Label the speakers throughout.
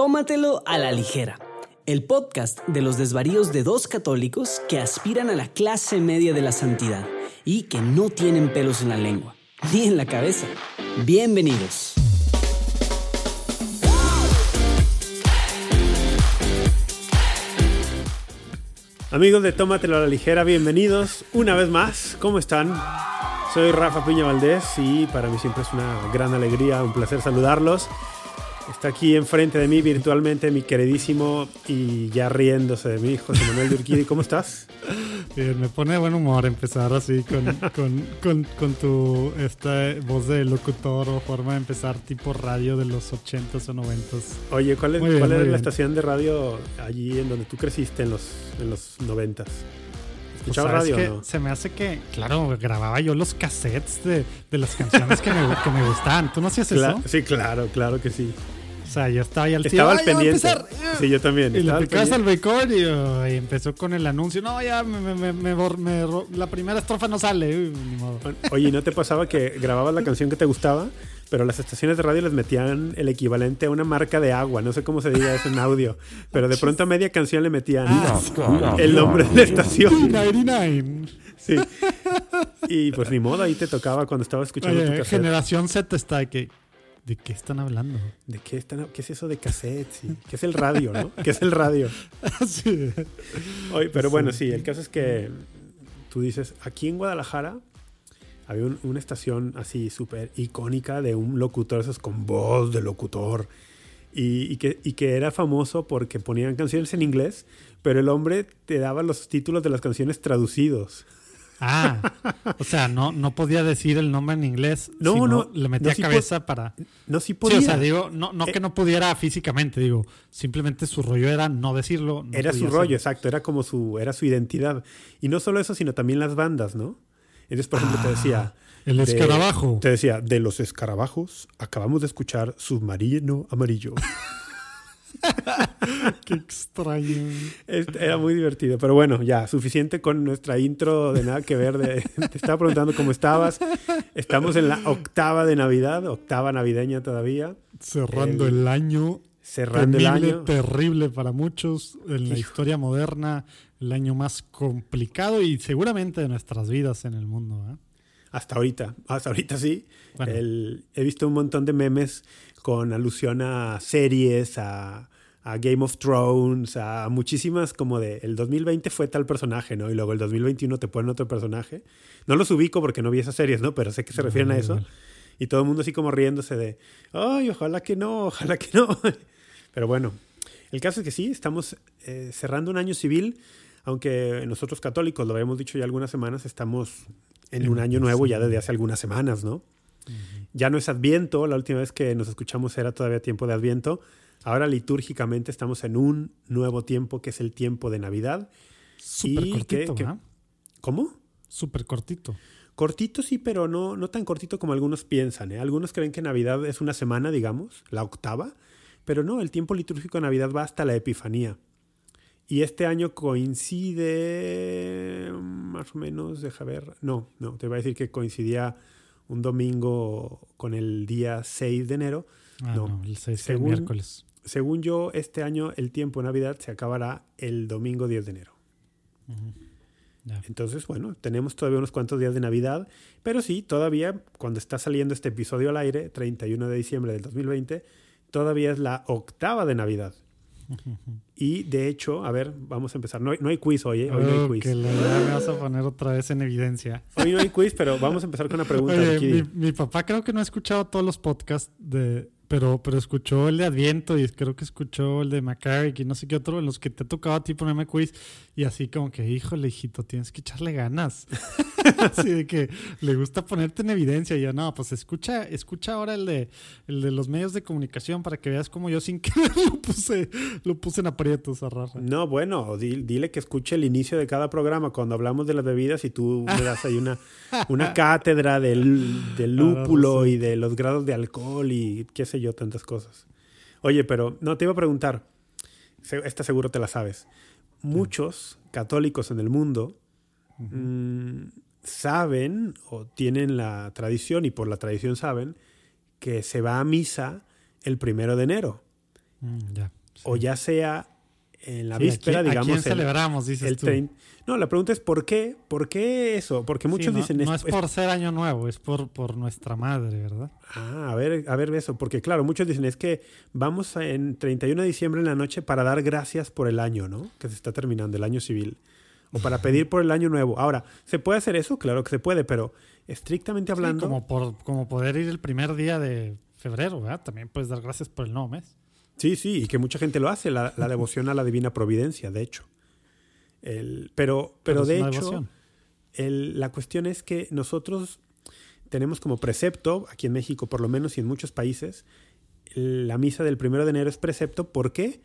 Speaker 1: Tómatelo a la ligera, el podcast de los desvaríos de dos católicos que aspiran a la clase media de la santidad y que no tienen pelos en la lengua, ni en la cabeza. Bienvenidos.
Speaker 2: Amigos de Tómatelo a la ligera, bienvenidos una vez más. ¿Cómo están? Soy Rafa Piña Valdés y para mí siempre es una gran alegría, un placer saludarlos. Está aquí enfrente de mí virtualmente mi queridísimo y ya riéndose de mí, José Manuel Durquidi. ¿Cómo estás?
Speaker 3: Bien, me pone de buen humor empezar así con, con, con, con, tu esta voz de locutor o forma de empezar tipo radio de los 80s o 90s.
Speaker 2: Oye, ¿cuál es, ¿cuál es la estación de radio allí en donde tú creciste en los, en los 90s?
Speaker 3: ¿Escuchaba radio que no? Se me hace que, claro, grababa yo los cassettes de, de las canciones que me, que me gustaban. ¿Tú no hacías eso?
Speaker 2: Sí, claro, claro que sí.
Speaker 3: O sea, yo estaba ahí al
Speaker 2: Estaba al pendiente. Sí, yo también.
Speaker 3: Y le picabas al record y, y, empezó con el anuncio. No, ya me, me, me, la primera estrofa no sale. Uy, ni modo.
Speaker 2: Oye, ¿no te pasaba que grababas la canción que te gustaba? Pero las estaciones de radio les metían el equivalente a una marca de agua. No sé cómo se diga eso en audio. Pero de pronto a media canción le metían ah, el nombre de la estación.
Speaker 3: 99.
Speaker 2: Sí. Y pues ni modo, ahí te tocaba cuando estaba escuchando
Speaker 3: Oye,
Speaker 2: tu
Speaker 3: Generación Z está que ¿De qué están hablando?
Speaker 2: ¿De qué están ¿Qué es eso de cassette? ¿Qué es el radio, no? ¿Qué es el radio?
Speaker 3: sí.
Speaker 2: Oye, pero bueno, sí, el caso es que tú dices, aquí en Guadalajara había una estación así súper icónica de un locutor, esos con voz de locutor. Y, y, que, y que era famoso porque ponían canciones en inglés, pero el hombre te daba los títulos de las canciones traducidos.
Speaker 3: Ah, o sea, no, no podía decir el nombre en inglés. No, no. Le metía cabeza para.
Speaker 2: No, sí podía.
Speaker 3: Sí, o sea, digo, no, no eh, que no pudiera físicamente, digo, simplemente su rollo era no decirlo.
Speaker 2: era su rollo, exacto, era como su, era su identidad. Y no solo eso, sino también las bandas, ¿no? Entonces, por ejemplo, te ah, decía.
Speaker 3: El escarabajo.
Speaker 2: Te decía, de los escarabajos, acabamos de escuchar Submarino Amarillo.
Speaker 3: Qué extraño.
Speaker 2: Era muy divertido, pero bueno, ya, suficiente con nuestra intro de nada que ver. te estaba preguntando cómo estabas. Estamos en la octava de Navidad, octava navideña todavía.
Speaker 3: Cerrando el, año.
Speaker 2: Cerrando el año.
Speaker 3: Terrible para muchos en la historia moderna, el año más complicado y seguramente de nuestras vidas en el mundo. ¿eh?
Speaker 2: Hasta ahorita, hasta ahorita sí. he visto un montón de memes con alusión a series, a, Game of Thrones, a muchísimas como de el 2020 fue tal personaje, ¿no? Y luego el 2021 te ponen otro personaje. No los ubico porque no vi esas series, ¿no? Pero sé que se refieren a eso. Y todo el mundo así como riéndose de, ay, ojalá que no, ojalá que no. Pero bueno, el caso es que sí, estamos eh, cerrando un año civil, aunque nosotros católicos, lo habíamos dicho ya algunas semanas, estamos en un año nuevo ya desde hace algunas semanas, ¿no? Ya no es Adviento, la última vez que nos escuchamos era todavía tiempo de Adviento. Ahora litúrgicamente estamos en un nuevo tiempo que es el tiempo de Navidad.
Speaker 3: Súper cortito, que,
Speaker 2: ¿Cómo?
Speaker 3: Súper cortito.
Speaker 2: Cortito sí, pero no, no tan cortito como algunos piensan. ¿eh? Algunos creen que Navidad es una semana, digamos, la octava, pero no, el tiempo litúrgico de Navidad va hasta la Epifanía. Y este año coincide más o menos, deja ver, no, no, te voy a decir que coincidía un domingo con el día 6 de enero.
Speaker 3: Ah, no, el 6 según, miércoles.
Speaker 2: Según yo, este año el tiempo de Navidad se acabará el domingo 10 de enero. Entonces, bueno, tenemos todavía unos cuantos días de Navidad, pero sí, todavía cuando está saliendo este episodio al aire, 31 de diciembre del 2020, todavía es la octava de Navidad. Y de hecho, a ver, vamos a empezar. No hay, no hay quiz hoy, ¿eh? Hoy no hay quiz.
Speaker 3: Que me vas a poner otra vez en evidencia.
Speaker 2: Hoy no hay quiz, pero vamos a empezar con una pregunta.
Speaker 3: mi, mi, papá creo que no ha escuchado todos los podcasts de, pero, pero escuchó el de Adviento y creo que escuchó el de McCarrick y no sé qué otro, los que te ha tocado a ti ponerme quiz. Y así como que, híjole, hijito, tienes que echarle ganas. así de que le gusta ponerte en evidencia. Y yo, no, pues escucha, escucha ahora el de, el de los medios de comunicación para que veas cómo yo sin querer lo puse, lo puse en aprietos a raja.
Speaker 2: No, bueno, dile que escuche el inicio de cada programa cuando hablamos de las bebidas y tú me das ahí una, una cátedra del, del lúpulo y de los grados de alcohol y qué sé yo, tantas cosas. Oye, pero no, te iba a preguntar, esta seguro te la sabes. Muchos católicos en el mundo saben o tienen la tradición, y por la tradición saben, que se va a misa el primero de enero.
Speaker 3: Mm, ya.
Speaker 2: O ya sea en la víspera, digamos. ¿a quién
Speaker 3: celebramos, dices tú?
Speaker 2: No, la pregunta es ¿por qué? ¿Por qué eso? Porque muchos dicen...
Speaker 3: No es, por ser año nuevo, es por, por nuestra madre, ¿verdad?
Speaker 2: Ah, a ver, a ver eso. Porque claro, muchos dicen es que vamos en 31 de diciembre en la noche para dar gracias por el año, ¿no? Que se está terminando, el año civil. O para pedir por el año nuevo. Ahora, ¿se puede hacer eso? Claro que se puede, pero estrictamente hablando...
Speaker 3: como, por, como poder ir el primer día de febrero, ¿verdad? También puedes dar gracias por el nuevo mes.
Speaker 2: Sí, sí, y que mucha gente lo hace, la, devoción a la divina providencia, de hecho. El, pero, pero, de hecho, la cuestión es que nosotros tenemos como precepto, aquí en México por lo menos y en muchos países, la misa del primero de enero es precepto. ¿Por qué?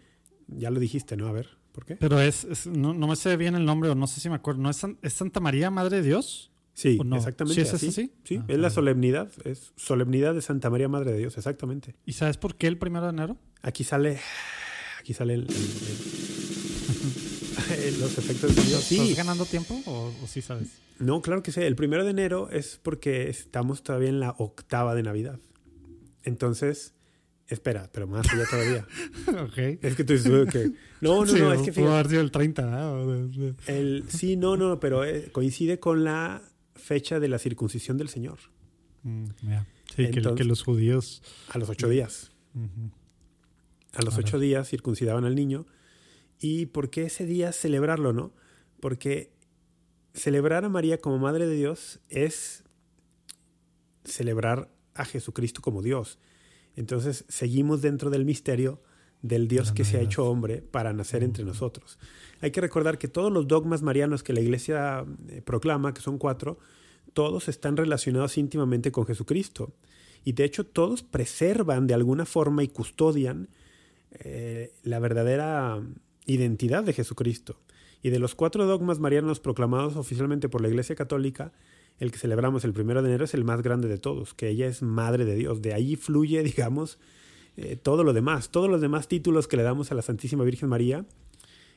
Speaker 2: Ya lo dijiste, ¿no? A ver, ¿por qué?
Speaker 3: Pero es, no, me sé bien el nombre o no sé si me acuerdo. ¿No es, es Santa María, Madre de Dios?
Speaker 2: Sí, exactamente.
Speaker 3: ¿Sí es así?
Speaker 2: Sí, ah, es la solemnidad, es solemnidad de Santa María Madre de Dios, exactamente.
Speaker 3: ¿Y sabes por qué el primero de enero?
Speaker 2: Aquí sale, aquí sale los efectos de Dios.
Speaker 3: ¿Estás ganando tiempo o, sí sabes?
Speaker 2: No, claro que sí. El primero de enero es porque estamos todavía en la octava de Navidad. Entonces, espera, pero más allá todavía.
Speaker 3: ok.
Speaker 2: Es que tú dices que... No, no, no, es que...
Speaker 3: Haber sido el 30,
Speaker 2: El, sí, no, no, pero eh, coincide con la fecha de la circuncisión del Señor.
Speaker 3: Mm, sí, que, los judíos...
Speaker 2: A los ocho días. A los ocho días circuncidaban al niño. ¿Y por qué ese día celebrarlo, no? Porque celebrar a María como Madre de Dios es celebrar a Jesucristo como Dios. Entonces seguimos dentro del misterio del Dios que se ha hecho hombre para nacer entre nosotros. Hay que recordar que todos los dogmas marianos que la Iglesia eh, proclama, que son cuatro, todos están relacionados íntimamente con Jesucristo. Y de hecho todos preservan de alguna forma y custodian eh, la verdadera identidad de Jesucristo. Y de los cuatro dogmas marianos proclamados oficialmente por la Iglesia Católica, el que celebramos el primero de enero es el más grande de todos, que ella es Madre de Dios. De ahí fluye, digamos, eh, todo lo demás. Todos los demás títulos que le damos a la Santísima Virgen María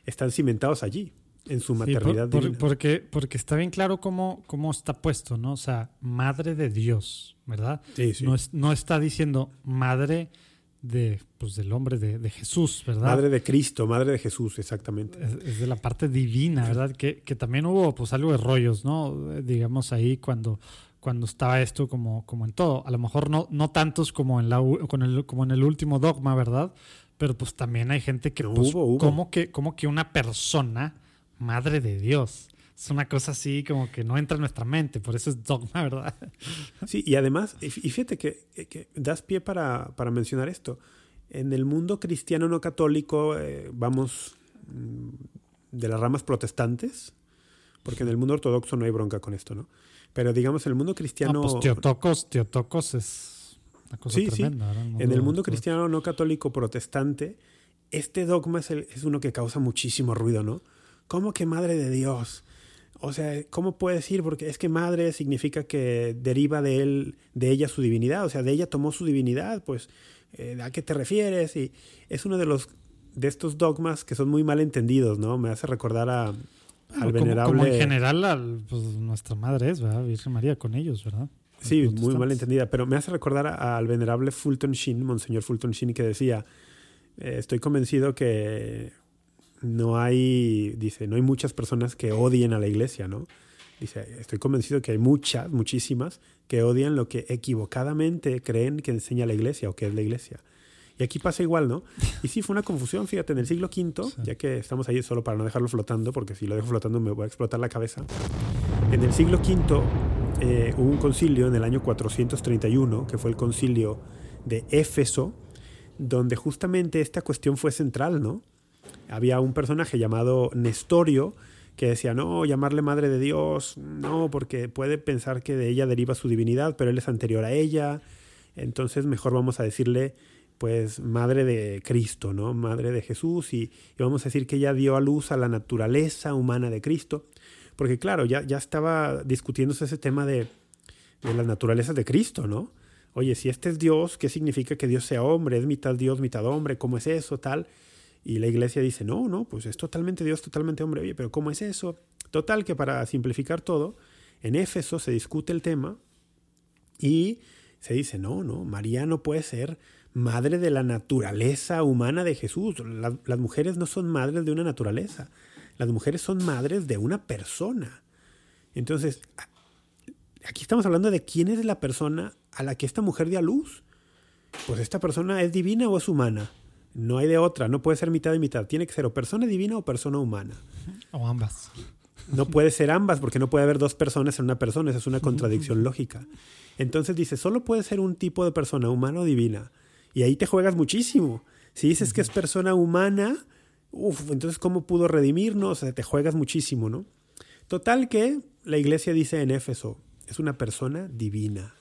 Speaker 2: están cimentados allí, en su maternidad.
Speaker 3: porque, porque está bien claro cómo, cómo está puesto, ¿no? O sea, Madre de Dios, ¿verdad?
Speaker 2: Sí, sí.
Speaker 3: No, no está diciendo Madre de, pues, del hombre de, Jesús, ¿verdad?
Speaker 2: Madre de Cristo, Madre de Jesús, exactamente.
Speaker 3: Es, de la parte divina, ¿verdad? Que, que, también hubo pues algo de rollos, ¿no? Digamos ahí cuando cuando estaba esto como, como en todo. A lo mejor no, no tantos como en, la, con el, como en el último dogma, ¿verdad? Pero pues también hay gente que, pues, Como que, como que una persona, madre de Dios, es una cosa así como que no entra en nuestra mente, por eso es dogma, ¿verdad?
Speaker 2: Sí, y además, y fíjate que, que das pie para, para, mencionar esto. En el mundo cristiano no católico, eh, vamos mm, de las ramas protestantes, porque en el mundo ortodoxo no hay bronca con esto, ¿no? Pero digamos, en el mundo cristiano. No,
Speaker 3: pues Teotocos, Teotocos es una cosa tremenda.
Speaker 2: Sí. En el mundo cristiano no católico protestante, este dogma es, es, uno que causa muchísimo ruido, ¿no? ¿Cómo que madre de Dios? O sea, ¿cómo puede decir? Porque es que madre significa que deriva de él, de ella su divinidad, o sea, de ella tomó su divinidad, pues, eh, ¿a qué te refieres? Y es uno de los de estos dogmas que son muy mal entendidos, ¿no? Me hace recordar a, al venerable.
Speaker 3: Como, en general, pues, nuestra madre es, ¿verdad? Virgen María con ellos, ¿verdad?
Speaker 2: sí, muy mal entendida, pero me hace recordar al venerable Fulton Sheen, Monseñor Fulton Sheen, que decía: eh, Estoy convencido que no hay, dice, no hay muchas personas que odien a la iglesia, ¿no? Dice, estoy convencido que hay muchas, muchísimas, que odian lo que equivocadamente creen que enseña la iglesia o que es la iglesia. Y aquí pasa igual, ¿no? Y sí, fue una confusión, fíjate, en el siglo V, ya que estamos ahí solo para no dejarlo flotando, porque si lo dejo flotando me voy a explotar la cabeza. En el siglo V eh, hubo un concilio en el año 431, que fue el concilio de Éfeso, donde justamente esta cuestión fue central, ¿no? Había un personaje llamado Nestorio, que decía, no, llamarle Madre de Dios, no, porque puede pensar que de ella deriva su divinidad, pero él es anterior a ella, entonces mejor vamos a decirle pues madre de Cristo, ¿no? Madre de Jesús y, vamos a decir que ella dio a luz a la naturaleza humana de Cristo, porque claro, ya, ya estaba discutiéndose ese tema de, de las naturalezas de Cristo, ¿no? Oye, si este es Dios, ¿qué significa que Dios sea hombre? ¿Es mitad Dios, mitad hombre? ¿Cómo es eso? Tal. Y la iglesia dice, no, no, pues es totalmente Dios, totalmente hombre. Oye, pero ¿cómo es eso? Total, que para simplificar todo, en Éfeso se discute el tema y se dice, no, no, María no puede ser madre de la naturaleza humana de Jesús. las mujeres no son madres de una naturaleza, las mujeres son madres de una persona. Entonces, aquí estamos hablando de quién es la persona a la que esta mujer dio luz. Pues esta persona es divina o es humana. No hay de otra, no puede ser mitad y mitad. Tiene que ser o persona divina o persona humana.
Speaker 3: O ambas.
Speaker 2: No puede ser ambas porque no puede haber dos personas en una persona. Esa es una contradicción lógica. Entonces dice, solo puede ser un tipo de persona, humana o divina. Y ahí te juegas muchísimo. Si dices que es persona humana, uff, entonces ¿cómo pudo redimirnos? O sea, te juegas muchísimo, ¿no? Total que la iglesia dice en Éfeso, es una persona divina.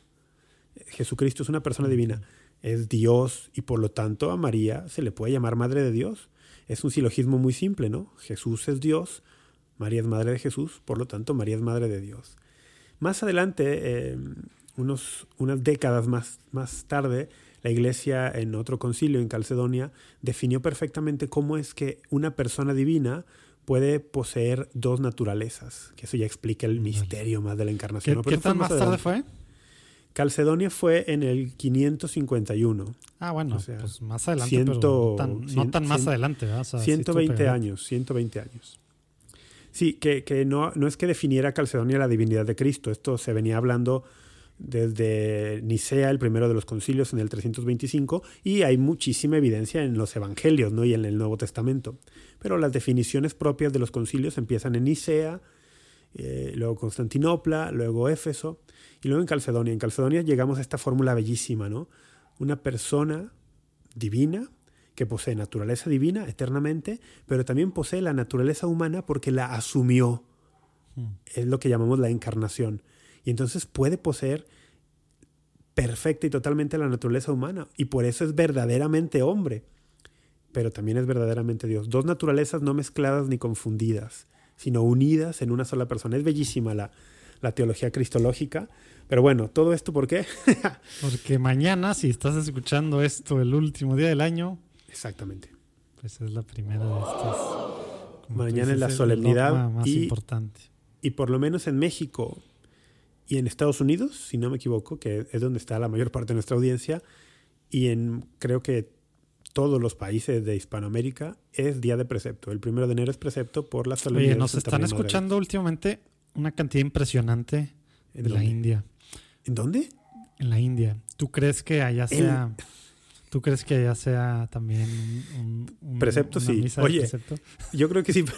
Speaker 2: Jesucristo es una persona divina. Es Dios y por lo tanto a María se le puede llamar Madre de Dios. Es un silogismo muy simple, ¿no? Jesús es Dios, María es Madre de Jesús, por lo tanto María es Madre de Dios. Más adelante, em, unos, unas décadas más, más tarde, la iglesia en otro concilio en Calcedonia definió perfectamente cómo es que una persona divina puede poseer dos naturalezas, que eso ya explica el misterio más de la encarnación.
Speaker 3: ¿Qué, tan más, tarde fue?
Speaker 2: Calcedonia fue en el 551.
Speaker 3: Ah, bueno, pues más adelante, no tan, más adelante.
Speaker 2: 120 años, 120 años. Sí, que, que no, no, es que definiera Calcedonia la divinidad de Cristo, esto se venía hablando desde Nicea, el primero de los concilios, en el 325, y hay muchísima evidencia en los evangelios ¿no? y en el Nuevo Testamento. Pero las definiciones propias de los concilios empiezan en Nicea, eh, luego Constantinopla, luego Éfeso, y luego en Calcedonia. En Calcedonia llegamos a esta fórmula bellísima, ¿no? Una persona divina que posee naturaleza divina eternamente, pero también posee la naturaleza humana porque la asumió. Hmm. Es lo que llamamos la encarnación. Y entonces puede poseer perfecta y totalmente la naturaleza humana. Y por eso es verdaderamente hombre. Pero también es verdaderamente Dios. Dos naturalezas no mezcladas ni confundidas, sino unidas en una sola persona. Es bellísima la, la teología cristológica. Pero bueno, todo esto ¿por qué?
Speaker 3: Porque mañana, si estás escuchando esto el último día del año.
Speaker 2: Exactamente.
Speaker 3: Pues es la primera de estas.
Speaker 2: Mañana es la solemnidad.
Speaker 3: más y, importante.
Speaker 2: Y por lo menos en México, y en Estados Unidos, si no me equivoco, que es donde está la mayor parte de nuestra audiencia, y en creo que todos los países de Hispanoamérica es día de precepto. El primero de enero es precepto por la solemnidad.
Speaker 3: Oye, nos están escuchando últimamente una cantidad impresionante de la India.
Speaker 2: ¿En dónde?
Speaker 3: En la India. ¿Tú crees que allá sea... ¿Tú crees que ya sea también un,
Speaker 2: precepto? sí. Oye, yo creo que sí, pero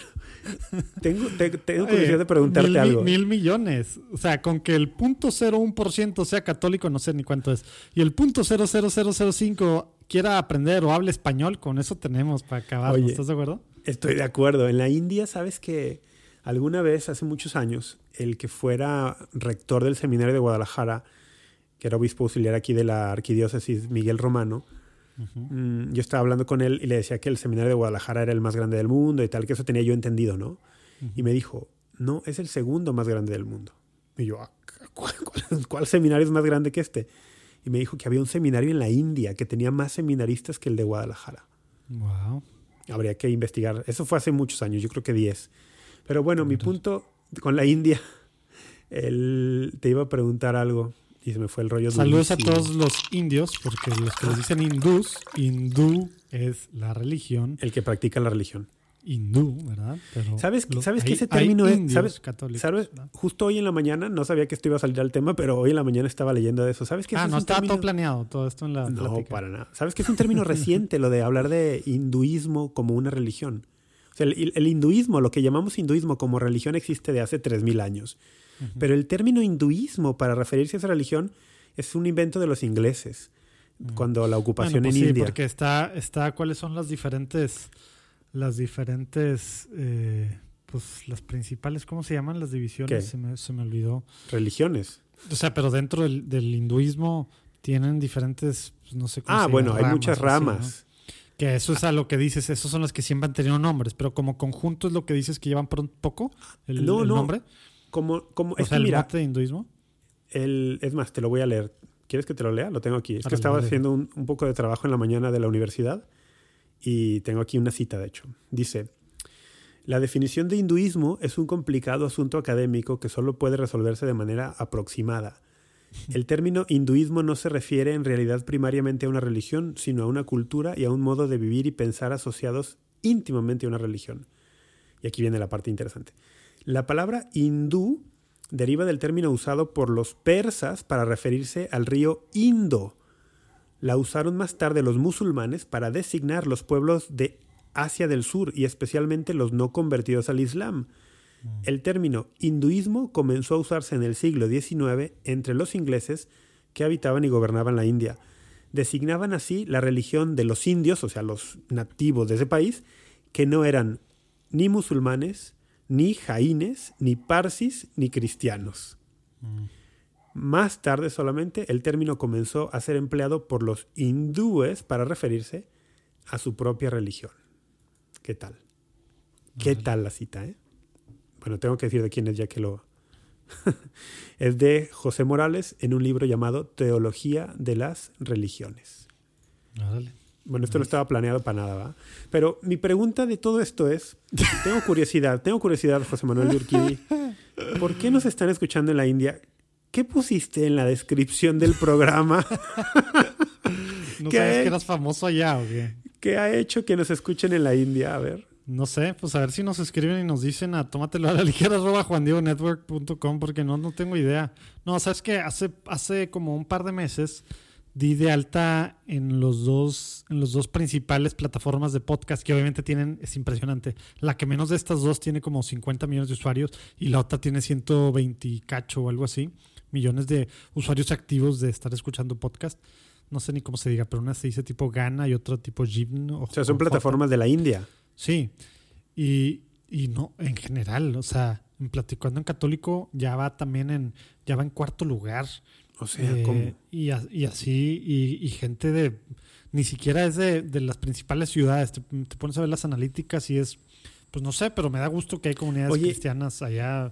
Speaker 2: tengo, tengo curiosidad de preguntarte algo.
Speaker 3: Mil millones. O sea, con que el punto 0.1% sea católico, no sé ni cuánto es. Y el punto 00005 quiera aprender o hable español, con eso tenemos para acabar. ¿Estás de acuerdo?
Speaker 2: Estoy de acuerdo. En la India, ¿sabes que alguna vez, hace muchos años, el que fuera rector del seminario de Guadalajara, que era obispo auxiliar aquí de la arquidiócesis Miguel Romano, Mm, yo estaba hablando con él y le decía que el seminario de Guadalajara era el más grande del mundo y tal, que eso tenía yo entendido, ¿no? Y me dijo, no, es el segundo más grande del mundo. Y yo, ah, ¿cuál, seminario es más grande que este? Y me dijo que había un seminario en la India que tenía más seminaristas que el de Guadalajara.
Speaker 3: Wow.
Speaker 2: Habría que investigar. Eso fue hace muchos años, yo creo que 10. Pero bueno, mi punto con la India, él, te iba a preguntar algo y se me fue el rollo.
Speaker 3: Saludos a todos los indios, porque los que les dicen hindús, hindú es la religión.
Speaker 2: El que practica la religión.
Speaker 3: Hindú, ¿verdad?
Speaker 2: ¿Sabes, ¿sabes que ese término es? ¿sabes, católicos, Justo hoy en la mañana, no sabía que esto iba a salir al tema, pero hoy en la mañana estaba leyendo de eso. ¿Sabes que
Speaker 3: Ah, no estaba todo planeado, todo esto en la.
Speaker 2: No, para nada. ¿Sabes que es un término reciente lo de hablar de hinduismo como una religión? Sea, el, el hinduismo, lo que llamamos hinduismo como religión, existe de hace 3.000 años. Pero el término hinduismo para referirse a esa religión es un invento de los ingleses, cuando la ocupación
Speaker 3: pues
Speaker 2: en
Speaker 3: sí,
Speaker 2: India.
Speaker 3: porque está, está, ¿cuáles son las diferentes, las diferentes, eh, pues las principales, ¿cómo se llaman las divisiones? Se me, se me, olvidó.
Speaker 2: Religiones.
Speaker 3: O sea, pero dentro del, hinduismo tienen diferentes, pues, no sé cómo
Speaker 2: Ah, bueno, hay muchas ramas.
Speaker 3: Que eso es a lo que dices, esos son los que siempre han tenido nombres, pero como conjunto es lo que dices que llevan por un poco el, no, no. nombre.
Speaker 2: Como, como,
Speaker 3: o sea, el mira, de hinduismo.
Speaker 2: El, es más, te lo voy a leer. ¿Quieres que te lo lea? Lo tengo aquí. Es que estaba haciendo un, un, poco de trabajo en la mañana de la universidad y tengo aquí una cita, de hecho. Dice, la definición de hinduismo es un complicado asunto académico que solo puede resolverse de manera aproximada. El término hinduismo no se refiere en realidad primariamente a una religión, sino a una cultura y a un modo de vivir y pensar asociados íntimamente a una religión. Y aquí viene la parte interesante. La palabra hindú deriva del término usado por los persas para referirse al río Indo. La usaron más tarde los musulmanes para designar los pueblos de Asia del Sur y especialmente los no convertidos al Islam. El término hinduismo comenzó a usarse en el siglo XIX entre los ingleses que habitaban y gobernaban la India. Designaban así la religión de los indios, o sea, los nativos de ese país, que no eran ni musulmanes, ni jaínes, ni parsis, ni cristianos. Más tarde solamente el término comenzó a ser empleado por los hindúes para referirse a su propia religión. ¿Qué tal? ¿Qué tal la cita, eh? Bueno, tengo que decir de quién es ya que lo... es de José Morales en un libro llamado Teología de las Religiones. Bueno, esto no estaba planeado para nada, ¿va? Pero mi pregunta de todo esto es, tengo curiosidad, tengo curiosidad, José Manuel Urquidi, ¿por qué nos están escuchando en la India? ¿Qué pusiste en la descripción del programa?
Speaker 3: ¿No sabes que eras famoso allá o qué?
Speaker 2: ¿Qué ha hecho que nos escuchen en la India? A ver.
Speaker 3: No sé, pues a ver si nos escriben y nos dicen a tómatelo a la ligera arroba juandiegonetwork.com porque no, no tengo idea. No, sabes que hace, hace como un par de meses di de alta en los dos, en los dos principales plataformas de podcast que obviamente tienen, es impresionante. La que menos de estas dos tiene como 50 millones de usuarios y la otra tiene 120 cacho o algo así, millones de usuarios activos de estar escuchando podcast. No sé ni cómo se diga, pero una se dice tipo Gana y otra tipo Jim.
Speaker 2: O, sea, son plataformas de la India.
Speaker 3: Sí. Y, no, en general, o sea, en Platicando en Católico ya va también en, ya va en cuarto lugar.
Speaker 2: O sea, eh,
Speaker 3: Y, así, y, gente de, ni siquiera es de, las principales ciudades. Te, pones a ver las analíticas y es, pues no sé, pero me da gusto que hay comunidades cristianas allá,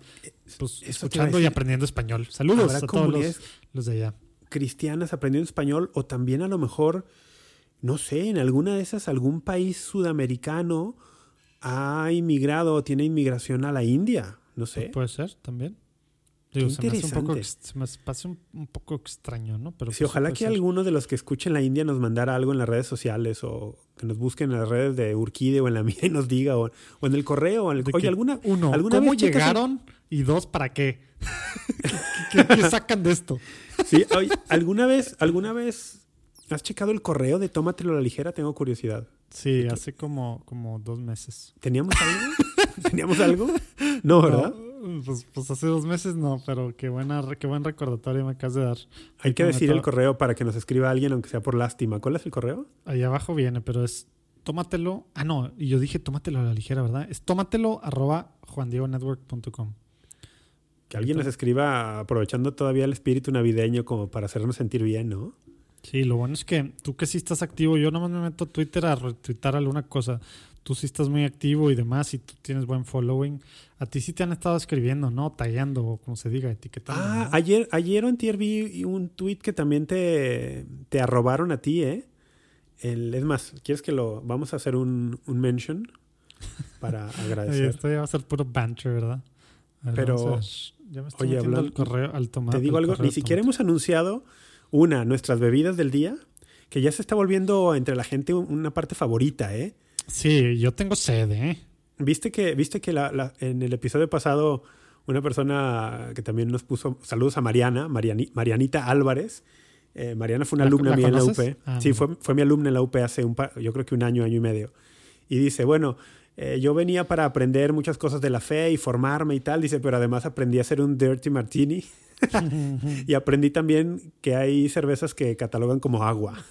Speaker 3: pues escuchando y aprendiendo español. Saludos a todos los, los de allá.
Speaker 2: Cristianas aprendiendo español o también a lo mejor, no sé, en alguna de esas, algún país sudamericano ha inmigrado o tiene inmigración a la India. No sé.
Speaker 3: Puede ser también. Digo, se me, hace un poco, se me pasa un, poco extraño, ¿no?
Speaker 2: Pero sí, pues ojalá que alguno de los que escuchen la India nos mandara algo en las redes sociales o que nos busquen en las redes de Urquide o en la mía y nos diga o, en el correo. O en el, oye, alguna,
Speaker 3: uno,
Speaker 2: ¿alguna
Speaker 3: ¿cómo llegaron? Y dos, ¿para qué? ¿Qué, sacan de esto?
Speaker 2: Sí, oye, ¿alguna vez, alguna vez has checado el correo de Tómatelo a la ligera? Tengo curiosidad.
Speaker 3: Sí, hace como, como dos meses.
Speaker 2: ¿Teníamos algo? ¿Teníamos algo? No, ¿verdad?
Speaker 3: pues, pues, hace dos meses no, pero qué, buena, qué buen recordatorio me acabas de dar.
Speaker 2: Hay que decir el correo para que nos escriba alguien, aunque sea por lástima. ¿Cuál es el correo?
Speaker 3: Ahí abajo viene, pero es tómatelo. Ah, no, y yo dije tómatelo a la ligera, ¿verdad? Es tómatelo arroba juandiegonetwork.com.
Speaker 2: Que alguien nos escriba aprovechando todavía el espíritu navideño como para hacernos sentir bien, ¿no?
Speaker 3: Sí, lo bueno es que tú que sí estás activo, yo nomás me meto a Twitter a retuitar alguna cosa. Tú sí estás muy activo y demás, y tú tienes buen following. A ti sí te han estado escribiendo, ¿no? Tallando, o como se diga, etiquetando.
Speaker 2: Ah, ayer, ayer o antier vi un tweet que también te, te arrobaron a ti, ¿eh? El, es más, ¿quieres que lo... Vamos a hacer un, un mention para agradecer.
Speaker 3: Esto ya va a ser puro banter, ¿verdad?
Speaker 2: Pero...
Speaker 3: ya me estoy oye, hablando, al correo, al tomate.
Speaker 2: Te digo algo, ni siquiera hemos anunciado una, nuestras bebidas del día, que ya se está volviendo entre la gente una parte favorita, ¿eh?
Speaker 3: Sí, yo tengo sed, ¿eh?
Speaker 2: Viste que, viste que la, en el episodio pasado una persona que también nos puso saludos a Mariana, Marianita Álvarez. Eh, Mariana fue una alumna mía en la UP. Ah, sí, fue, fue mi alumna en la UP hace un par, yo creo que un año, año y medio. Y dice, bueno, eh, yo venía para aprender muchas cosas de la fe y formarme y tal, dice, pero además aprendí a hacer un dirty martini. Y aprendí también que hay cervezas que catalogan como agua.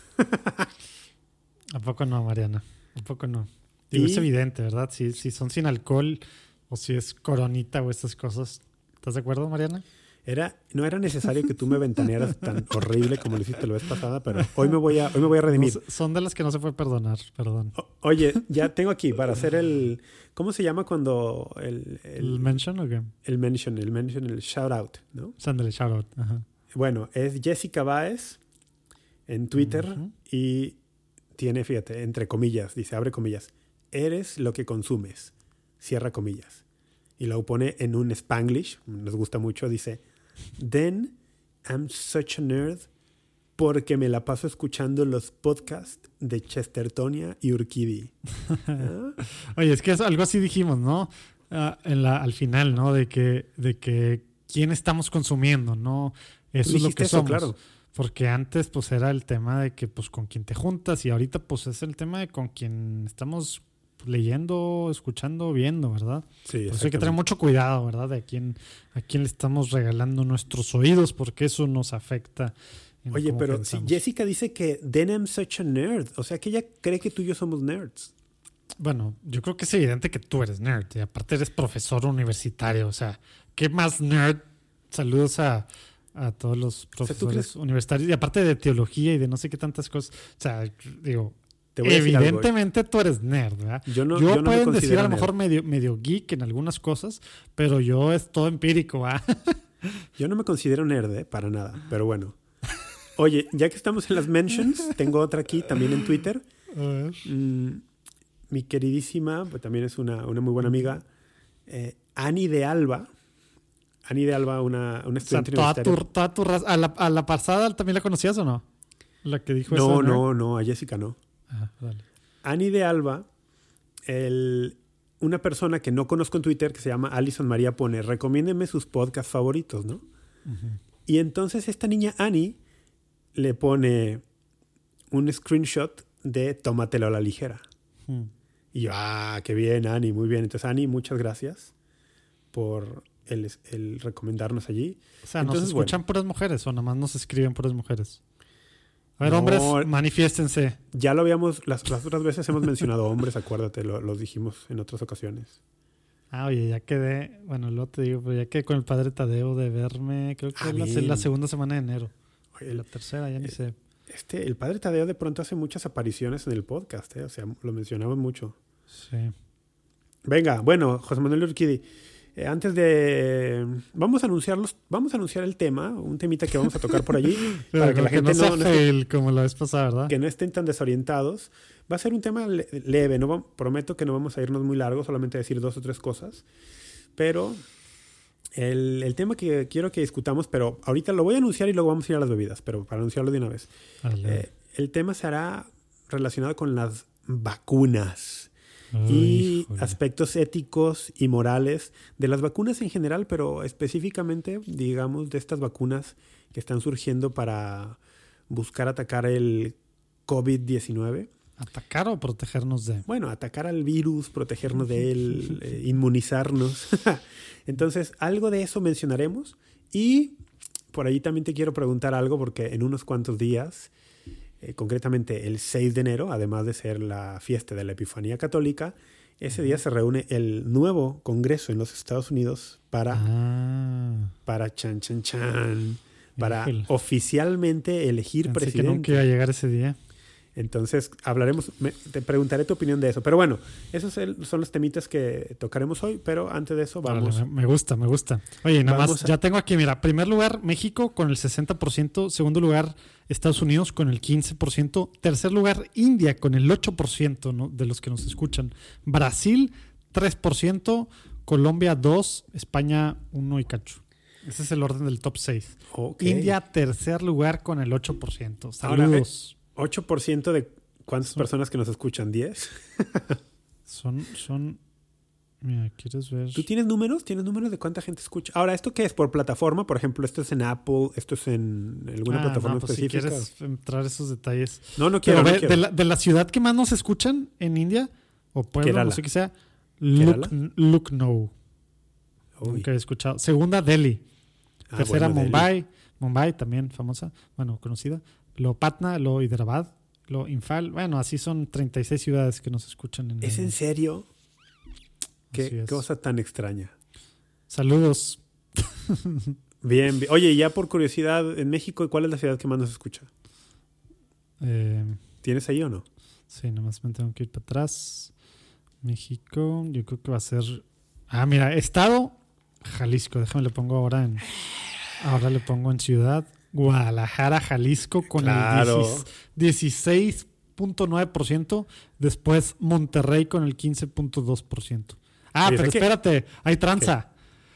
Speaker 3: ¿A poco no, Mariana? ¿A poco no? es evidente, ¿verdad? Si, si son sin alcohol o si es coronita o estas cosas. ¿Estás de acuerdo, Mariana?
Speaker 2: Era, no era necesario que tú me ventanearas tan horrible como lo hiciste la vez pasada, pero hoy me voy a, hoy me voy a redimir.
Speaker 3: son de las que no se puede perdonar, perdón.
Speaker 2: oye, ya tengo aquí para hacer el. ¿Cómo se llama cuando el.
Speaker 3: ¿El, mention o qué?
Speaker 2: El mention, el mention, el shout out, ¿no?
Speaker 3: Sándale, shout out.
Speaker 2: Bueno, es Jessica Baez en Twitter y tiene, fíjate, entre comillas, dice, abre comillas, eres lo que consumes, cierra comillas. Y lo pone en un spanglish, nos gusta mucho, dice, then I'm such a nerd porque me la paso escuchando los podcasts de Chestertonia y Urquidi.
Speaker 3: Oye, es que es algo así dijimos, ¿no? Ah, en la, al final, ¿no? De que, de que quién estamos consumiendo, ¿no? Eso es lo que
Speaker 2: eso,
Speaker 3: somos.
Speaker 2: claro.
Speaker 3: Porque antes, pues, era el tema de que, pues, con quién te juntas y ahorita, pues, es el tema de con quién estamos leyendo, escuchando, viendo, ¿verdad?
Speaker 2: Sí,
Speaker 3: Por eso hay que tener mucho cuidado, ¿verdad? De a quién, a quién le estamos regalando nuestros oídos, porque eso nos afecta. en
Speaker 2: Oye, pero si. Jessica dice que then I'm such a nerd, o sea que ella cree que tú y yo somos nerds.
Speaker 3: Bueno, yo creo que es evidente que tú eres nerd y aparte eres profesor universitario. O sea, ¿qué más nerd? Saludos a, a todos los
Speaker 2: sea, ¿tú
Speaker 3: profesores universitarios y aparte de teología y de no sé qué tantas cosas. O sea, digo,
Speaker 2: Te voy a decir algo, ¿eh?
Speaker 3: evidentemente tú eres nerd, ¿verdad?
Speaker 2: Yo no-
Speaker 3: yo
Speaker 2: yo no me
Speaker 3: pueden decir a lo mejor medio, medio geek en algunas cosas, pero yo es todo empírico, ¿verdad?
Speaker 2: Yo no me considero nerd, ¿eh? para nada, pero bueno. Oye, ya que estamos en las mentions, tengo otra aquí también en Twitter.
Speaker 3: A ver.
Speaker 2: Mm, mi queridísima, pues también es una, una muy buena amiga, eh, Ani de Alba. Ani de Alba, una, una
Speaker 3: O sea,
Speaker 2: estudiante
Speaker 3: tu,
Speaker 2: universitaria.
Speaker 3: toda tu raza- ¿A la, a la pasada también la conocías o no? La que dijo
Speaker 2: No,
Speaker 3: eso.
Speaker 2: no, no, a Jessica no.
Speaker 3: Ah.
Speaker 2: Ani de Alba, el- una persona que no conozco en Twitter que se llama Alison María pone, recomiéndeme sus podcasts favoritos, ¿no? Y entonces esta niña Ani le pone un screenshot de Tómatelo a la ligera.
Speaker 3: Hmm.
Speaker 2: Y yo, ah, qué bien, Ani, muy bien. Entonces, Ani, muchas gracias por el, el recomendarnos allí.
Speaker 3: O sea,
Speaker 2: Entonces,
Speaker 3: ¿nos escuchan puras mujeres o nada más nos escriben puras mujeres? A ver,
Speaker 2: No.
Speaker 3: hombres, manifiéstense.
Speaker 2: Ya lo habíamos, las, las otras veces hemos mencionado hombres, acuérdate, lo, lo dijimos en otras ocasiones.
Speaker 3: Ah, oye, ya quedé, bueno, luego te digo, pero ya quedé con el padre Tadeo de verme, creo que
Speaker 2: Ah,
Speaker 3: es la segunda semana de enero.
Speaker 2: Oye,
Speaker 3: La tercera, ya ni
Speaker 2: eh,
Speaker 3: sé.
Speaker 2: Este, el padre Tadeo de pronto hace muchas apariciones en el podcast, ¿eh? o sea, lo mencionamos mucho.
Speaker 3: Sí.
Speaker 2: Venga, bueno, José Manuel Urquidi, eh, antes de vamos a anunciarlos, vamos a anunciar el tema, un temita que vamos a tocar por allí para que la
Speaker 3: que
Speaker 2: gente
Speaker 3: no sea
Speaker 2: no, no esté-
Speaker 3: como la vez pasada, ¿verdad?
Speaker 2: que no estén tan desorientados. Va a ser un tema le- leve, no va- prometo que no vamos a irnos muy largo, solamente decir dos o tres cosas. Pero el, el tema que quiero que discutamos, pero ahorita lo voy a anunciar y luego vamos a ir a las bebidas, pero para anunciarlo de una vez. Eh, el tema será relacionado con las vacunas y
Speaker 3: híjole.
Speaker 2: aspectos éticos y morales de las vacunas en general, pero específicamente, digamos, de estas vacunas que están surgiendo para buscar atacar el COVID-19.
Speaker 3: ¿Atacar o protegernos de?
Speaker 2: Bueno, atacar al virus, protegernos de él, eh, inmunizarnos. Entonces, algo de eso mencionaremos. Y por ahí también te quiero preguntar algo, porque en unos cuantos días, eh, concretamente el 6 de enero, además de ser la fiesta de la Epifanía Católica, ese día se reúne el nuevo Congreso en los Estados Unidos para,
Speaker 3: Ah,
Speaker 2: para chan, chan, chan, para oficialmente elegir
Speaker 3: pensé que
Speaker 2: presidente.
Speaker 3: nunca iba a llegar ese día.
Speaker 2: Entonces hablaremos, me- te preguntaré tu opinión de eso. Pero bueno, esos son los temitas que tocaremos hoy, pero antes de eso vamos.
Speaker 3: Me, gusta, me gusta. Oye, nada
Speaker 2: Vamos
Speaker 3: más,
Speaker 2: a-
Speaker 3: ya tengo aquí, mira, primer lugar México con el 60%, segundo lugar Estados Unidos con el 15%, tercer lugar India con el 8% ¿no? de los que nos escuchan, Brasil 3%, Colombia 2%, España 1 y cacho. Ese es el orden del top 6.
Speaker 2: Ok.
Speaker 3: India tercer lugar con el 8%.
Speaker 2: Ahora,
Speaker 3: Saludos.
Speaker 2: 8% de cuántas
Speaker 3: Son-
Speaker 2: personas que nos escuchan, 10.
Speaker 3: Son, son, mira, ¿quieres ver?
Speaker 2: ¿Tú tienes números? ¿Tienes números de cuánta gente escucha? Ahora, ¿esto qué es? ¿Por plataforma? Por ejemplo, ¿esto es en Apple? ¿Esto es en alguna
Speaker 3: Ah,
Speaker 2: plataforma
Speaker 3: no, pues si
Speaker 2: específica?
Speaker 3: quieres entrar esos detalles.
Speaker 2: No, no quiero.
Speaker 3: Pero
Speaker 2: no quiero.
Speaker 3: de, la, de la ciudad que más nos escuchan en India, o pueblo, no sé qué sea, Lucknow. Nunca he escuchado. Segunda, Delhi.
Speaker 2: Ah,
Speaker 3: Tercera,
Speaker 2: bueno, Delhi.
Speaker 3: Mumbai. Mumbai también famosa, bueno, conocida. Luego Patna, luego Hyderabad, luego Infal. Bueno, así son 36 ciudades que nos escuchan. En
Speaker 2: ¿Es
Speaker 3: el-
Speaker 2: en serio? Qué cosa tan extraña.
Speaker 3: Saludos.
Speaker 2: Bien, bien. Oye, ya por curiosidad, en México, ¿cuál es la ciudad que más nos escucha?
Speaker 3: Eh,
Speaker 2: ¿Tienes ahí o no?
Speaker 3: Sí, nomás me tengo que ir para atrás. México, yo creo que va a ser. Ah, mira, estado Jalisco. Déjame le pongo ahora en. Ahora le pongo en ciudad. Guadalajara, Jalisco, con
Speaker 2: Claro.
Speaker 3: el 16 16.9%. Después Monterrey con el 15.2%. Ah, pero espérate, hay tranza.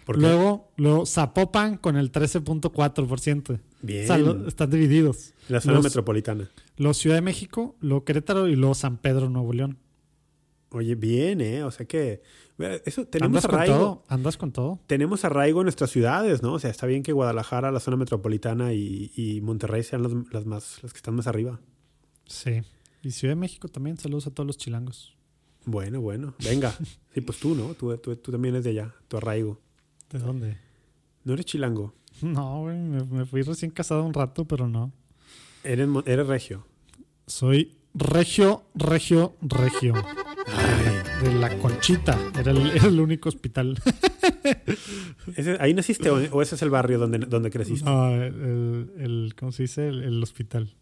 Speaker 3: Luego, luego Zapopan con el 13.4%.
Speaker 2: Bien.
Speaker 3: O sea, lo- están divididos.
Speaker 2: La zona
Speaker 3: los-
Speaker 2: metropolitana.
Speaker 3: Lo Ciudad de México, lo Querétaro y luego San Pedro, Nuevo León.
Speaker 2: Oye, bien, ¿eh? O sea que. Eso, tenemos
Speaker 3: ¿Andas con
Speaker 2: arraigo.
Speaker 3: todo? ¿Andas con todo?
Speaker 2: Tenemos arraigo en nuestras ciudades, ¿no? O sea, está bien que Guadalajara, la zona metropolitana y, y Monterrey sean las, las más, las que están más arriba.
Speaker 3: Sí. Y Ciudad de México también. Saludos a todos los chilangos.
Speaker 2: Bueno, bueno. Venga. Sí, pues tú, ¿no? Tú, tú, tú también eres de allá, tu arraigo.
Speaker 3: ¿De dónde?
Speaker 2: ¿No eres chilango?
Speaker 3: No, güey. Me, me fui recién casado un rato, pero no.
Speaker 2: Eres, eres regio.
Speaker 3: Soy regio, regio, regio. De la Conchita. Era el, era el único hospital.
Speaker 2: ¿Ese- ¿Ahí naciste o, o ese es el barrio donde, donde creciste?
Speaker 3: No, el, el- ¿cómo se dice? El, el hospital.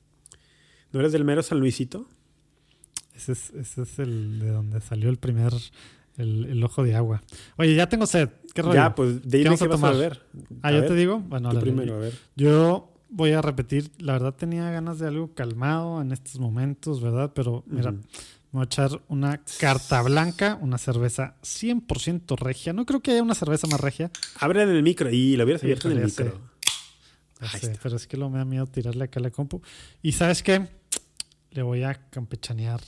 Speaker 2: ¿No eres del mero San Luisito?
Speaker 3: Ese es, ese es el de donde salió el primer, el, ojo de agua. Oye, ya tengo sed. ¿Qué rollo?
Speaker 2: Ya, pues dime
Speaker 3: vamos
Speaker 2: qué
Speaker 3: a
Speaker 2: vas a
Speaker 3: tomar? ah,
Speaker 2: A
Speaker 3: yo
Speaker 2: ver,
Speaker 3: te digo. Bueno,
Speaker 2: Tú primero, a ver.
Speaker 3: Yo voy a repetir. La verdad tenía ganas de algo calmado en estos momentos, ¿verdad? Pero mira. Me voy a echar una carta blanca, una cerveza 100% regia. No creo que haya una cerveza más regia.
Speaker 2: Abre en el micro. Y lo hubieras abierto en el micro. Ahí
Speaker 3: sé,
Speaker 2: está.
Speaker 3: pero es que lo me da miedo tirarle acá a la compu. Y ¿sabes qué? Le voy a campechanear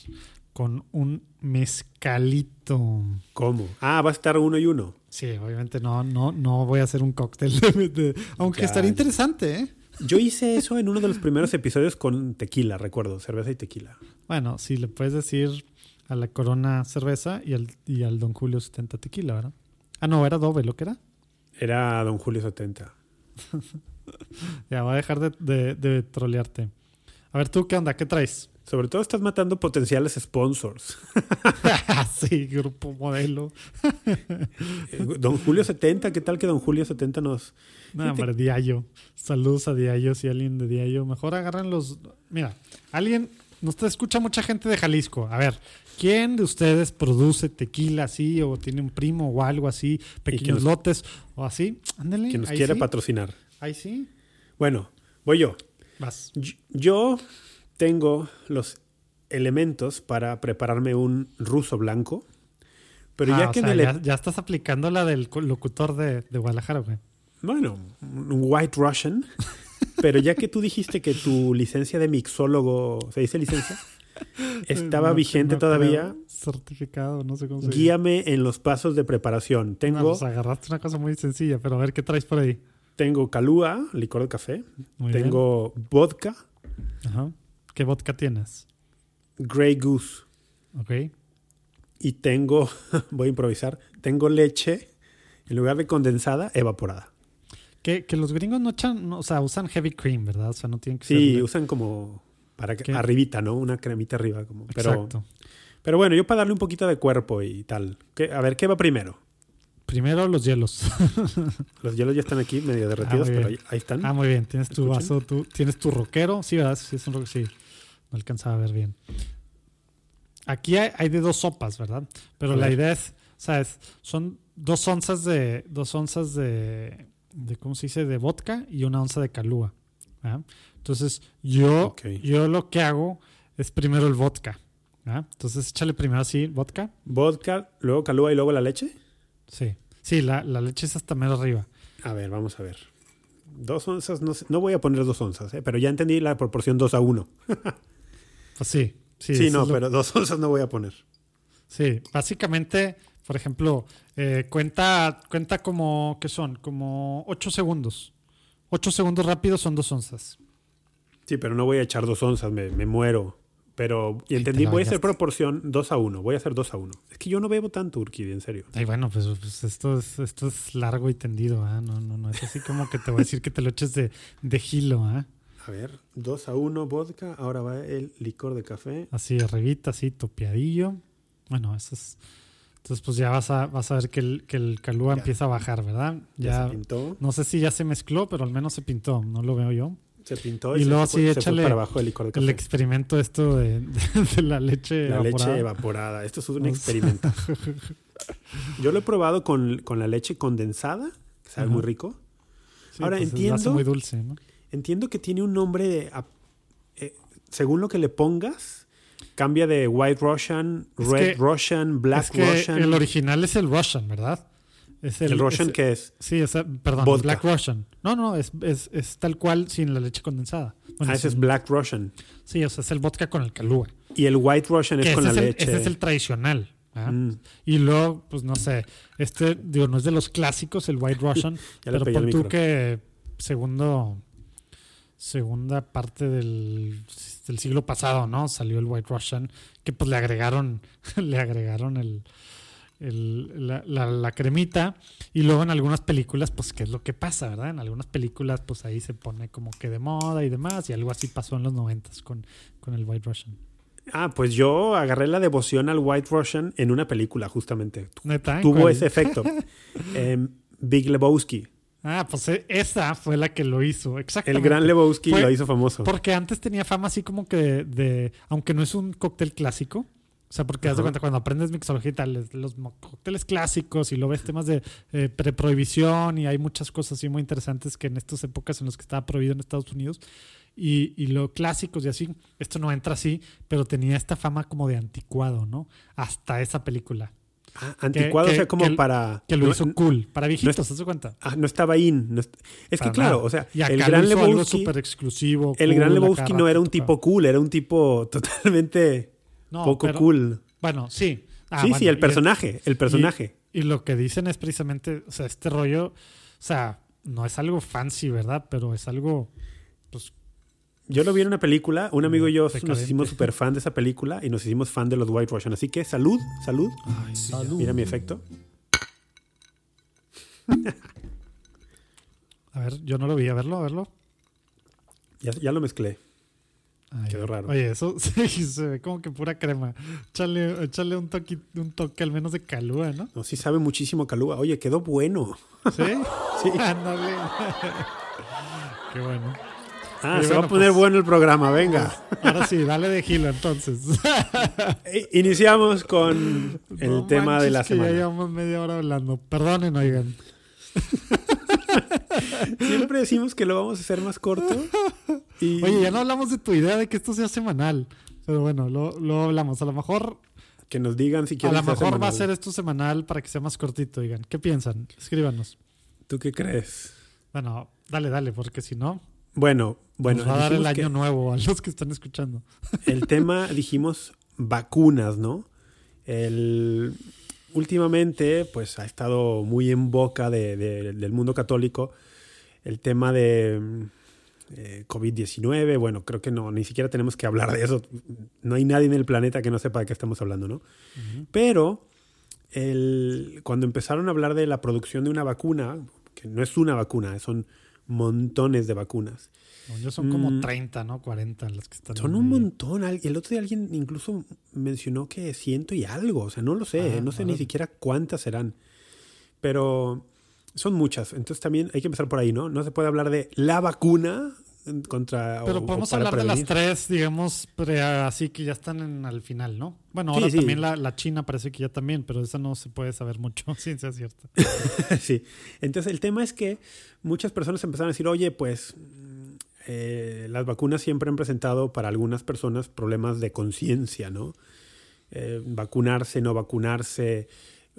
Speaker 3: con un mezcalito.
Speaker 2: ¿Cómo? Ah, va a estar uno y uno.
Speaker 3: Sí, obviamente no, no, no voy a hacer un cóctel. de- de- aunque
Speaker 2: Ya,
Speaker 3: estaría interesante, ¿eh?
Speaker 2: Yo hice eso en uno de los primeros episodios con tequila, recuerdo, cerveza y tequila.
Speaker 3: Bueno, sí, le puedes decir a la Corona cerveza y al, y al Don Julio 70 tequila, ¿verdad? Ah, no, era doble, ¿lo que era?
Speaker 2: Era Don Julio 70.
Speaker 3: Ya, voy a dejar de, de, de trolearte. A ver, ¿tú qué onda? ¿Qué traes?
Speaker 2: Sobre todo estás matando potenciales sponsors.
Speaker 3: sí, grupo modelo.
Speaker 2: Eh, Don Julio 70, ¿qué tal que Don Julio 70 nos...
Speaker 3: No, hombre, Diallo. Saludos a Diallo, si alguien de Diallo. Mejor agarran los. Mira, alguien. Nos te escucha mucha gente de Jalisco. A ver, ¿quién de ustedes produce tequila así o tiene un primo o algo así, pequeños
Speaker 2: nos-
Speaker 3: lotes o así? Ándale.
Speaker 2: que nos quiere
Speaker 3: sí,
Speaker 2: patrocinar?
Speaker 3: Ahí sí.
Speaker 2: Bueno, voy yo.
Speaker 3: Vas.
Speaker 2: Yo- Yo tengo los elementos para prepararme un ruso blanco, pero
Speaker 3: Ah,
Speaker 2: ya
Speaker 3: o
Speaker 2: que
Speaker 3: sea,
Speaker 2: en el...
Speaker 3: ya, ya estás aplicando la del locutor de, de Guadalajara, güey.
Speaker 2: Bueno, un White Russian, pero ya que tú dijiste que tu licencia de mixólogo, ¿se dice licencia? Estaba
Speaker 3: No,
Speaker 2: vigente
Speaker 3: no
Speaker 2: todavía.
Speaker 3: Certificado, no sé cómo se dice.
Speaker 2: Guíame en los pasos de preparación.
Speaker 3: No,
Speaker 2: Tengo,
Speaker 3: pues agarraste una cosa muy sencilla, pero a ver qué traes por ahí.
Speaker 2: tengo calúa, licor de café.
Speaker 3: Muy bien.
Speaker 2: tengo vodka,
Speaker 3: Ajá. ¿Qué vodka tienes?
Speaker 2: Grey Goose.
Speaker 3: Ok.
Speaker 2: Y tengo, voy a improvisar, tengo leche en lugar de condensada, evaporada.
Speaker 3: Que, que los gringos no echan, no, o sea, usan heavy cream, ¿verdad? O sea, no tienen que
Speaker 2: Sí,
Speaker 3: ser...
Speaker 2: usan como para que arribita, ¿no? Una cremita arriba. Como, pero,
Speaker 3: Exacto.
Speaker 2: pero bueno, yo para darle un poquito de cuerpo y tal. ¿Qué- a ver, ¿qué va primero?
Speaker 3: Primero los hielos.
Speaker 2: Los hielos ya están aquí medio derretidos,
Speaker 3: muy
Speaker 2: pero ahí, ahí están.
Speaker 3: ah, muy bien. Tienes tu
Speaker 2: ¿Escuchan?
Speaker 3: vaso, tú, tienes tu roquero. Sí, ¿verdad? Sí, es un roquero. Sí. No alcanzaba a ver bien. Aquí hay, hay de dos sopas, ¿verdad? Pero la idea es, ¿sabes? Son dos onzas de, dos onzas de, de, ¿cómo se dice? De vodka y una onza de calúa. ¿verdad? Entonces, yo, yo lo que hago es primero el vodka. ¿verdad? Entonces, échale primero así, vodka.
Speaker 2: Vodka, luego calúa y luego la leche.
Speaker 3: Sí. Sí, la, la leche es hasta mero arriba.
Speaker 2: A ver, vamos a ver. Dos onzas, no, sé- no voy a poner dos onzas, ¿eh? pero ya entendí la proporción 2 a 1.
Speaker 3: Pues sí. Sí,
Speaker 2: no,
Speaker 3: lo-
Speaker 2: pero dos onzas no voy a poner.
Speaker 3: Sí, básicamente, por ejemplo, eh, cuenta, cuenta como, ¿qué son? Como 8 segundos. 8 segundos rápidos son dos onzas.
Speaker 2: Sí, pero no voy a echar dos onzas, me, me muero. Pero, y
Speaker 3: te
Speaker 2: entendí, voy a hacer proporción 2 a 1. Voy a hacer 2 a 1. Es que yo no bebo tanto, Urquidi, en serio.
Speaker 3: Ay, bueno, pues, pues esto, es, esto es largo y tendido, ¿ah? No, no, no, es así como que te voy a decir que te lo eches de, de gilo, ¿ah?
Speaker 2: A ver, 2 a 1 vodka, ahora va el licor de café.
Speaker 3: Así arribita, así topeadillo. Bueno, eso es... Entonces, pues ya vas a, vas a ver que el, que el calúa empieza a bajar, ¿verdad?
Speaker 2: Ya,
Speaker 3: Ya,
Speaker 2: se pintó.
Speaker 3: no sé si ya se mezcló, pero al menos se pintó, no lo veo yo.
Speaker 2: Se pintó
Speaker 3: Y
Speaker 2: se
Speaker 3: luego sí, échale
Speaker 2: para abajo el licor de
Speaker 3: El
Speaker 2: café.
Speaker 3: experimento esto de, de- de la leche
Speaker 2: La
Speaker 3: evaporada.
Speaker 2: leche evaporada. Esto es un experimento. Yo lo he probado con, con la leche condensada, que sabe
Speaker 3: Ajá.
Speaker 2: muy rico.
Speaker 3: Sí,
Speaker 2: Ahora,
Speaker 3: pues,
Speaker 2: entiendo-
Speaker 3: muy dulce, ¿no?
Speaker 2: Entiendo que tiene un nombre de... eh, según lo que le pongas, cambia de White Russian,
Speaker 3: Es
Speaker 2: Red
Speaker 3: que-
Speaker 2: Russian, Black
Speaker 3: es que
Speaker 2: Russian.
Speaker 3: el original es el Russian, ¿verdad? Es
Speaker 2: ¿El,
Speaker 3: el,
Speaker 2: Russian
Speaker 3: es-
Speaker 2: qué es?
Speaker 3: Sí, es, perdón,
Speaker 2: Vodka.
Speaker 3: Black Russian. No, no, es, es, es tal cual sin la leche condensada. Bueno,
Speaker 2: ah, ese es Black Russian.
Speaker 3: Sí, o sea, es el vodka con el calúa.
Speaker 2: Y el White Russian es
Speaker 3: Que
Speaker 2: con
Speaker 3: ese,
Speaker 2: la
Speaker 3: es el,
Speaker 2: leche.
Speaker 3: ese es el tradicional.
Speaker 2: Mm,
Speaker 3: Y luego, pues no sé, este, digo, no es de los clásicos, el White Russian, pero pon tú que segundo, segunda parte del, del siglo pasado, ¿no? Salió el White Russian, que pues le agregaron, le agregaron el, el- la, la- la cremita. Y luego en algunas películas, pues, ¿qué es lo que pasa, verdad? En algunas películas, pues ahí se pone como que de moda y demás, y algo así pasó en los noventas con, con el White Russian.
Speaker 2: Ah, pues yo agarré la devoción al White Russian en una película, justamente.
Speaker 3: ¿Neta?
Speaker 2: Tuvo ese efecto. Em, Big Lebowski.
Speaker 3: Ah, pues eh, esa fue la que lo hizo,
Speaker 2: El
Speaker 3: exactamente.
Speaker 2: gran Lebowski
Speaker 3: Fue-
Speaker 2: lo hizo famoso.
Speaker 3: Porque antes tenía fama así como que de, de- aunque no es un cóctel clásico, o sea, porque haz de cuenta cuando aprendes mixología y tal, es- los cócteles clásicos y lo ves temas de eh, preprohibición y hay muchas cosas así muy interesantes que en estas épocas en las que estaba prohibido en Estados Unidos y, y lo clásicos y así, esto no entra así, pero tenía esta fama como de anticuado, ¿no? Hasta esa película,
Speaker 2: Ah, anticuado,
Speaker 3: que-
Speaker 2: o sea, como
Speaker 3: que-
Speaker 2: para...
Speaker 3: que lo
Speaker 2: no,
Speaker 3: hizo cool, para viejitos, ¿te das cuenta?
Speaker 2: ah, no estaba in. no est- es que claro, o sea,
Speaker 3: Y acá
Speaker 2: el gran
Speaker 3: hizo algo
Speaker 2: Lebowski...
Speaker 3: súper exclusivo.
Speaker 2: El
Speaker 3: cool,
Speaker 2: gran Lebowski no era un tipo cool, era un tipo totalmente
Speaker 3: No,
Speaker 2: poco
Speaker 3: pero-
Speaker 2: cool.
Speaker 3: Bueno, sí. Ah,
Speaker 2: sí,
Speaker 3: bueno,
Speaker 2: sí, el personaje, el personaje.
Speaker 3: Y lo que dicen es precisamente, o sea, este rollo, o sea, no es algo fancy, ¿verdad? Pero es algo, pues,
Speaker 2: Yo lo vi en una película, un amigo y yo nos
Speaker 3: Decadente.
Speaker 2: hicimos súper fan de esa película y nos hicimos fan de los White Russian. Así que salud, salud. Mira mi efecto.
Speaker 3: a ver, yo no lo vi, a verlo, a verlo.
Speaker 2: Ya, ya lo mezclé.
Speaker 3: Ay,
Speaker 2: Quedó raro.
Speaker 3: Oye, eso sí, se ve como que pura crema. Échale, échale un, toque, un toque al menos de calúa, ¿no?
Speaker 2: No, sí sabe muchísimo calúa. Oye, quedó bueno.
Speaker 3: ¿Sí?
Speaker 2: Sí.
Speaker 3: Ándale. Qué bueno.
Speaker 2: Ah,
Speaker 3: Y
Speaker 2: se va a poner
Speaker 3: pues-
Speaker 2: bueno el programa, venga.
Speaker 3: Ahora sí, dale de gilo entonces.
Speaker 2: Iniciamos con el
Speaker 3: No
Speaker 2: tema de la
Speaker 3: que Ya
Speaker 2: semana.
Speaker 3: llevamos media hora hablando. Perdonen, oigan.
Speaker 2: Siempre decimos que lo vamos a hacer más corto. Y
Speaker 3: Oye, ya no hablamos de tu idea de que esto sea semanal. Pero bueno, lo, lo hablamos. A lo mejor,
Speaker 2: que nos digan si
Speaker 3: a
Speaker 2: quieren
Speaker 3: lo
Speaker 2: que sea
Speaker 3: mejor va a ser esto semanal para que sea más cortito, oigan. ¿Qué piensan? Escríbanos.
Speaker 2: ¿Tú qué crees?
Speaker 3: Bueno, dale, dale, porque si no,
Speaker 2: Bueno, bueno,
Speaker 3: nos va a dar el año nuevo a los que están escuchando.
Speaker 2: el tema, dijimos, vacunas, ¿no? El, últimamente, pues ha estado muy en boca de- de- del mundo católico el tema de eh, COVID-19. Bueno, creo que no, ni siquiera tenemos que hablar de eso. No hay nadie en el planeta que no sepa de qué estamos hablando, ¿no? Pero el- cuando empezaron a hablar de la producción de una vacuna, que no es una vacuna, son montones de vacunas.
Speaker 3: Yo son como
Speaker 2: Mm.
Speaker 3: 30, ¿no? 40 las que están.
Speaker 2: Son
Speaker 3: ahí.
Speaker 2: un montón. Al- El otro día alguien incluso mencionó que ciento y algo. O sea, no lo sé.
Speaker 3: Ah,
Speaker 2: no sé ni siquiera cuántas serán. Pero son muchas. Entonces también hay que empezar por ahí, ¿no? No se puede hablar de la vacuna contra...
Speaker 3: Pero
Speaker 2: o-
Speaker 3: podemos hablar de las tres, digamos, pre- así que ya están en, al final, ¿no? Bueno, ahora
Speaker 2: sí.
Speaker 3: también la, la China parece que ya también, pero esa no se puede saber mucho, ciencia cierta.
Speaker 2: sí. Entonces el tema es que muchas personas empezaron a decir, oye, pues mm, eh, las vacunas siempre han presentado para algunas personas problemas de conciencia, ¿no? Eh, vacunarse, no vacunarse,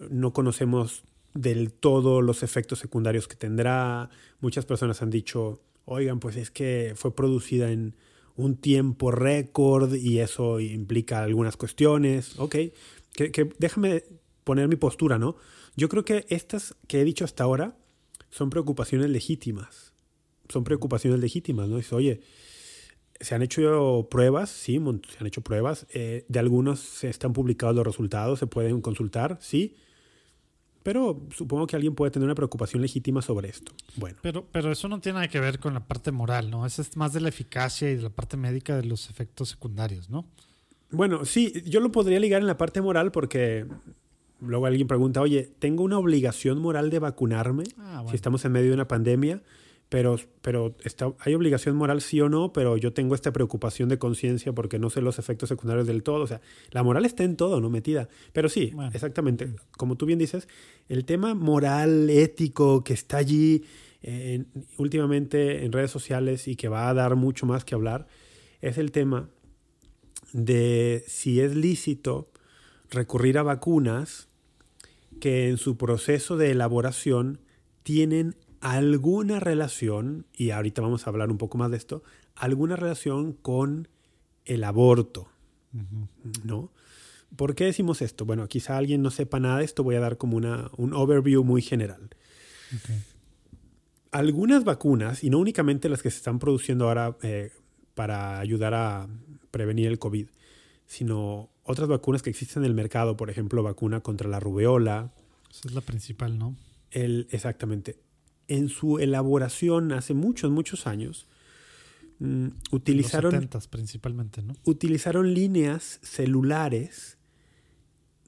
Speaker 2: no conocemos del todo los efectos secundarios que tendrá. Muchas personas han dicho, oigan, pues es que fue producida en un tiempo récord y eso implica algunas cuestiones. Ok, que, déjame poner mi postura, ¿no? Yo creo que estas que he dicho hasta ahora son preocupaciones legítimas. Son preocupaciones legítimas, ¿no? Dice, oye, se han hecho pruebas, sí, se han hecho pruebas. eh, de algunos se están publicados los resultados, se pueden consultar, sí. Pero supongo que alguien puede tener una preocupación legítima sobre esto. Bueno,
Speaker 3: Pero, pero eso no tiene nada que ver con la parte moral, ¿no? Eso es más de la eficacia y de la parte médica de los efectos secundarios, ¿no?
Speaker 2: Bueno, sí, yo lo podría ligar en la parte moral porque luego alguien pregunta, oye, ¿tengo una obligación moral de vacunarme
Speaker 3: Ah, bueno.
Speaker 2: si estamos en medio de una pandemia? Pero, pero está, hay obligación moral sí o no, pero yo tengo esta preocupación de conciencia porque no sé los efectos secundarios del todo. O sea, la moral está en todo, ¿no? Metida. Pero sí,
Speaker 3: Bueno.
Speaker 2: exactamente. Como tú bien dices, el tema moral, ético, que está allí eh, en- últimamente en redes sociales y que va a dar mucho más que hablar, es el tema de si es lícito recurrir a vacunas que en su proceso de elaboración tienen alguna relación, y ahorita vamos a hablar un poco más de esto, alguna relación con el aborto. ¿No? ¿Por qué decimos esto? Bueno, quizá alguien no sepa nada de esto, voy a dar como una, un overview muy general. Algunas vacunas, y no únicamente las que se están produciendo ahora eh, para ayudar a prevenir el COVID, sino otras vacunas que existen en el mercado, por ejemplo, vacuna contra la rubeola.
Speaker 3: Esa es la principal, ¿no?
Speaker 2: El, exactamente. En su elaboración hace muchos, muchos años, mm, utilizaron...
Speaker 3: Los principalmente, ¿no?
Speaker 2: Utilizaron líneas celulares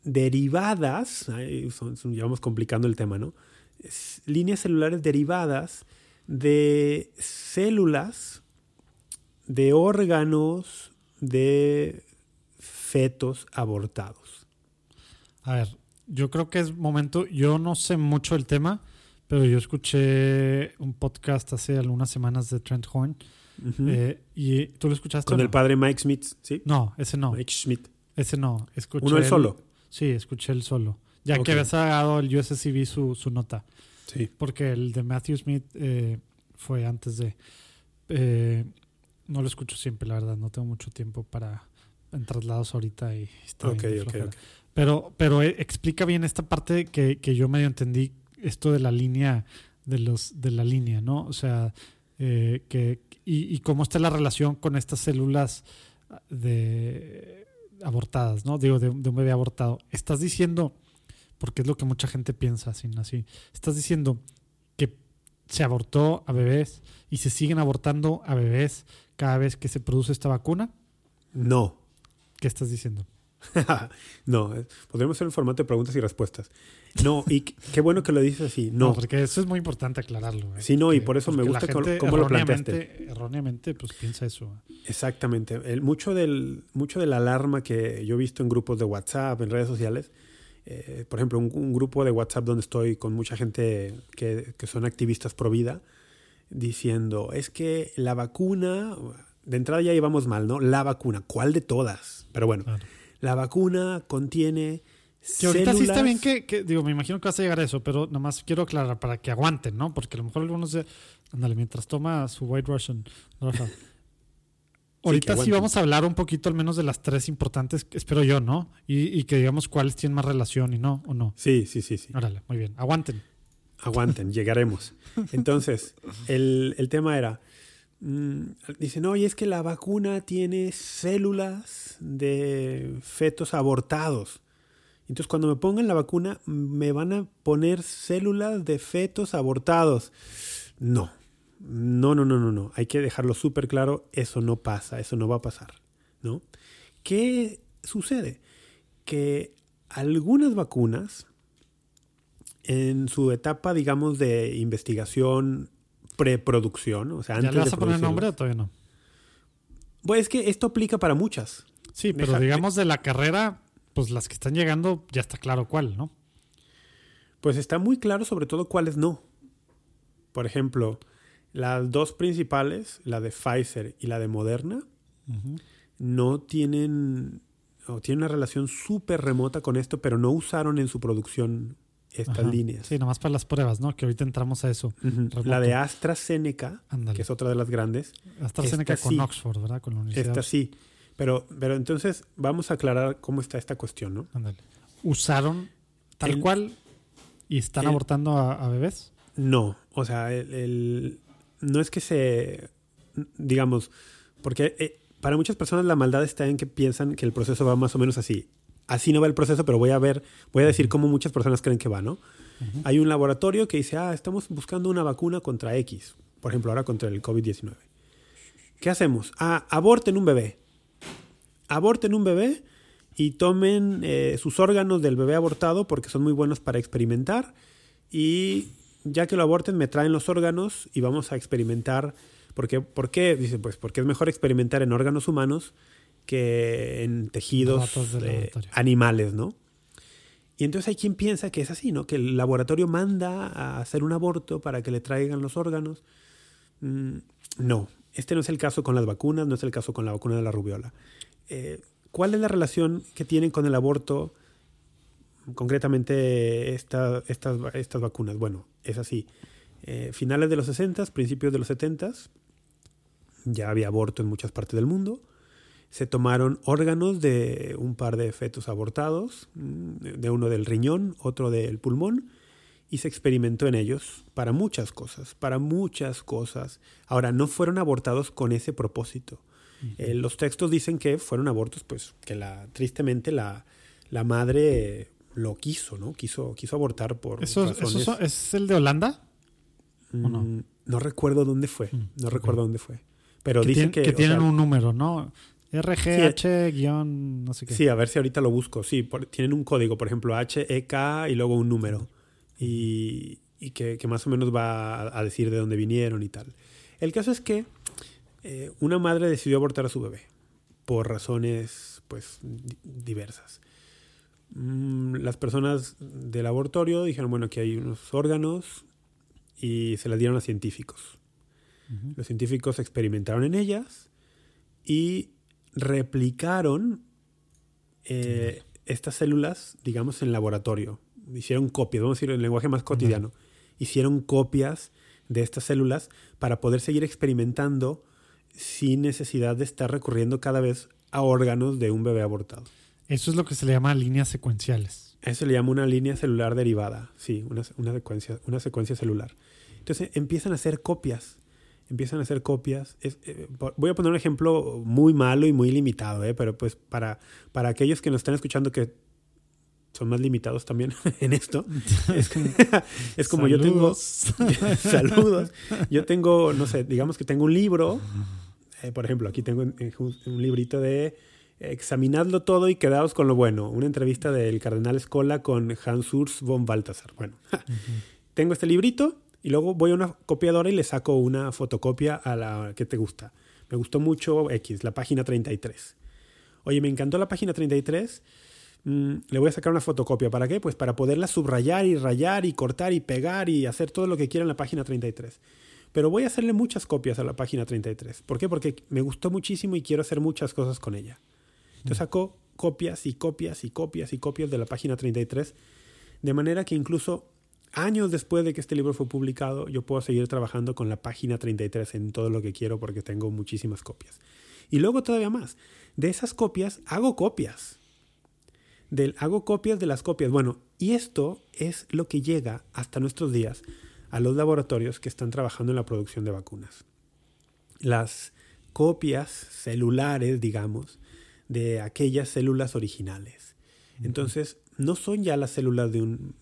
Speaker 2: derivadas, ya vamos complicando el tema, ¿no? líneas celulares derivadas de células, de órganos, de fetos abortados.
Speaker 3: A ver, yo creo que es momento, yo no sé mucho el tema, pero yo escuché un podcast hace algunas semanas de Trent Horn. Eh, y tú lo escuchaste.
Speaker 2: Con el padre Mike Smith, ¿sí?
Speaker 3: No, ese no.
Speaker 2: Mike Schmidt.
Speaker 3: Ese no. Escuché
Speaker 2: ¿Uno el solo?
Speaker 3: Sí, escuché el solo. Ya que había sacado el USCB su, su nota.
Speaker 2: Sí.
Speaker 3: Porque el de Matthew Smith eh, fue antes de. Eh, no lo escucho siempre, la verdad. No tengo mucho tiempo para en traslados ahorita y está
Speaker 2: okay, okay,
Speaker 3: Pero, pero eh, explica bien esta parte que, que, yo medio entendí, esto de la línea, de los, de la línea, ¿no? O sea, que, y, y, cómo está la relación con estas células de abortadas, ¿no? Digo, de, de un bebé abortado. Estás diciendo porque es lo que mucha gente piensa así, así. Estás diciendo que se abortó a bebés y se siguen abortando a bebés cada vez que se produce esta vacuna?
Speaker 2: No.
Speaker 3: ¿Qué estás diciendo?
Speaker 2: no, eh, podríamos hacer un formato de preguntas y respuestas. No, y qué bueno que lo dices así. No,
Speaker 3: porque eso es muy importante aclararlo.
Speaker 2: ¿eh? Sí, no, y por eso me gusta cómo lo planteaste.
Speaker 3: Erróneamente, pues piensa eso.
Speaker 2: Exactamente. El, mucho, del, mucho de la alarma que yo he visto en grupos de WhatsApp, en redes sociales, eh, por ejemplo, un, grupo de WhatsApp donde estoy con mucha gente que, que, son activistas pro vida, diciendo, es que la vacuna, de entrada ya íbamos mal, ¿no? La vacuna, ¿cuál de todas? Pero bueno, la vacuna contiene...
Speaker 3: Que ahorita sí está bien que, digo, me imagino que vas a llegar a eso, pero nada más quiero aclarar para que aguanten, ¿no? Porque a lo mejor algunos de, ándale, mientras toma su White Russian, Ahorita sí, vamos a hablar un poquito al menos de las tres importantes, espero yo, ¿no? Y, que digamos cuáles tienen más relación y no, o no.
Speaker 2: Sí, sí, sí, sí.
Speaker 3: Órale, muy bien. Aguanten.
Speaker 2: Aguanten, llegaremos. Entonces, el, tema era, mm, dicen, oye, es que la vacuna tiene células de fetos abortados. Entonces, cuando me pongan la vacuna, me van a poner células de fetos abortados. No, no, no, no, no, no. Hay que dejarlo súper claro. Eso no pasa, eso no va a pasar. ¿no? ¿Qué sucede? Que algunas vacunas, en su etapa, digamos, de investigación, preproducción, o sea,
Speaker 3: antes ¿Ya le vas a poner nombre o todavía no?
Speaker 2: Pues es que esto aplica para muchas.
Speaker 3: Sí, pero digamos de la carrera, pues las que están llegando ya está claro cuál, ¿no?
Speaker 2: Pues está muy claro sobre todo cuáles no. Por ejemplo, las dos principales, la de Pfizer y la de Moderna, no tienen o tienen una relación súper remota con esto, pero no usaron en su producción estas líneas.
Speaker 3: Sí, nomás para las pruebas, ¿no? Que ahorita entramos a eso.
Speaker 2: La de AstraZeneca, que es otra de las grandes.
Speaker 3: AstraZeneca con Oxford, ¿verdad? Con la universidad.
Speaker 2: Esta sí. Pero, pero entonces vamos a aclarar cómo está esta cuestión, ¿no?
Speaker 3: Ándale. ¿Usaron tal cual y están abortando a, bebés?
Speaker 2: No. O sea, el, no es que se, digamos, porque eh, para muchas personas la maldad está en que piensan que el proceso va más o menos así. Así no va el proceso, pero voy a ver, voy a decir cómo muchas personas creen que va, ¿no? Hay un laboratorio que dice, ah, estamos buscando una vacuna contra X, por ejemplo, ahora contra el COVID-19. ¿Qué hacemos? Ah, aborten un bebé. Aborten un bebé y tomen eh, sus órganos del bebé abortado porque son muy buenos para experimentar y ya que lo aborten, me traen los órganos y vamos a experimentar. ¿Por qué? ¿Por qué? Dice, pues porque es mejor experimentar en órganos humanos que en tejidos animales, ¿no? Y entonces hay quien piensa que es así, ¿no? Que el laboratorio manda a hacer un aborto para que le traigan los órganos. Mm, no, este no es el caso con las vacunas, no es el caso con la vacuna de la rubiola. Eh, ¿Cuál es la relación que tienen con el aborto concretamente estas, estas vacunas. Bueno, es así. Eh, finales de los 60, principios de los 70, ya había aborto en muchas partes del mundo. Se tomaron órganos de un par de fetos abortados, de uno del riñón, otro del pulmón, y se experimentó en ellos para muchas cosas, para muchas cosas. Ahora, no fueron abortados con ese propósito. Eh, los textos dicen que fueron abortos, pues que la, tristemente la, la madre lo quiso, ¿no? Quiso, quiso abortar por
Speaker 3: ¿Eso, ¿eso es el de Holanda?
Speaker 2: no? Mm, no? recuerdo dónde fue, mm, no recuerdo dónde fue. Pero dicen que...
Speaker 3: Que tienen un número, ¿no? RGH no sé qué.
Speaker 2: Sí, a ver si ahorita lo busco. Sí, tienen un código, por ejemplo, HEK y luego un número. Y, y que, que, más o menos va a, decir de dónde vinieron y tal. El caso es que eh, una madre decidió abortar a su bebé por razones pues diversas. Mm, las personas del laboratorio dijeron, bueno, que hay unos órganos y se las dieron a científicos. Los científicos experimentaron en ellas y replicaron eh, estas células, digamos, en laboratorio. Hicieron copias, vamos a decir en lenguaje más cotidiano. Hicieron copias de estas células para poder seguir experimentando sin necesidad de estar recurriendo cada vez a órganos de un bebé abortado.
Speaker 3: Eso es lo que se le llama líneas secuenciales.
Speaker 2: Eso se le llama una línea celular derivada, sí, una, secuencia, una secuencia celular. Entonces empiezan a hacer copias, empiezan a hacer copias. Eh, voy a poner un ejemplo muy malo y muy limitado, ¿eh? pero pues para, para aquellos que nos están escuchando que son más limitados también en esto. Es, como yo tengo... saludos. Yo tengo, no sé, digamos que tengo un libro. Eh, por ejemplo, aquí tengo un librito de Examinadlo todo y quedaos con lo bueno. Una entrevista del cardenal Escola con Hans Urs von Balthasar. Bueno, tengo este librito y luego voy a una copiadora y le saco una fotocopia a la que te gusta. Me gustó mucho X, la página 33. Oye, me encantó la página 33. Mm, le voy a sacar una fotocopia. ¿Para qué? Pues para poderla subrayar y rayar y cortar y pegar y hacer todo lo que quiera en la página 33. Pero voy a hacerle muchas copias a la página 33. ¿Por qué? Porque me gustó muchísimo y quiero hacer muchas cosas con ella. Entonces sacó copias y copias y copias y copias de la página 33, de manera que incluso años después de que este libro fue publicado, yo puedo seguir trabajando con la página 33 en todo lo que quiero porque tengo muchísimas copias. Y luego todavía más, de esas copias hago copias. Del, hago copias de las copias. Bueno, y esto es lo que llega hasta nuestros días a los laboratorios que están trabajando en la producción de vacunas. Las copias celulares, digamos, de aquellas células originales. Entonces, no son ya las células de un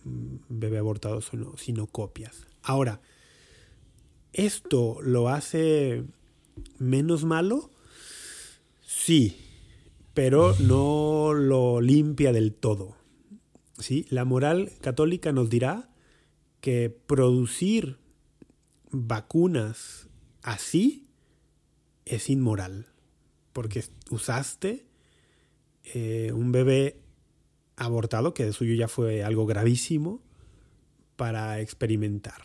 Speaker 2: bebé abortado, sino copias. Ahora, ¿esto lo hace menos malo? Sí, pero no lo limpia del todo. ¿sí? La moral católica nos dirá que producir vacunas así es inmoral, porque usaste eh, un bebé abortado, que de suyo ya fue algo gravísimo, para experimentar.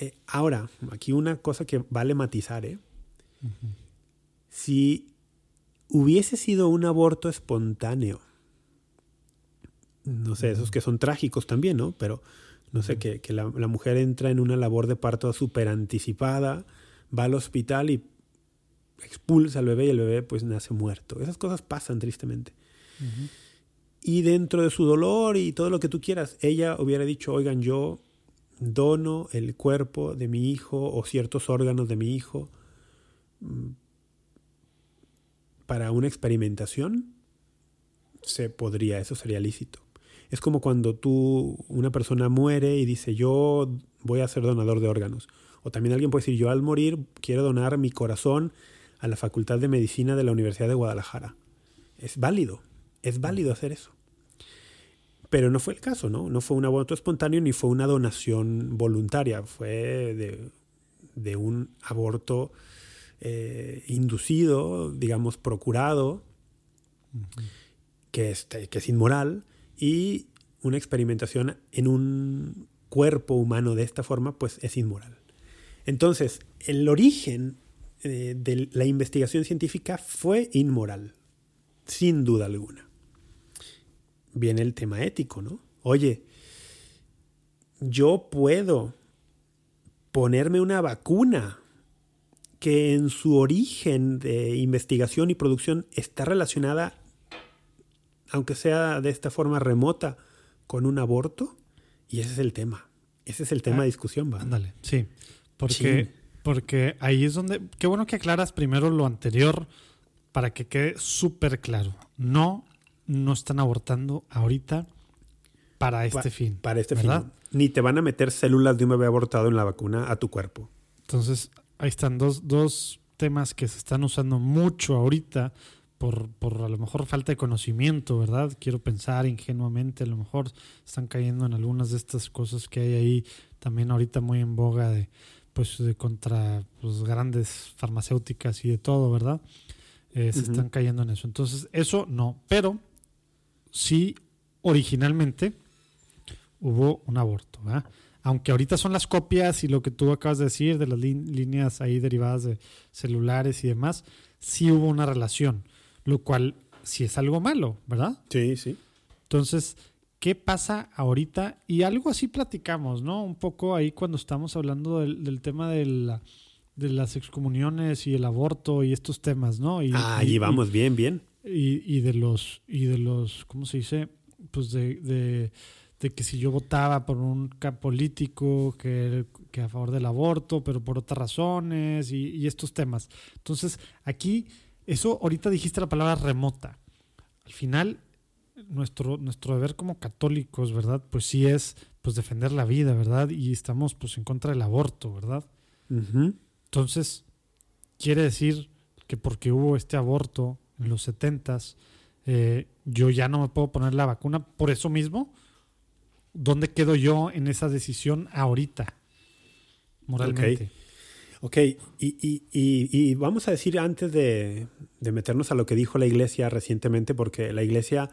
Speaker 2: Eh, ahora, aquí una cosa que vale matizar, ¿eh? Si hubiese sido un aborto espontáneo, no sé, esos que son trágicos también, ¿no? Pero no sé, que, la, la, mujer entra en una labor de parto súper anticipada, va al hospital y expulsa al bebé y el bebé pues nace muerto. Esas cosas pasan tristemente. Y dentro de su dolor y todo lo que tú quieras, ella hubiera dicho, oigan, yo dono el cuerpo de mi hijo o ciertos órganos de mi hijo mm, para una experimentación, se podría, eso sería lícito. Es como cuando tú, una persona muere y dice, yo voy a ser donador de órganos. O también alguien puede decir, yo al morir quiero donar mi corazón a la Facultad de Medicina de la Universidad de Guadalajara. Es válido, es válido hacer eso. Pero no fue el caso, ¿no? No fue un aborto espontáneo ni fue una donación voluntaria, fue de, un aborto eh, inducido, digamos, procurado, que, es, que es inmoral, y una experimentación en un cuerpo humano de esta forma, pues es inmoral. Entonces, el origen eh, de la investigación científica fue inmoral, sin duda alguna. Viene el tema ético, ¿no? Oye, yo puedo ponerme una vacuna que en su origen de investigación y producción está relacionada, aunque sea de esta forma remota, con un aborto. Y ese es el tema. Ese es el tema de ah, discusión, ¿va?
Speaker 3: Ándale, sí. Porque, porque ahí es donde. Qué bueno que aclaras primero lo anterior para que quede súper claro. No, no están abortando ahorita para este fin.
Speaker 2: Para este fin. Ni te van a meter células de un bebé abortado en la vacuna a tu cuerpo.
Speaker 3: Entonces, ahí están dos, dos temas que se están usando mucho ahorita por, por, a lo mejor falta de conocimiento, ¿verdad? Quiero pensar ingenuamente, a lo mejor están cayendo en algunas de estas cosas que hay ahí también ahorita muy en boga de pues de contra pues, grandes farmacéuticas y de todo, ¿verdad? Eh, se están cayendo en eso. Entonces, eso no, pero sí originalmente hubo un aborto, ¿verdad? Aunque ahorita son las copias y lo que tú acabas de decir de las líneas ahí derivadas de celulares y demás, sí hubo una relación, lo cual sí es algo malo, ¿verdad?
Speaker 2: Sí, sí.
Speaker 3: Entonces, ¿qué pasa ahorita? Y algo así platicamos, ¿no? Un poco ahí cuando estamos hablando del, tema de, las excomuniones y el aborto y estos temas, ¿no? Y,
Speaker 2: ah, ahí vamos, bien, bien.
Speaker 3: Y, de los, y de los, ¿cómo se dice? Pues de de que si yo votaba por un político que, a favor del aborto, pero por otras razones y, estos temas. Entonces, aquí, eso ahorita dijiste la palabra remota. Al final, nuestro, nuestro deber como católicos, ¿verdad? Pues sí es pues defender la vida, ¿verdad? Y estamos pues en contra del aborto, ¿verdad? Entonces, quiere decir que porque hubo este aborto en los setentas, eh, yo ya no me puedo poner la vacuna por eso mismo. ¿dónde quedo yo en esa decisión ahorita? Moralmente.
Speaker 2: Ok, Y, vamos a decir antes de, meternos a lo que dijo la iglesia recientemente, porque la iglesia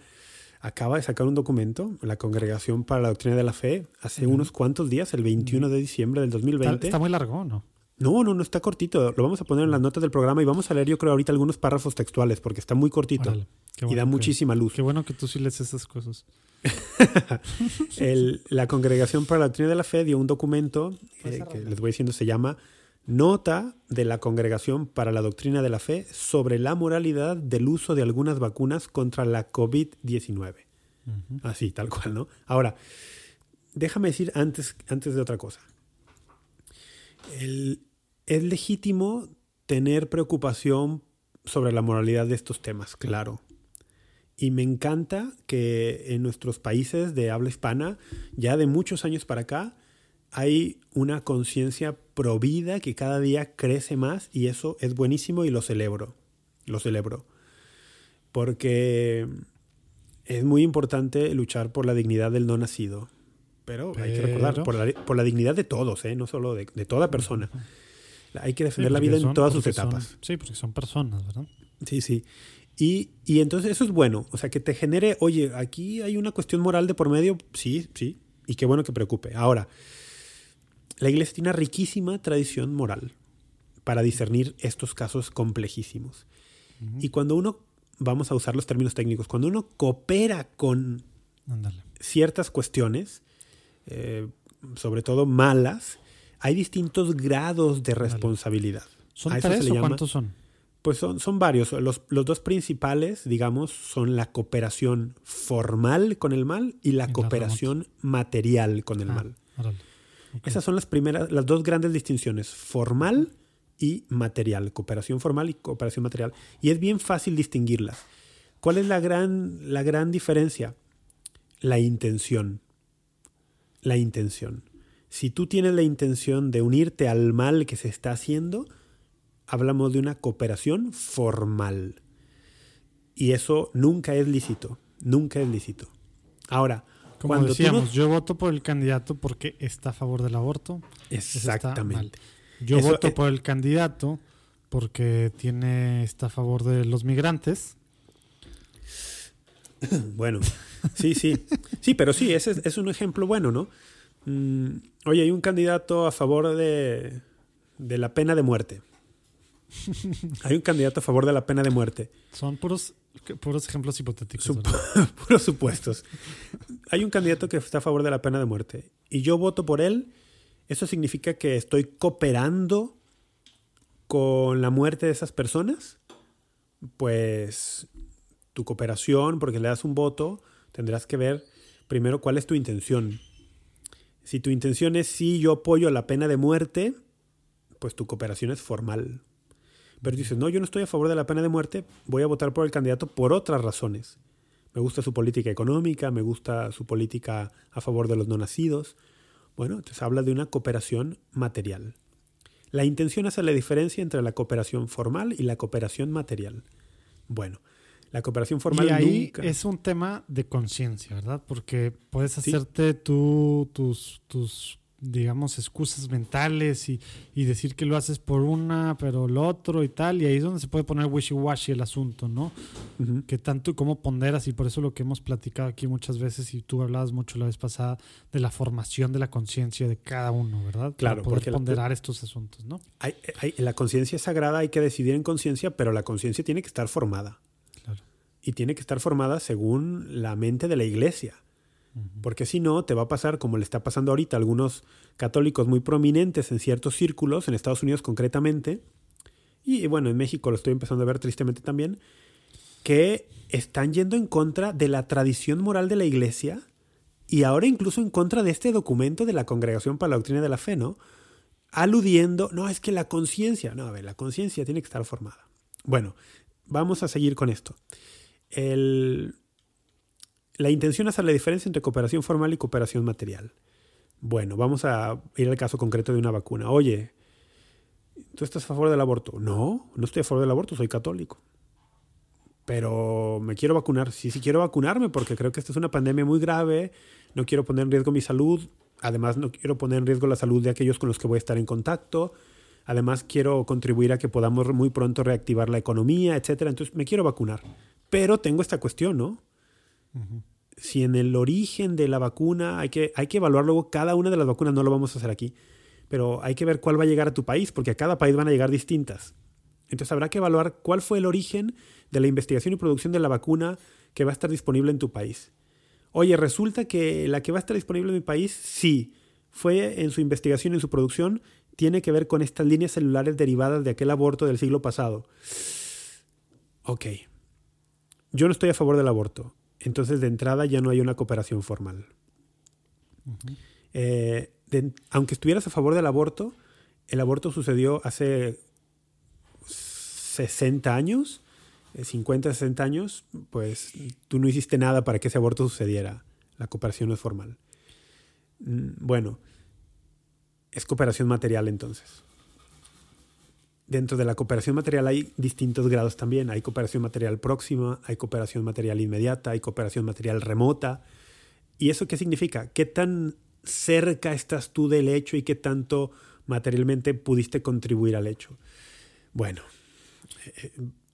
Speaker 2: acaba de sacar un documento, la Congregación para la Doctrina de la Fe, hace unos cuantos días, el 21 de diciembre del 2020.
Speaker 3: Está, muy largo, ¿no?
Speaker 2: No, no, no está cortito. Lo vamos a poner en las notas del programa y vamos a leer, yo creo, ahorita algunos párrafos textuales, porque está muy cortito y da muchísima luz.
Speaker 3: Qué bueno que tú sí lees esas cosas.
Speaker 2: la Congregación para la Doctrina de la Fe dio un documento eh, que les voy diciendo se llama Nota de la Congregación para la Doctrina de la Fe sobre la moralidad del uso de algunas vacunas contra la COVID-19. Así, tal cual, ¿no? Ahora, déjame decir antes, antes de otra cosa. Es legítimo tener preocupación sobre la moralidad de estos temas, claro. Y me encanta que en nuestros países de habla hispana, ya de muchos años para acá, hay una conciencia provida que cada día crece más y eso es buenísimo y lo celebro. Lo celebro. Porque es muy importante luchar por la dignidad del no nacido. Pero, hay que recordar, por la, dignidad de todos, ¿eh? no solo de, toda persona. Hay que defender la vida en todas sus etapas.
Speaker 3: sí, porque son personas, ¿verdad?
Speaker 2: Sí, sí. Y, y, entonces eso es bueno, o sea, que te genere, oye, aquí hay una cuestión moral de por medio, sí, sí, y qué bueno que preocupe. Ahora, la iglesia tiene una riquísima tradición moral para discernir estos casos complejísimos. Y cuando uno, vamos a usar los términos técnicos, cuando uno coopera con ciertas cuestiones, eh, sobre todo malas, hay distintos grados de responsabilidad.
Speaker 3: ¿Son tres o cuántos son?
Speaker 2: Pues son, son varios. Los, dos principales, digamos, son la cooperación formal con el mal y la cooperación material con el ah, mal. Esas son las primeras, las dos grandes distinciones, formal y material, cooperación formal y cooperación material. Y es bien fácil distinguirlas. ¿Cuál es la gran, la gran diferencia? La intención. La intención. Si tú tienes la intención de unirte al mal que se está haciendo, hablamos de una cooperación formal. Y eso nunca es lícito, nunca es lícito. Ahora,
Speaker 3: como cuando decíamos, yo voto por el candidato porque está a favor del aborto.
Speaker 2: Exactamente.
Speaker 3: Yo voto por el candidato porque tiene está a favor de los migrantes.
Speaker 2: Bueno, sí, sí. Sí, pero sí, ese es, un ejemplo bueno, ¿no? Mm, oye, hay un candidato a favor de, de la pena de muerte Hay un candidato a favor de la pena de muerte.
Speaker 3: Son puros, puros ejemplos hipotéticos.
Speaker 2: puros supuestos. Hay un candidato que está a favor de la pena de muerte y yo voto por él. ¿Eso significa que estoy cooperando con la muerte de esas personas? Pues tu cooperación, porque le das un voto, tendrás que ver primero cuál es tu intención. Si tu intención es sí, yo apoyo la pena de muerte, pues tu cooperación es formal. Pero dices, no, yo no estoy a favor de la pena de muerte, voy a votar por el candidato por otras razones. Me gusta su política económica, me gusta su política a favor de los no nacidos. Bueno, entonces habla de una cooperación material. La intención hace la diferencia entre la cooperación formal y la cooperación material. Bueno, la cooperación formal
Speaker 3: y ahí es un tema de conciencia, ¿verdad? Porque puedes hacerte tú tus, tus digamos, excusas mentales y, decir que lo haces por una, pero lo otro y tal, y ahí es donde se puede poner wishy-washy el asunto, ¿no? Que tanto y cómo ponderas, y por eso lo que hemos platicado aquí muchas veces, y tú hablabas mucho la vez pasada, de la formación de la conciencia de cada uno, ¿verdad?
Speaker 2: Claro,
Speaker 3: Para poder ponderar estos asuntos, ¿no?
Speaker 2: Hay, la conciencia es sagrada, hay que decidir en conciencia, pero la conciencia tiene que estar formada. Y tiene que estar formada según la mente de la iglesia porque si no, te va a pasar como le está pasando ahorita a algunos católicos muy prominentes en ciertos círculos, en Estados Unidos concretamente, y bueno, en México lo estoy empezando a ver tristemente también, que están yendo en contra de la tradición moral de la iglesia y ahora incluso en contra de este documento de la Congregación para la Doctrina de la Fe, ¿no? Aludiendo, no, es que la conciencia, no, a ver, la conciencia tiene que estar formada. Bueno, vamos a seguir con esto. La intención es hacer la diferencia entre cooperación formal y cooperación material. Bueno, vamos a ir al caso concreto de una vacuna. Oye, ¿tú estás a favor del aborto? No, no estoy a favor del aborto, soy católico. Pero me quiero vacunar. Sí, sí quiero vacunarme porque creo que esta es una pandemia muy grave. No quiero poner en riesgo mi salud. Además, no quiero poner en riesgo la salud de aquellos con los que voy a estar en contacto. Además, quiero contribuir a que podamos muy pronto reactivar la economía, etc. Entonces, me quiero vacunar. Pero tengo esta cuestión, ¿no? Si en el origen de la vacuna hay que, hay que evaluar luego cada una de las vacunas, no lo vamos a hacer aquí, pero hay que ver cuál va a llegar a tu país, porque a cada país van a llegar distintas. Entonces habrá que evaluar cuál fue el origen de la investigación y producción de la vacuna que va a estar disponible en tu país. Oye, resulta que la que va a estar disponible en mi país, sí, fue en su investigación y en su producción, tiene que ver con estas líneas celulares derivadas de aquel aborto del siglo pasado. Ok. Yo no estoy a favor del aborto. Entonces, de entrada ya no hay una cooperación formal. Eh, aunque estuvieras a favor del aborto, el aborto sucedió hace 60 años, 50, eh, 60 años, pues tú no hiciste nada para que ese aborto sucediera. La cooperación no es formal. Mm, bueno, es cooperación material entonces dentro de la cooperación material hay distintos grados también. Hay cooperación material próxima, hay cooperación material inmediata, hay cooperación material remota. ¿Y eso qué significa? ¿Qué tan cerca estás tú del hecho y qué tanto materialmente pudiste contribuir al hecho? Bueno, eh,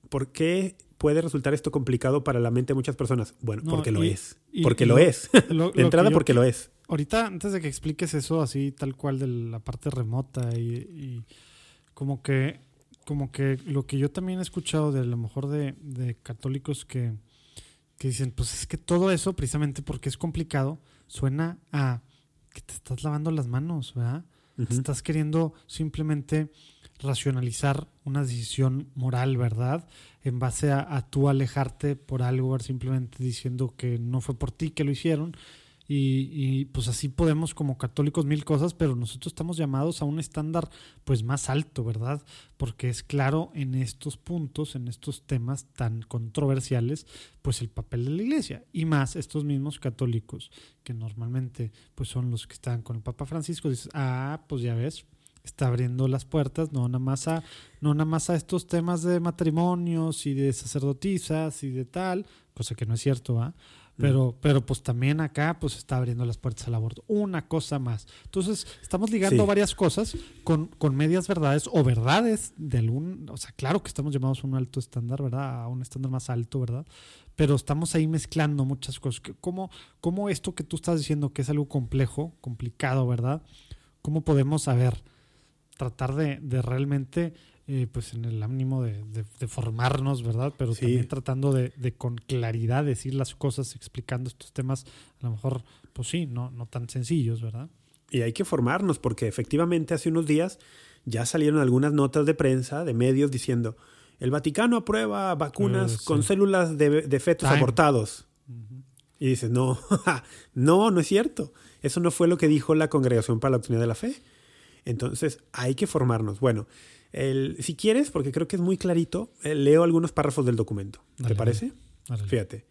Speaker 2: ¿por qué puede resultar esto complicado para la mente de muchas personas? Bueno, porque lo es. porque lo, es. de entrada, porque lo es.
Speaker 3: Ahorita, antes de que expliques eso así, tal cual de la parte remota y como que, como que lo que yo también he escuchado de a lo mejor de, católicos que, dicen, pues es que todo eso, precisamente porque es complicado, suena a que te estás lavando las manos, ¿verdad? Estás queriendo simplemente racionalizar una decisión moral, ¿verdad? En base a, a tú alejarte por algo, simplemente diciendo que no fue por ti que lo hicieron y, pues así podemos como católicos mil cosas, pero nosotros estamos llamados a un estándar pues más alto, ¿verdad? Porque es claro en estos puntos, en estos temas tan controversiales, pues el papel de la iglesia y más estos mismos católicos que normalmente pues son los que están con el Papa Francisco, dices, ah, pues ya ves, está abriendo las puertas, no nada más a, no nada más a estos temas de matrimonios y de sacerdotisas y de tal, cosa que no es cierto, ¿ah? Pero, pero pues también acá pues está abriendo las puertas al aborto. Una cosa más. Entonces, estamos ligando varias cosas con, con, medias verdades o verdades de algún, o sea, claro que estamos llamados a un alto estándar, ¿verdad? A un estándar más alto, ¿verdad? Pero estamos ahí mezclando muchas cosas. ¿Cómo, cómo esto que tú estás diciendo que es algo complejo, complicado, ¿verdad? ¿Cómo podemos saber, tratar de, de realmente eh, pues en el ánimo de, formarnos, ¿verdad? Pero también tratando de, con claridad decir las cosas, explicando estos temas, a lo mejor, pues sí, no, no tan sencillos, ¿verdad?
Speaker 2: Y hay que formarnos, porque efectivamente hace unos días ya salieron algunas notas de prensa, de medios, diciendo, el Vaticano aprueba vacunas con células de, fetos abortados. Y dices, no, no, no es cierto. Eso no fue lo que dijo la Congregación para la Doctrina de la Fe. Entonces, hay que formarnos. Bueno, el, si quieres, porque creo que es muy clarito, eh, leo algunos párrafos del documento. ¿Te parece? Fíjate.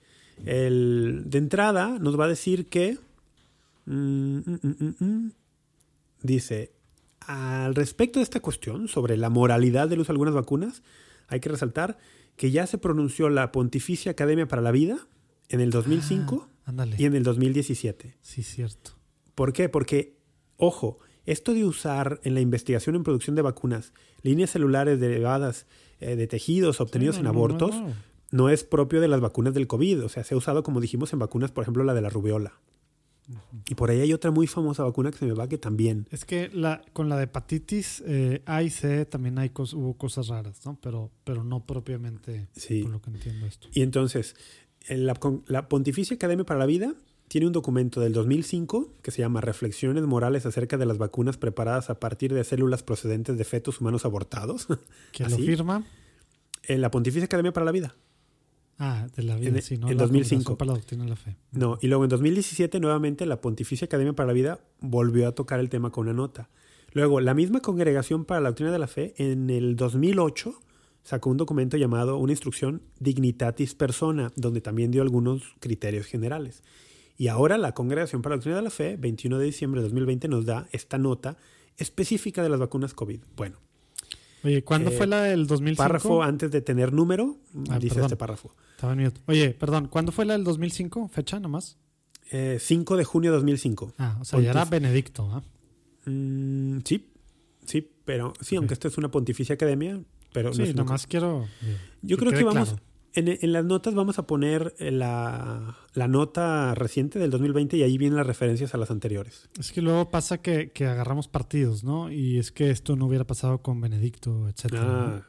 Speaker 2: El, de entrada nos va a decir que... Mm, mm, mm, dice, al respecto de esta cuestión sobre la moralidad del uso de algunas vacunas, hay que resaltar que ya se pronunció la Pontificia Academia para la Vida en el 2005 ah, y en el 2017.
Speaker 3: Sí, cierto.
Speaker 2: ¿Por qué? Porque, ojo, esto de usar en la investigación en producción de vacunas líneas celulares derivadas eh, de tejidos obtenidos en abortos no, es propio de las vacunas del COVID. O sea, se ha usado, como dijimos, en vacunas, por ejemplo, la de la rubiola. Y por ahí hay otra muy famosa vacuna que se me va que también.
Speaker 3: Es que la, con la de hepatitis eh, A y C también hay hubo cosas raras, ¿no? Pero, pero no propiamente por lo que entiendo esto.
Speaker 2: Y entonces, la, la Pontificia Academia para la Vida tiene un documento del 2005 que se llama Reflexiones morales acerca de las vacunas preparadas a partir de células procedentes de fetos humanos abortados.
Speaker 3: ¿Quién lo firma?
Speaker 2: En la Pontificia Academia para la Vida.
Speaker 3: Ah, de la vida,
Speaker 2: en, En 2005.
Speaker 3: Para la doctrina de la fe.
Speaker 2: No, y luego en 2017 nuevamente la Pontificia Academia para la Vida volvió a tocar el tema con una nota. Luego, la misma Congregación para la Doctrina de la Fe en el 2008 sacó un documento llamado Una instrucción Dignitatis Persona, donde también dio algunos criterios generales. Y ahora la Congregación para la Doctrina de la Fe, 21 de diciembre de 2020, nos da esta nota específica de las vacunas COVID. Bueno.
Speaker 3: Oye, ¿cuándo fue la del 2005?
Speaker 2: Párrafo antes de tener número, ah, dice este párrafo.
Speaker 3: Estaba en Oye, perdón, ¿cuándo fue la del 2005? ¿Fecha nomás?
Speaker 2: Eh, 5 de junio de 2005.
Speaker 3: Ah, o sea, ya era Benedicto, ¿ah?
Speaker 2: sí, sí, pero sí, aunque esto es una pontificia academia, pero
Speaker 3: sí, nomás quiero.
Speaker 2: Yo creo que vamos. En, las notas vamos a poner eh, la, nota reciente del 2020 y ahí vienen las referencias a las anteriores.
Speaker 3: Es que luego pasa que, agarramos partidos, ¿no? Y es que esto no hubiera pasado con Benedicto, etcétera. Ah,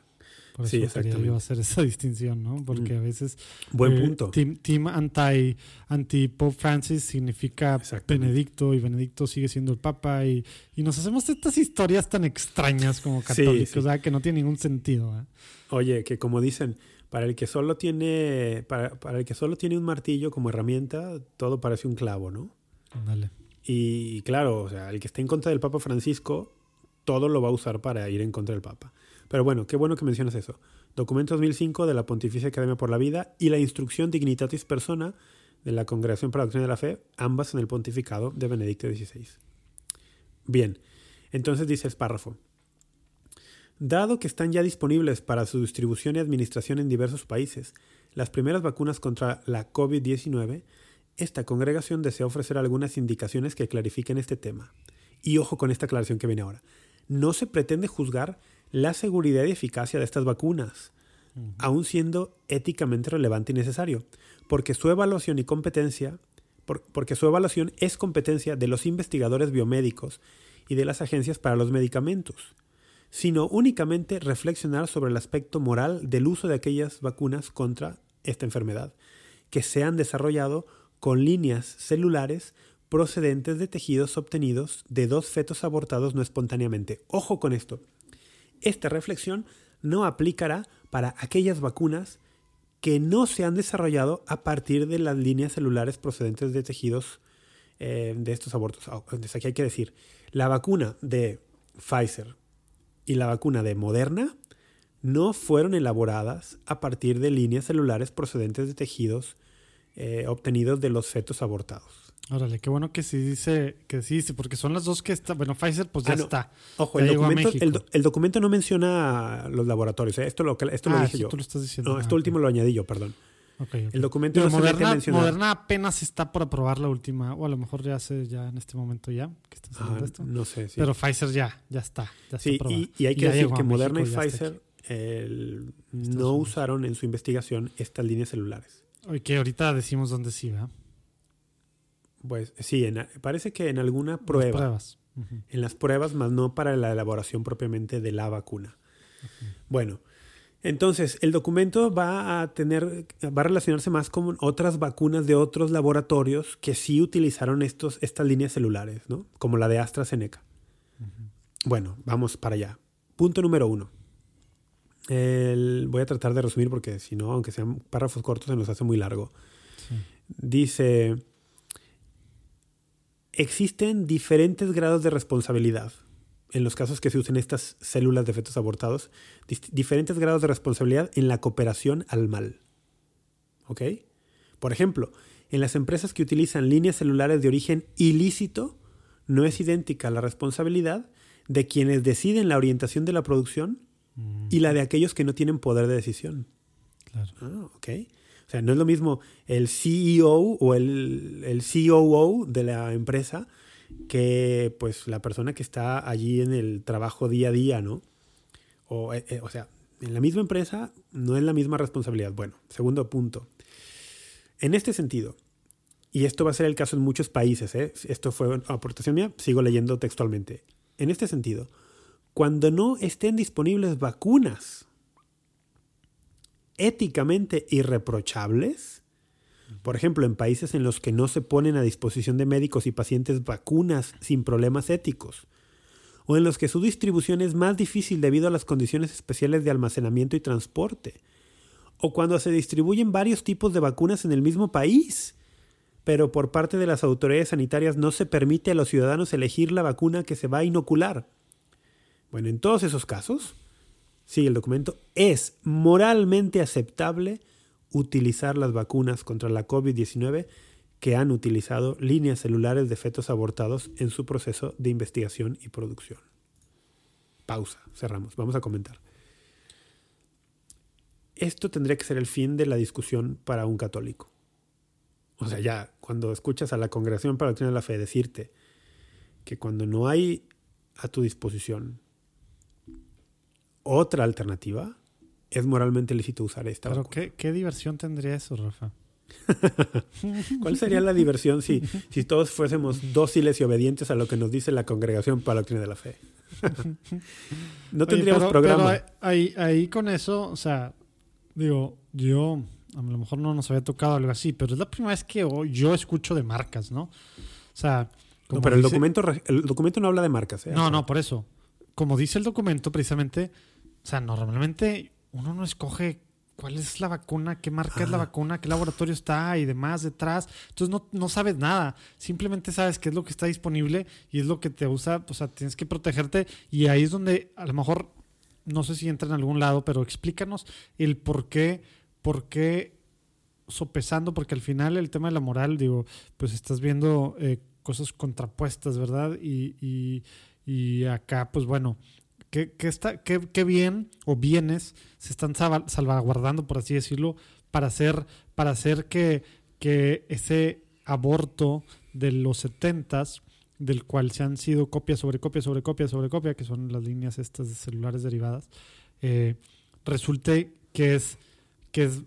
Speaker 3: Por eso sí, quería yo hacer esa distinción, ¿no? Porque a veces...
Speaker 2: Buen eh, punto.
Speaker 3: Team, anti, anti Pope Francis significa Benedicto y Benedicto sigue siendo el Papa y, nos hacemos estas historias tan extrañas como católicos, o sea, que no tiene ningún sentido. ¿eh?
Speaker 2: Oye, que como dicen para el que solo tiene, para, el que solo tiene un martillo como herramienta, todo parece un clavo, ¿no?
Speaker 3: Dale.
Speaker 2: Y claro, o sea, el que esté en contra del Papa Francisco, todo lo va a usar para ir en contra del Papa. Pero bueno, qué bueno que mencionas eso. Documento 2005 de la Pontificia Academia por la Vida y la Instrucción Dignitatis Persona de la Congregación para la Doctrina de la Fe, ambas en el pontificado de Benedicto XVI. Bien, entonces dice el párrafo. Dado que están ya disponibles para su distribución y administración en diversos países las primeras vacunas contra la COVID-19, esta congregación desea ofrecer algunas indicaciones que clarifiquen este tema. Y ojo con esta aclaración que viene ahora. No se pretende juzgar la seguridad y eficacia de estas vacunas, aun siendo éticamente relevante y necesario, porque su evaluación y competencia, porque su evaluación es competencia de los investigadores biomédicos y de las agencias para los medicamentos sino únicamente reflexionar sobre el aspecto moral del uso de aquellas vacunas contra esta enfermedad, que se han desarrollado con líneas celulares procedentes de tejidos obtenidos de dos fetos abortados no espontáneamente. Ojo con esto. Esta reflexión no aplicará para aquellas vacunas que no se han desarrollado a partir de las líneas celulares procedentes de tejidos eh, de estos abortos. Ah, entonces aquí hay que decir, la vacuna de Pfizer, y la vacuna de Moderna no fueron elaboradas a partir de líneas celulares procedentes de tejidos eh, obtenidos de los fetos abortados.
Speaker 3: Órale, qué bueno que sí dice, que sí dice, porque son las dos que está, bueno, Pfizer pues ya ah, está.
Speaker 2: Ojo, el documento, el, documento, no menciona los laboratorios, ¿eh? esto lo, esto lo ah, dije yo.
Speaker 3: Tú lo estás diciendo.
Speaker 2: No, esto ah, último lo añadí yo, perdón. El documento
Speaker 3: no Moderna, Moderna apenas está por aprobar la última, o a lo mejor ya hace ya en este momento ya que está
Speaker 2: haciendo esto. No sé.
Speaker 3: Pero Pfizer ya, ya está.
Speaker 2: sí, y, hay que decir que Moderna y Pfizer no usaron en su investigación estas líneas celulares.
Speaker 3: Y que ahorita decimos dónde sí, ¿verdad?
Speaker 2: Pues sí, parece que en alguna prueba.
Speaker 3: pruebas.
Speaker 2: En las pruebas, más no para la elaboración propiamente de la vacuna. Bueno, entonces el documento va a tener, va a relacionarse más con otras vacunas de otros laboratorios que sí utilizaron estos, estas líneas celulares, ¿no? Como la de AstraZeneca. Bueno, vamos para allá. Punto número uno. voy a tratar de resumir porque si no, aunque sean párrafos cortos, se nos hace muy largo. Dice, existen diferentes grados de responsabilidad en los casos que se usen estas células de fetos abortados, diferentes grados de responsabilidad en la cooperación al mal. ¿Ok? Por ejemplo, en las empresas que utilizan líneas celulares de origen ilícito, no es idéntica la responsabilidad de quienes deciden la orientación de la producción y la de aquellos que no tienen poder de decisión.
Speaker 3: Claro.
Speaker 2: Ah, ok. O sea, no es lo mismo el CEO o el, el COO de la empresa que pues la persona que está allí en el trabajo día a día, ¿no? O, eh, eh, o sea, en la misma empresa no es la misma responsabilidad. Bueno, segundo punto. En este sentido, y esto va a ser el caso en muchos países, ¿eh? esto fue aportación mía, sigo leyendo textualmente. En este sentido, cuando no estén disponibles vacunas éticamente irreprochables, por ejemplo, en países en los que no se ponen a disposición de médicos y pacientes vacunas sin problemas éticos, o en los que su distribución es más difícil debido a las condiciones especiales de almacenamiento y transporte, o cuando se distribuyen varios tipos de vacunas en el mismo país, pero por parte de las autoridades sanitarias no se permite a los ciudadanos elegir la vacuna que se va a inocular. Bueno, en todos esos casos, sigue el documento, es moralmente aceptable utilizar las vacunas contra la COVID-19 que han utilizado líneas celulares de fetos abortados en su proceso de investigación y producción. Pausa, cerramos, vamos a comentar. Esto tendría que ser el fin de la discusión para un católico. O sea, ya cuando escuchas a la Congregación para la Doctrina de la Fe decirte que cuando no hay a tu disposición otra alternativa, es moralmente lícito usar esta
Speaker 3: Pero ¿qué, diversión tendría eso, Rafa?
Speaker 2: ¿Cuál sería la diversión si, si todos fuésemos dóciles y obedientes a lo que nos dice la congregación para la doctrina de la fe? no tendríamos programa.
Speaker 3: Pero ahí, ahí con eso, o sea, digo, yo a lo mejor no nos había tocado algo así, pero es la primera vez que yo escucho de marcas, ¿no? O sea,
Speaker 2: no, pero el documento el documento no habla de marcas, ¿eh?
Speaker 3: No, no, por eso. Como dice el documento, precisamente, o sea, normalmente uno no escoge cuál es la vacuna, qué marca es la vacuna, qué laboratorio está y demás detrás. Entonces no, no, sabes nada. Simplemente sabes qué es lo que está disponible y es lo que te usa. O sea, tienes que protegerte. Y ahí es donde a lo mejor, no sé si entra en algún lado, pero explícanos el por qué, por qué sopesando, porque al final el tema de la moral, digo, pues estás viendo eh, cosas contrapuestas, ¿verdad? Y, y, y acá, pues bueno, qué, está, qué, bien o bienes se están salvaguardando, por así decirlo, para hacer, para hacer que, que ese aborto de los setentas, del cual se han sido copia sobre copia sobre copia sobre copia, que son las líneas estas de celulares derivadas, eh, resulte que es, que es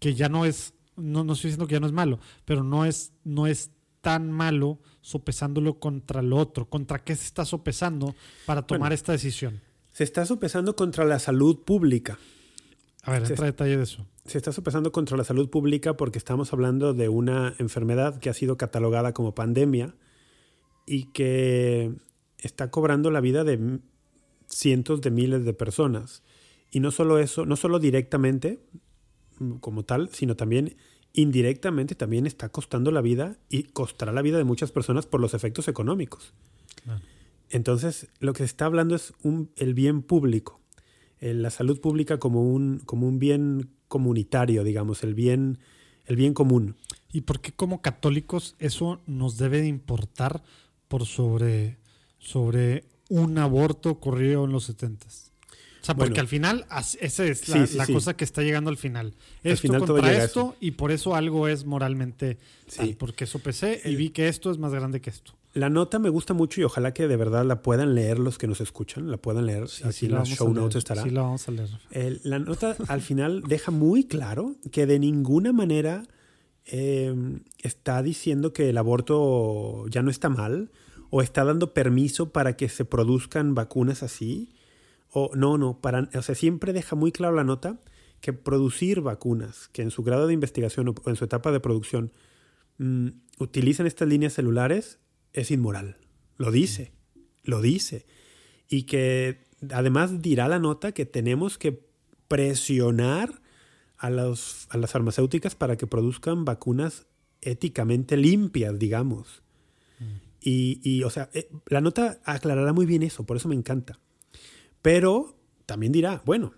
Speaker 3: que ya no es, no, no estoy diciendo que ya no es malo, pero no es, no es tan malo sopesándolo contra el otro? ¿Contra qué se está sopesando para tomar esta decisión?
Speaker 2: Se está sopesando contra la salud pública.
Speaker 3: A ver, entra detalle de eso.
Speaker 2: Se está sopesando contra la salud pública porque estamos hablando de una enfermedad que ha sido catalogada como pandemia y que está cobrando la vida de cientos de miles de personas. Y no solo eso, no solo directamente como tal, sino también indirectamente también está costando la vida y costará la vida de muchas personas por los efectos económicos. Entonces, lo que se está hablando es un, el bien público, la salud pública como un, como un bien comunitario, digamos, el bien, el bien común.
Speaker 3: ¿Y por qué como católicos eso nos debe de importar por sobre, sobre un aborto ocurrido en los setentas? sea, porque al final, esa es la, cosa que está llegando al final. Esto final contra esto, y por eso algo es moralmente sí. porque eso pensé y vi que esto es más grande que esto.
Speaker 2: La nota me gusta mucho y ojalá que de verdad la puedan leer los que nos escuchan, la puedan leer. Así en las show notes estará.
Speaker 3: Sí, la vamos a leer.
Speaker 2: la nota al final deja muy claro que de ninguna manera em, está diciendo que el aborto ya no está mal o está dando permiso para que se produzcan vacunas así o no, no, para, o sea, siempre deja muy claro la nota que producir vacunas que en su grado de investigación o en su etapa de producción mm, utilizan estas líneas celulares es inmoral. Lo dice, lo dice. Y que además dirá la nota que tenemos que presionar a, los, a las farmacéuticas para que produzcan vacunas éticamente limpias, digamos. Y, y, o sea, eh, la nota aclarará muy bien eso, por eso me encanta. Pero también dirá, bueno,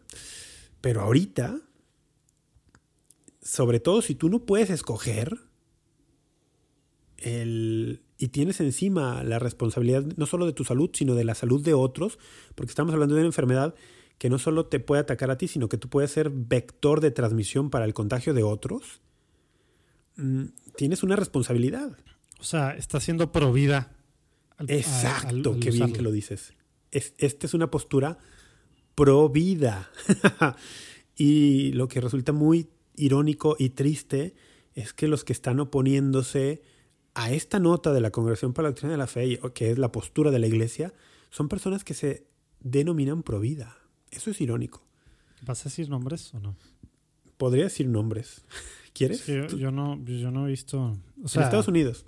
Speaker 2: pero ahorita, sobre todo si tú no puedes escoger, el, y tienes encima la responsabilidad no solo de tu salud, sino de la salud de otros, porque estamos hablando de una enfermedad que no solo te puede atacar a ti, sino que tú puedes ser vector de transmisión para el contagio de otros, mm, tienes una responsabilidad.
Speaker 3: O sea, está siendo provida.
Speaker 2: Exacto, qué bien que lo dices. Es, esta es una postura pro vida. y lo que resulta muy irónico y triste es que los que están oponiéndose a esta nota de la Congregación para la Doctrina de la Fe, que es la postura de la Iglesia, son personas que se denominan pro vida. Eso es irónico.
Speaker 3: ¿Vas a decir nombres o no?
Speaker 2: Podría decir nombres. ¿Quieres?
Speaker 3: yo, no, yo no he visto.
Speaker 2: en Estados Unidos.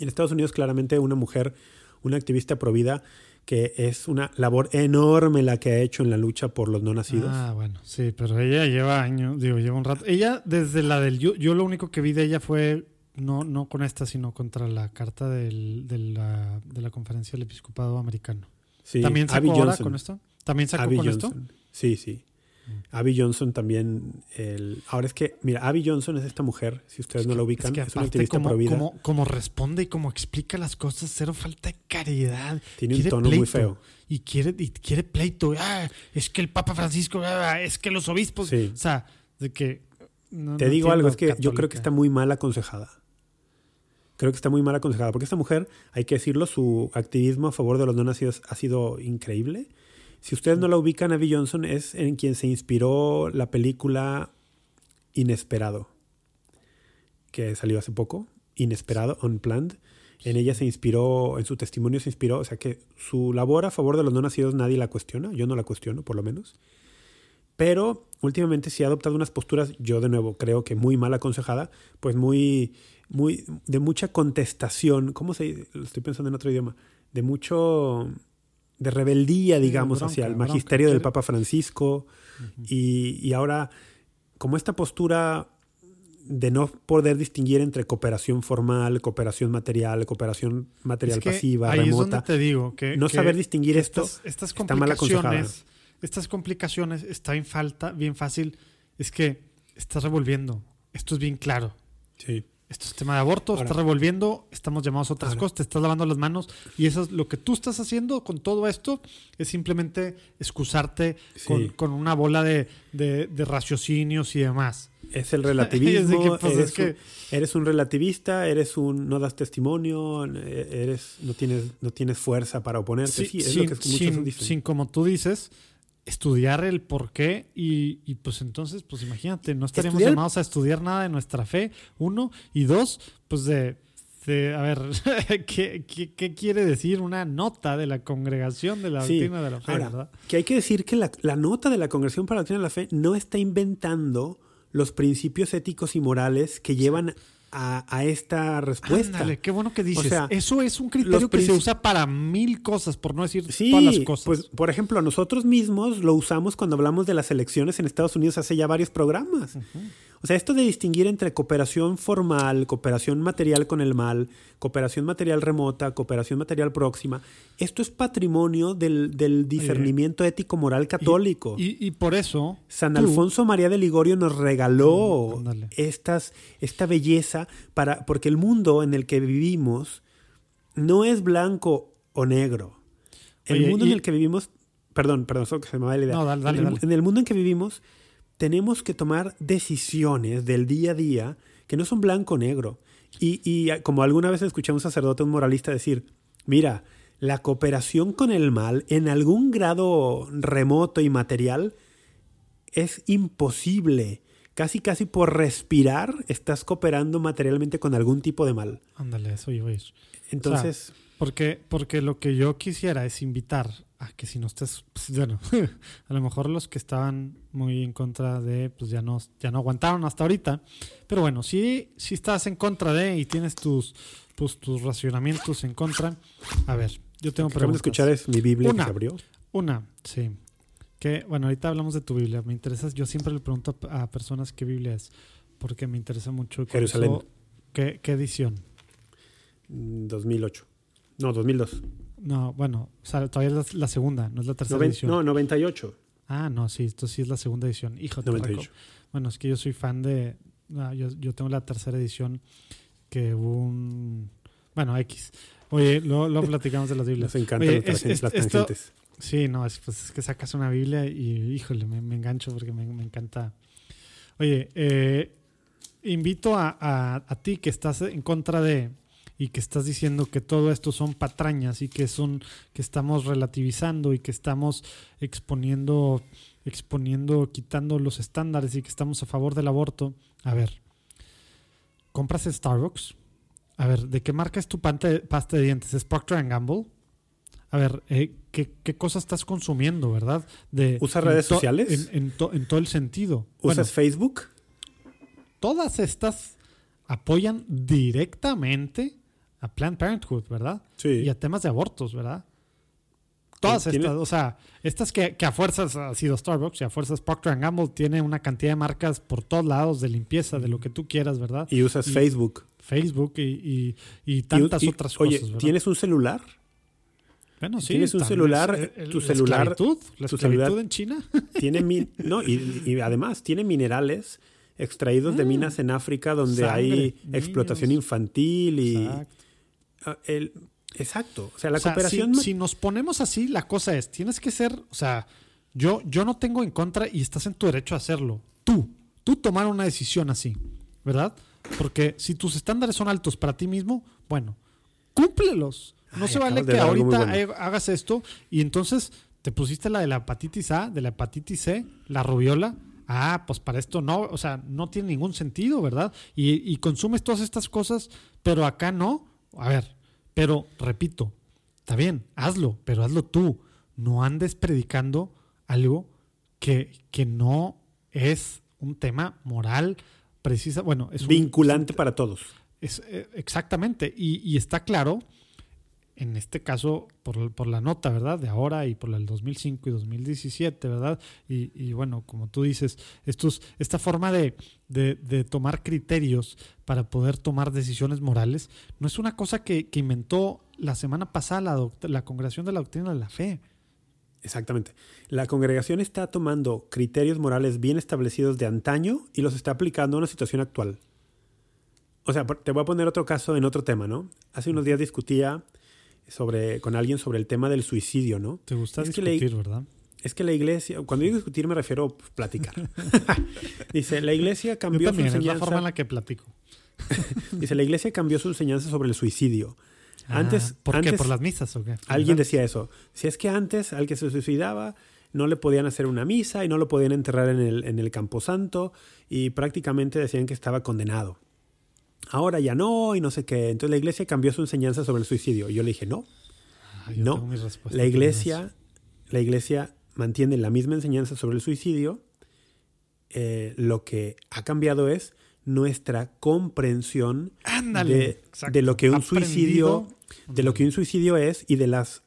Speaker 2: En Estados Unidos, claramente, una mujer, una activista pro vida, que es una labor enorme la que ha hecho en la lucha por los no nacidos.
Speaker 3: Ah, bueno, sí, pero ella lleva años, digo, lleva un rato. Ella, desde la del. Yo, yo lo único que vi de ella fue no, no con esta, sino contra la carta del, de, la, de la conferencia del episcopado americano. Sí, ¿También sacó ahora con esto? ¿También sacó con esto?
Speaker 2: Sí, sí. Mm. Abby Johnson también. El... Ahora es que, mira, Abby Johnson es esta mujer, si ustedes no la ubican, es, una activista
Speaker 3: como,
Speaker 2: vida.
Speaker 3: Como, como, responde y como explica las cosas, cero falta de caridad.
Speaker 2: Tiene un tono muy feo.
Speaker 3: Y quiere, y quiere pleito. Ah, es que el Papa Francisco, ah, es que los obispos. O sea, de que.
Speaker 2: Te digo algo, es que yo creo que está muy mal aconsejada creo que está muy mal aconsejada, porque esta mujer, hay que decirlo, su activismo a favor de los no nacidos ha sido increíble. Si ustedes no la ubican, Abby Johnson es en quien se inspiró la película Inesperado, que salió hace poco, Inesperado, Unplanned. En ella se inspiró, en su testimonio se inspiró, o sea que su labor a favor de los no nacidos nadie la cuestiona, yo no la cuestiono por lo menos. Pero últimamente sí ha adoptado unas posturas, yo de nuevo creo que muy mal aconsejada, pues muy muy, de mucha contestación, ¿cómo se lo estoy pensando en otro idioma? De mucho, de rebeldía, digamos, hacia el magisterio del Papa Francisco. y, y, ahora, como esta postura de no poder distinguir entre cooperación formal, cooperación material, cooperación material pasiva, remota.
Speaker 3: te digo que
Speaker 2: no saber distinguir esto estas está mal aconsejada.
Speaker 3: Estas complicaciones está bien falta, bien fácil. Es que estás revolviendo. Esto es bien claro.
Speaker 2: Sí.
Speaker 3: Esto es tema de aborto, estás revolviendo, estamos llamados a otras cosas, te estás lavando las manos y eso es lo que tú estás haciendo con todo esto, es simplemente excusarte con, una bola de, raciocinios y demás.
Speaker 2: Es el relativismo, pues, eres, que... un, eres, un, relativista, eres un no das testimonio, eres no tienes no tienes fuerza para oponerte. Sí, es lo que
Speaker 3: sin, sin, como tú dices, estudiar el por qué y, y, pues entonces, pues imagínate, no estaríamos llamados a estudiar nada de nuestra fe, uno, y dos, pues de, a ver, ¿qué, ¿qué, quiere decir una nota de la congregación de la doctrina de la fe, verdad?
Speaker 2: Que hay que decir que la, la nota de la congregación para la doctrina de la fe no está inventando los principios éticos y morales que llevan a, esta respuesta.
Speaker 3: Ándale, qué bueno que dices. Eso es un criterio que se usa para mil cosas, por no decir todas las cosas.
Speaker 2: Pues, por ejemplo, nosotros mismos lo usamos cuando hablamos de las elecciones en Estados Unidos hace ya varios programas. O sea, esto de distinguir entre cooperación formal, cooperación material con el mal, cooperación material remota, cooperación material próxima, esto es patrimonio del, discernimiento ético-moral católico.
Speaker 3: Y, por eso...
Speaker 2: San Alfonso María de Ligorio nos regaló estas, esta belleza para, porque el mundo en el que vivimos no es blanco o negro. El mundo en el que vivimos... Perdón, perdón, solo que se me va la idea.
Speaker 3: No, dale, dale,
Speaker 2: en el mundo en que vivimos tenemos que tomar decisiones del día a día que no son blanco o negro. Y, como alguna vez escuché a un sacerdote, un moralista decir, mira, la cooperación con el mal en algún grado remoto y material es imposible. Casi, casi por respirar estás cooperando materialmente con algún tipo de mal.
Speaker 3: Ándale, eso iba a ir.
Speaker 2: Entonces...
Speaker 3: porque, porque lo que yo quisiera es invitar a que si no estás, pues, bueno, a lo mejor los que estaban muy en contra de, pues ya no, ya no aguantaron hasta ahorita. Pero bueno, si, si estás en contra de y tienes tus, pues, tus racionamientos en contra, a ver, yo tengo
Speaker 2: preguntas. de escuchar es mi Biblia una, que se abrió.
Speaker 3: Una, sí. Que, bueno, ahorita hablamos de tu Biblia. Me interesa, yo siempre le pregunto a, personas qué Biblia es, porque me interesa mucho.
Speaker 2: Jerusalén.
Speaker 3: ¿qué, ¿Qué edición?
Speaker 2: 2008. No, 2002.
Speaker 3: No, bueno, o sea, todavía es la, segunda, no es la tercera edición.
Speaker 2: No, 98.
Speaker 3: Ah, no, sí, esto sí es la segunda edición. Hijo de 98. Bueno, es que yo soy fan de. yo, yo, tengo la tercera edición que hubo un. Bueno, X. Oye, luego, platicamos de las Biblias.
Speaker 2: Nos encantan las tangentes.
Speaker 3: Sí, no, es, pues, es que sacas una Biblia y, híjole, me, engancho porque me, encanta. Oye, eh, invito a, a ti que estás en contra de y que estás diciendo que todo esto son patrañas y que son que estamos relativizando y que estamos exponiendo exponiendo quitando los estándares y que estamos a favor del aborto. A ver. ¿Compras Starbucks? A ver, ¿de qué marca es tu pasta de dientes? ¿Es Procter Gamble? A ver, eh, ¿qué, ¿qué, cosa estás consumiendo, verdad? De,
Speaker 2: ¿Usas redes sociales?
Speaker 3: En, en, todo el sentido.
Speaker 2: ¿Usas Facebook?
Speaker 3: Todas estas apoyan directamente a Planned Parenthood, ¿verdad?
Speaker 2: Sí.
Speaker 3: Y a temas de abortos, ¿verdad? Todas estas, o sea, estas que, a fuerzas ha sido Starbucks y a fuerzas Procter Gamble tiene una cantidad de marcas por todos lados de limpieza, de lo que tú quieras, ¿verdad?
Speaker 2: Y usas Facebook.
Speaker 3: Facebook y, y, tantas otras cosas.
Speaker 2: Oye, ¿tienes un celular?
Speaker 3: Bueno, sí.
Speaker 2: Tienes un celular, tu celular.
Speaker 3: La tu celular en China.
Speaker 2: Tiene no, y, además tiene minerales extraídos de ah. minas en África donde hay explotación infantil y. Exacto. El, exacto. O sea, la cooperación.
Speaker 3: Si, nos ponemos así, la cosa es, tienes que ser, o sea, yo, yo no tengo en contra y estás en tu derecho a hacerlo. Tú, tú tomar una decisión así, ¿verdad? Porque si tus estándares son altos para ti mismo, bueno, cúmplelos. No se vale que ahorita hagas esto y entonces te pusiste la de la hepatitis A, de la hepatitis C, la rubiola. Ah, pues para esto no, o sea, no tiene ningún sentido, ¿verdad? Y, y consumes todas estas cosas, pero acá no. A ver, pero, repito, está bien, hazlo, pero hazlo tú. No andes predicando algo que, que no es un tema moral precisa. Bueno, es
Speaker 2: vinculante para todos.
Speaker 3: Es, eh, exactamente. Y, y, está claro en este caso por, por, la nota, ¿verdad? De ahora y por el 2005 y 2017, ¿verdad? Y, y bueno, como tú dices, estos, esta forma de, de, tomar criterios para poder tomar decisiones morales no es una cosa que, que inventó la semana pasada la, la Congregación de la Doctrina de la Fe.
Speaker 2: Exactamente. La congregación está tomando criterios morales bien establecidos de antaño y los está aplicando a una situación actual. O sea, te voy a poner otro caso en otro tema, ¿no? Hace unos días discutía sobre, con alguien sobre el tema del suicidio, ¿no?
Speaker 3: Te gusta discutir, ¿verdad?
Speaker 2: Es que la iglesia, cuando digo discutir me refiero a platicar. Dice, la iglesia cambió
Speaker 3: su enseñanza. Es la forma en la que platico.
Speaker 2: Dice, la iglesia cambió su enseñanza sobre el suicidio.
Speaker 3: Ah,
Speaker 2: antes,
Speaker 3: ¿Por
Speaker 2: qué?
Speaker 3: ¿Por las misas o qué?
Speaker 2: Alguien decía eso. Si es que antes al que se suicidaba no le podían hacer una misa y no lo podían enterrar en el, en el camposanto y prácticamente decían que estaba condenado ahora ya no y no sé qué. Entonces la iglesia cambió su enseñanza sobre el suicidio. Y yo le dije, no, no. La iglesia, la iglesia mantiene la misma enseñanza sobre el suicidio. Eh, lo que ha cambiado es nuestra comprensión de, de, lo que un suicidio de lo que un suicidio es y de las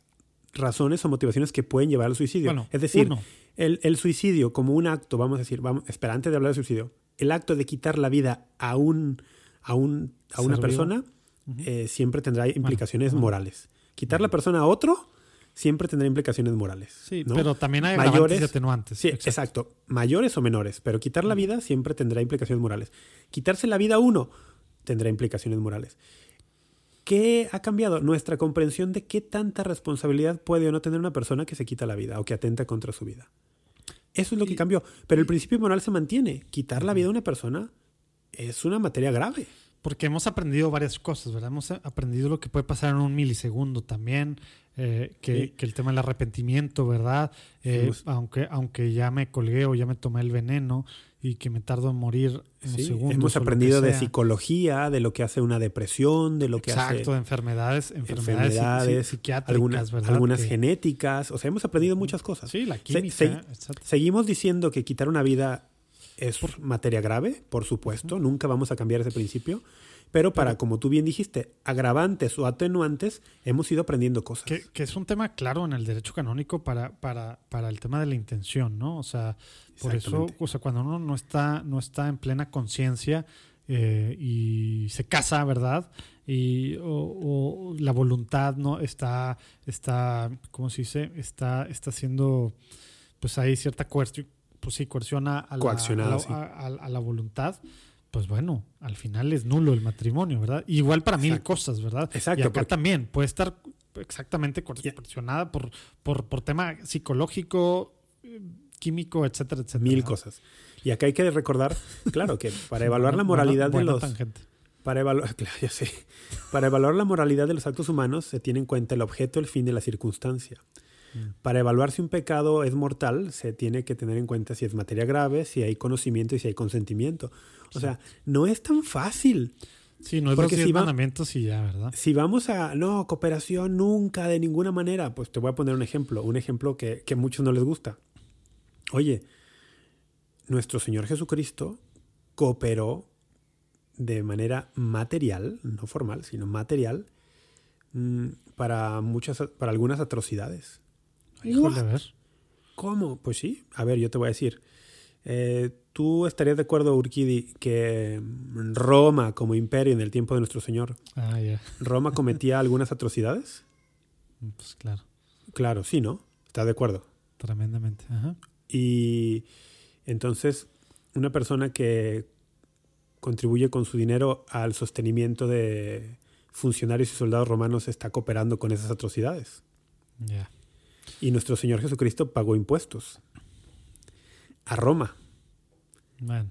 Speaker 2: razones o motivaciones que pueden llevar al suicidio. es decir, el, el, suicidio como un acto, vamos a decir, vamos, espera, antes de hablar de suicidio, el acto de quitar la vida a un a, un, a una persona, eh, siempre tendrá implicaciones morales. Quitar la persona a otro siempre tendrá implicaciones morales.
Speaker 3: Sí, pero también hay mayores y atenuantes.
Speaker 2: Sí, exacto. Mayores o menores, pero quitar la vida siempre tendrá implicaciones morales. Quitarse la vida a uno tendrá implicaciones morales. ¿Qué ha cambiado? Nuestra comprensión de qué tanta responsabilidad puede o no tener una persona que se quita la vida o que atenta contra su vida. Eso es lo que cambió. Pero el principio moral se mantiene. Quitar la vida a una persona es una materia grave.
Speaker 3: Porque hemos aprendido varias cosas, ¿verdad? Hemos aprendido lo que puede pasar en un milisegundo también, eh, que, el tema del arrepentimiento, ¿verdad? Eh, aunque, aunque ya me colgué o ya me tomé el veneno, y que me tardo en morir en
Speaker 2: Sí,
Speaker 3: segundos.
Speaker 2: hemos aprendido de psicología, de lo que hace una depresión, de lo que
Speaker 3: Exacto,
Speaker 2: hace
Speaker 3: de enfermedades, enfermedades, psi-
Speaker 2: enfermedades,
Speaker 3: psi- psiquiátricas,
Speaker 2: algunas,
Speaker 3: ¿verdad?
Speaker 2: algunas
Speaker 3: Que-
Speaker 2: genéticas. O sea, hemos aprendido muchas cosas.
Speaker 3: Sí, la química.
Speaker 2: se-
Speaker 3: exacto.
Speaker 2: Seguimos diciendo que quitar una vida es materia grave, por supuesto, nunca vamos a cambiar ese principio, pero para, como tú bien dijiste, agravantes o atenuantes, hemos ido aprendiendo cosas.
Speaker 3: Que, que es un tema claro en el derecho canónico para, para, para el tema de la intención, ¿no? O sea, por eso, o sea, cuando uno no está, no está en plena conciencia eh, y se casa, ¿verdad? Y o, o la voluntad no está, está, ¿cómo se dice? Está, está haciendo, pues hay cierta coerción, pues sí, coerción a, la,
Speaker 2: Coaccionada,
Speaker 3: a la-
Speaker 2: sí.
Speaker 3: a- a- a la voluntad. Pues bueno, al final es nulo el matrimonio, ¿verdad? Igual para mil cosas, ¿verdad?
Speaker 2: Exacto,
Speaker 3: Y acá
Speaker 2: porque-
Speaker 3: también puede estar exactamente coercionada por, por, por tema psicológico, químico, etcétera, etcétera.
Speaker 2: Mil cosas. Y acá hay que recordar, claro, que para evaluar la moralidad de los... Para evaluar, claro, ya sé. Para evaluar la moralidad de los actos humanos se tiene en cuenta el objeto, el fin de la circunstancia.
Speaker 3: Mm.
Speaker 2: Para evaluar si un pecado es mortal, se tiene que tener en cuenta si es materia grave, si hay conocimiento y si hay consentimiento. O sea, no es tan fácil.
Speaker 3: Sí, no es
Speaker 2: Porque si
Speaker 3: mandamientos y ya, ¿verdad?
Speaker 2: Si vamos a, no, cooperación nunca, de ninguna manera, pues te voy a poner un ejemplo, un ejemplo que, que a muchos no les gusta. Oye, nuestro Señor Jesucristo cooperó de manera material, no formal, sino material, mm, para, muchas, para algunas atrocidades.
Speaker 3: Híjole, a ver.
Speaker 2: ¿Cómo? Pues sí. A ver, yo te voy a decir. Eh, ¿Tú estarías de acuerdo, Urquidi, que Roma como imperio en el tiempo de nuestro Señor,
Speaker 3: Ah.
Speaker 2: Roma cometía algunas atrocidades?
Speaker 3: Pues claro,
Speaker 2: Claro, sí, ¿no? ¿Estás de acuerdo?
Speaker 3: tremendamente. Ajá.
Speaker 2: Y entonces, una persona que contribuye con su dinero al sostenimiento de funcionarios y soldados romanos está cooperando con esas atrocidades.
Speaker 3: Ya.
Speaker 2: Y nuestro Señor Jesucristo pagó impuestos a Roma.
Speaker 3: Bueno.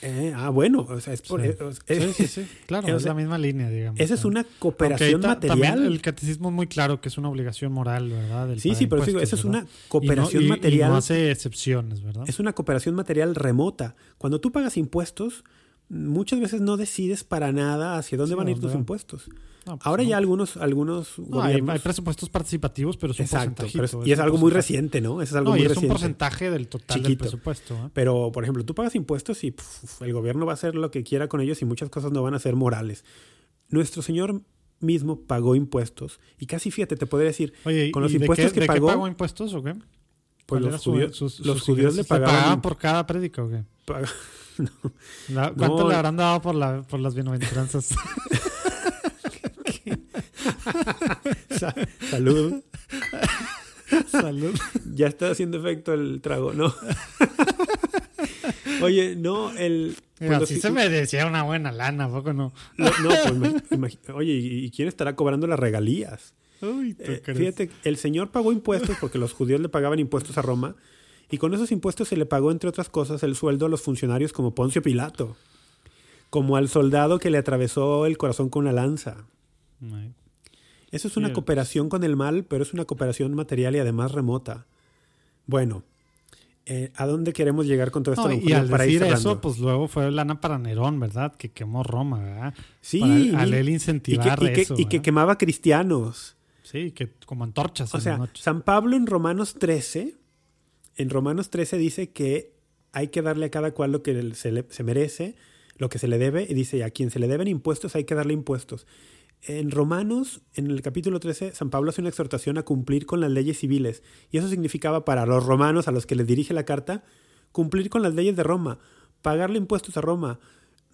Speaker 2: Eh, ah, bueno, o sea, es por
Speaker 3: Sí.
Speaker 2: eso.
Speaker 3: Sí, sí, sí. Claro, es la misma línea, digamos.
Speaker 2: Esa es una cooperación
Speaker 3: también
Speaker 2: material.
Speaker 3: El catecismo es muy claro que es una obligación moral, ¿verdad? del
Speaker 2: Sí, sí, pero digo, esa es una cooperación
Speaker 3: Y no- y-
Speaker 2: material.
Speaker 3: Y no hace excepciones, ¿verdad?
Speaker 2: Es una cooperación material remota. Cuando tú pagas impuestos, muchas veces no decides para nada hacia dónde
Speaker 3: Sí,
Speaker 2: van a ir tus impuestos.
Speaker 3: No, pues
Speaker 2: Ahora
Speaker 3: no.
Speaker 2: ya algunos, algunos
Speaker 3: No,
Speaker 2: gobiernos.
Speaker 3: hay presupuestos participativos, pero es un
Speaker 2: exacto,
Speaker 3: porcentaje.
Speaker 2: pero es- y es algo muy reciente, ¿no? Eso es algo
Speaker 3: No, y
Speaker 2: muy
Speaker 3: es un porcentaje del total del presupuesto. ¿eh?
Speaker 2: Pero, por ejemplo, tú pagas impuestos y el gobierno va a hacer lo que quiera con ellos y muchas cosas no van a ser morales. Nuestro Señor mismo pagó impuestos y casi, fíjate, te podría decir,
Speaker 3: Oye,
Speaker 2: con
Speaker 3: ¿y
Speaker 2: los
Speaker 3: de
Speaker 2: impuestos
Speaker 3: qué,
Speaker 2: que
Speaker 3: de qué
Speaker 2: pagó,
Speaker 3: impuestos o qué?
Speaker 2: pues
Speaker 3: ¿Cuál era
Speaker 2: los judíos,
Speaker 3: sus-
Speaker 2: los
Speaker 3: sus
Speaker 2: judíos le pagaban,
Speaker 3: pagaban por cada prédica o qué?
Speaker 2: pag-
Speaker 3: ¿Cuánto
Speaker 2: No.
Speaker 3: le habrán dado por, la, por las bienaventuranzas?
Speaker 2: Sa- salud.
Speaker 3: Salud.
Speaker 2: Ya está haciendo efecto el trago, ¿no? Oye, no, el. los-
Speaker 3: Así se merecía una buena lana, ¿a poco no?
Speaker 2: lo- no, pues oye, ¿y quién estará cobrando las regalías?
Speaker 3: Uy, ¿tú
Speaker 2: Eh, fíjate, el señor pagó impuestos porque los judíos le pagaban impuestos a Roma y con esos impuestos se le pagó, entre otras cosas, el sueldo a los funcionarios como Poncio Pilato, como al soldado que le atravesó el corazón con una lanza. Eso es una
Speaker 3: Sí.
Speaker 2: cooperación con el mal, pero es una cooperación material y además remota. Bueno, eh, ¿a dónde queremos llegar con todo esto?
Speaker 3: No, y al
Speaker 2: para ir
Speaker 3: decir eso, pues luego fue lana para Nerón, ¿verdad? Que quemó Roma, ¿verdad?
Speaker 2: sí,
Speaker 3: para- al él
Speaker 2: y que,
Speaker 3: incentivar
Speaker 2: y que-
Speaker 3: eso.
Speaker 2: y que quemaba cristianos.
Speaker 3: Sí, que como antorchas
Speaker 2: O
Speaker 3: en
Speaker 2: sea,
Speaker 3: la noche.
Speaker 2: San Pablo en Romanos 13, en Romanos 13 dice que hay que darle a cada cual lo que se, le- se merece, lo que se le debe, y dice, a quien se le deben impuestos hay que darle impuestos. En Romanos, en el capítulo 13, San Pablo hace una exhortación a cumplir con las leyes civiles, y eso significaba para los romanos a los que les dirige la carta, cumplir con las leyes de Roma, pagarle impuestos a Roma.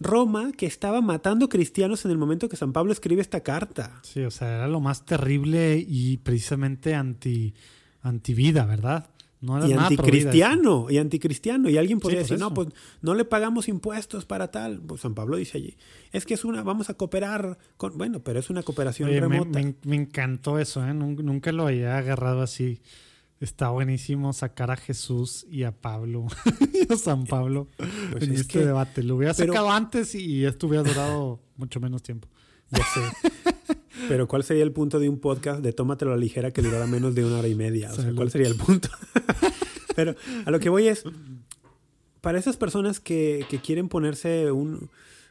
Speaker 2: Roma que estaba matando cristianos en el momento que San Pablo escribe esta carta.
Speaker 3: Sí, o sea, era lo más terrible y precisamente anti antivida, ¿verdad? No
Speaker 2: y anticristiano, y anticristiano. Y alguien podría decir,
Speaker 3: eso.
Speaker 2: no, pues no le pagamos impuestos para tal. Pues San Pablo dice allí, es que es una, vamos a cooperar con, bueno, pero es una cooperación
Speaker 3: Oye,
Speaker 2: remota.
Speaker 3: me- me encantó eso, ¿eh? Nun- Nunca lo había agarrado así. Está buenísimo sacar a Jesús y a Pablo y a San Pablo
Speaker 2: Pues
Speaker 3: en
Speaker 2: es
Speaker 3: este
Speaker 2: que-
Speaker 3: debate. Lo hubiera
Speaker 2: pero-
Speaker 3: sacado antes y esto hubiera durado mucho menos tiempo.
Speaker 2: Ya sé. pero ¿cuál sería el punto de un podcast de tómatelo a la ligera que durara menos de una hora y media? O sea. ¿cuál sería el punto? pero a lo que voy es, para esas personas que, que quieren ponerse un...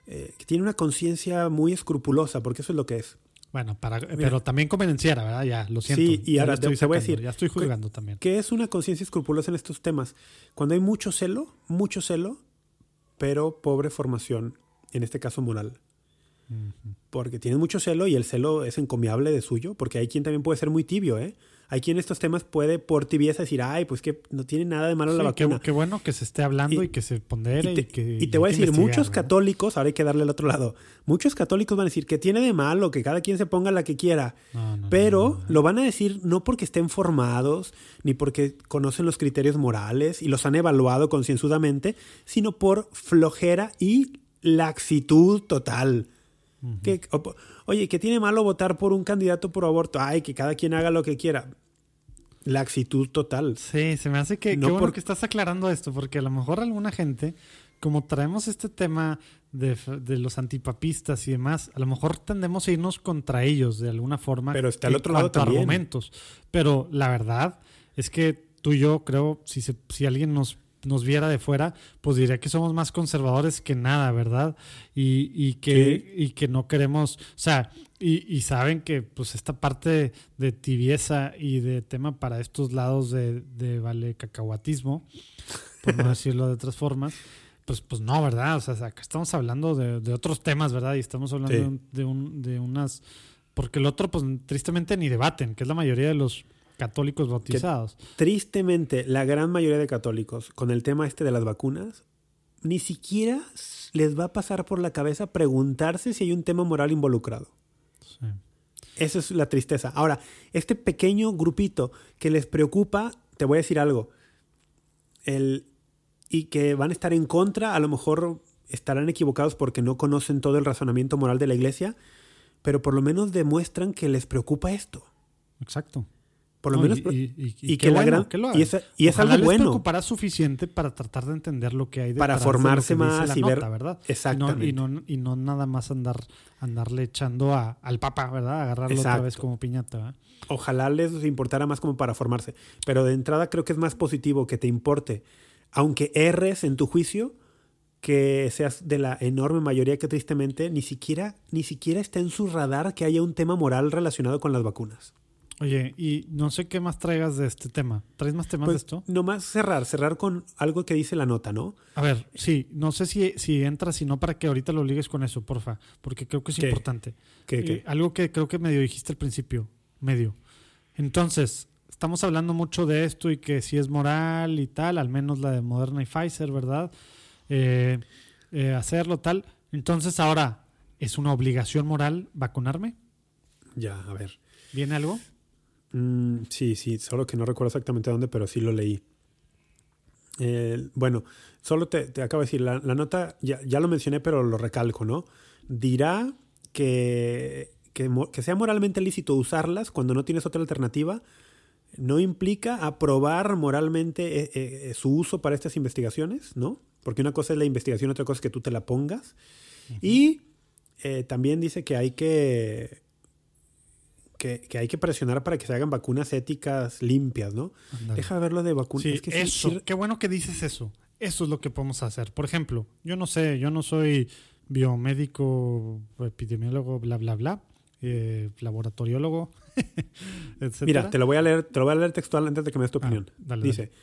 Speaker 2: Eh, que tienen una conciencia muy escrupulosa, porque eso es lo que es.
Speaker 3: Bueno, para, pero también convenciera, ¿verdad? Ya, lo siento.
Speaker 2: Sí, y ahora
Speaker 3: te,
Speaker 2: te, voy a decir.
Speaker 3: Ya estoy juzgando también.
Speaker 2: ¿Qué es una conciencia escrupulosa en estos temas? Cuando hay mucho celo, mucho celo, pero pobre formación, en este caso moral. Porque tienen mucho celo y el celo es encomiable de suyo, porque hay quien también puede ser muy tibio, ¿eh? Hay quien en estos temas puede por tibieza decir, ay, pues que no tiene nada de malo la vacuna.
Speaker 3: Qué, bueno que se esté hablando y, que se pondere.
Speaker 2: Y te,
Speaker 3: y, que,
Speaker 2: y te voy a decir, muchos católicos, ahora hay que darle al otro lado, muchos católicos van a decir que tiene de malo, que cada quien se ponga la que quiera,
Speaker 3: no, no,
Speaker 2: pero lo van a decir no porque estén formados, ni porque conocen los criterios morales y los han evaluado concienzudamente, sino por flojera y laxitud total. Uh -huh. que, oye, que tiene malo votar por un candidato por aborto. Ay, que cada quien haga lo que quiera. La actitud total.
Speaker 3: Sí, se me hace que. No qué bueno por... que estás aclarando esto, porque a lo mejor alguna gente, como traemos este tema de, de, los antipapistas y demás, a lo mejor tendemos a irnos contra ellos de alguna forma.
Speaker 2: Pero está al otro lado también.
Speaker 3: argumentos. Pero la verdad es que tú y yo creo, si, se, si alguien nos nos viera de fuera, pues diría que somos más conservadores que nada, ¿verdad? Y, y que, y que no queremos, o sea, y, y, saben que pues esta parte de tibieza y de tema para estos lados de, de vale cacahuatismo, por no decirlo de otras formas, pues, pues no, ¿verdad? O sea, acá estamos hablando de, de otros temas, ¿verdad? Y estamos hablando sí. de, un, de, un, de unas... Porque el otro, pues tristemente ni debaten, que es la mayoría de los católicos bautizados.
Speaker 2: Que, tristemente, la gran mayoría de católicos, con el tema este de las vacunas, ni siquiera les va a pasar por la cabeza preguntarse si hay un tema moral involucrado.
Speaker 3: Sí.
Speaker 2: Esa es la tristeza. Ahora, este pequeño grupito que les preocupa, te voy a decir algo, el, y que van a estar en contra, a lo mejor estarán equivocados porque no conocen todo el razonamiento moral de la iglesia, pero por lo menos demuestran que les preocupa esto.
Speaker 3: Exacto.
Speaker 2: Por lo
Speaker 3: no,
Speaker 2: menos.
Speaker 3: Y, y, y,
Speaker 2: y que la
Speaker 3: bueno,
Speaker 2: gran.
Speaker 3: Que lo
Speaker 2: y es, y es algo bueno.
Speaker 3: Preocupará suficiente para tratar de entender lo que hay
Speaker 2: Para formarse
Speaker 3: de
Speaker 2: más
Speaker 3: y
Speaker 2: ver.
Speaker 3: Nota, ¿verdad?
Speaker 2: Exactamente.
Speaker 3: Y no, y no, y no nada más andar andarle echando a, al papa, ¿verdad? Agarrarlo
Speaker 2: Exacto.
Speaker 3: otra vez como piñata. ¿verdad?
Speaker 2: Ojalá les importara más como para formarse. Pero de entrada creo que es más positivo que te importe, aunque erres en tu juicio, que seas de la enorme mayoría que tristemente ni siquiera, ni siquiera está en su radar que haya un tema moral relacionado con las vacunas.
Speaker 3: Oye, y no sé qué más traigas de este tema. ¿Traes más temas
Speaker 2: pues,
Speaker 3: de esto?
Speaker 2: Nomás cerrar, cerrar con algo que dice la nota, ¿no?
Speaker 3: A ver, sí, no sé si, si entra, si no, para que ahorita lo ligues con eso, porfa, porque creo que es
Speaker 2: ¿Qué?
Speaker 3: importante.
Speaker 2: ¿Qué, qué?
Speaker 3: Eh, algo que creo que medio dijiste al principio, medio. Entonces, estamos hablando mucho de esto y que si es moral y tal, al menos la de Moderna y Pfizer, ¿verdad? Eh, eh, hacerlo tal. Entonces, ahora, ¿es una obligación moral vacunarme?
Speaker 2: Ya, a ver.
Speaker 3: ¿Viene algo?
Speaker 2: Mm, sí, sí, solo que no recuerdo exactamente dónde, pero sí lo leí. Eh, bueno, solo te, te, acabo de decir, la, la nota, ya, ya, lo mencioné, pero lo recalco, ¿no? Dirá que, que, que, sea moralmente lícito usarlas cuando no tienes otra alternativa, no implica aprobar moralmente eh, eh, su uso para estas investigaciones, ¿no? Porque una cosa es la investigación, otra cosa es que tú te la pongas. Uh -huh. Y eh, también dice que hay que que, que, hay que presionar para que se hagan vacunas éticas limpias, ¿no? Andale. Deja ver lo de vacunas.
Speaker 3: Sí,
Speaker 2: es que
Speaker 3: eso,
Speaker 2: sí,
Speaker 3: qué bueno que dices eso. Eso es lo que podemos hacer. Por ejemplo, yo no sé, yo no soy biomédico, epidemiólogo, bla, bla, bla, eh, laboratoriólogo, etc.
Speaker 2: Mira, te lo voy a leer, te lo voy a leer textual antes de que me des tu opinión.
Speaker 3: Ah, dale,
Speaker 2: Dice,
Speaker 3: dale.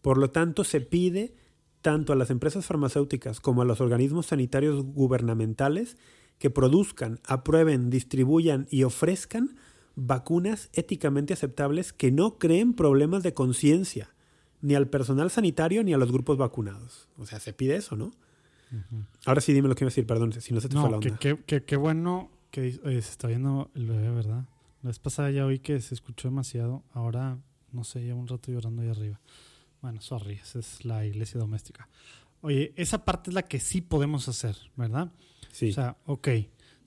Speaker 2: por lo tanto, se pide tanto a las empresas farmacéuticas como a los organismos sanitarios gubernamentales que produzcan, aprueben, distribuyan y ofrezcan vacunas éticamente aceptables que no creen problemas de conciencia ni al personal sanitario ni a los grupos vacunados. O sea, se pide eso, ¿no? Uh -huh. Ahora sí dime lo que iba a decir, perdón, si no se te
Speaker 3: no,
Speaker 2: fue la onda.
Speaker 3: Qué que, que, bueno que oye, se está viendo el bebé, ¿verdad? La vez pasada ya oí que se escuchó demasiado. Ahora, no sé, llevo un rato llorando ahí arriba. Bueno, sorry, esa es la iglesia doméstica. Oye, esa parte es la que sí podemos hacer, ¿verdad?
Speaker 2: Sí.
Speaker 3: O sea, ok,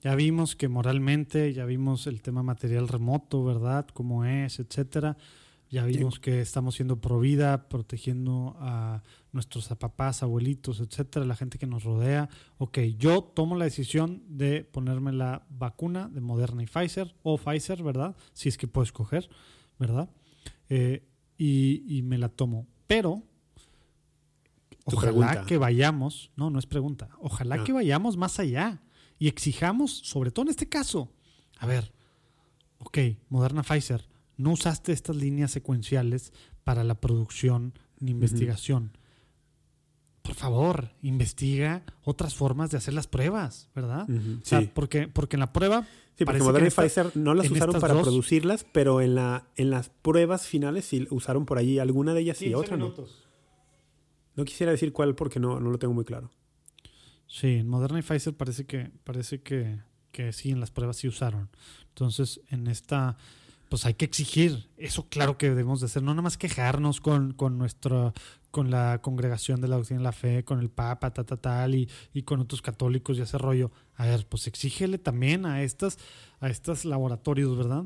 Speaker 3: ya vimos que moralmente, ya vimos el tema material remoto, ¿verdad? Cómo es, etcétera. Ya vimos sí. que estamos siendo pro vida, protegiendo a nuestros papás, abuelitos, etcétera, la gente que nos rodea. Ok, yo tomo la decisión de ponerme la vacuna de Moderna y Pfizer, o Pfizer, ¿verdad? Si es que puedo escoger, ¿verdad? Eh, y, y me la tomo. Pero ojalá que vayamos, no, no es pregunta, ojalá
Speaker 2: Ah.
Speaker 3: que vayamos más allá y exijamos, sobre todo en este caso, a ver, ok, Moderna Pfizer, no usaste estas líneas secuenciales para la producción ni investigación. Por favor, investiga otras formas de hacer las pruebas, ¿verdad? O sea,
Speaker 2: sí.
Speaker 3: porque, porque en la prueba...
Speaker 2: Sí, porque Moderna y Pfizer no las usaron para
Speaker 3: dos-
Speaker 2: producirlas, pero en, la, en las pruebas finales sí usaron por allí alguna de ellas y
Speaker 3: 15
Speaker 2: otra no. No quisiera decir cuál porque no, no lo tengo muy claro.
Speaker 3: Sí, en Moderna y Pfizer parece que, parece que, que sí, en las pruebas sí usaron. Entonces, en esta, pues hay que exigir. Eso claro que debemos de hacer. No nada más quejarnos con, con nuestra, con la congregación de la doctrina de la fe, con el Papa, ta, ta, tal, y, y con otros católicos y ese rollo. A ver, pues exígele también a estas, a estos laboratorios, ¿verdad?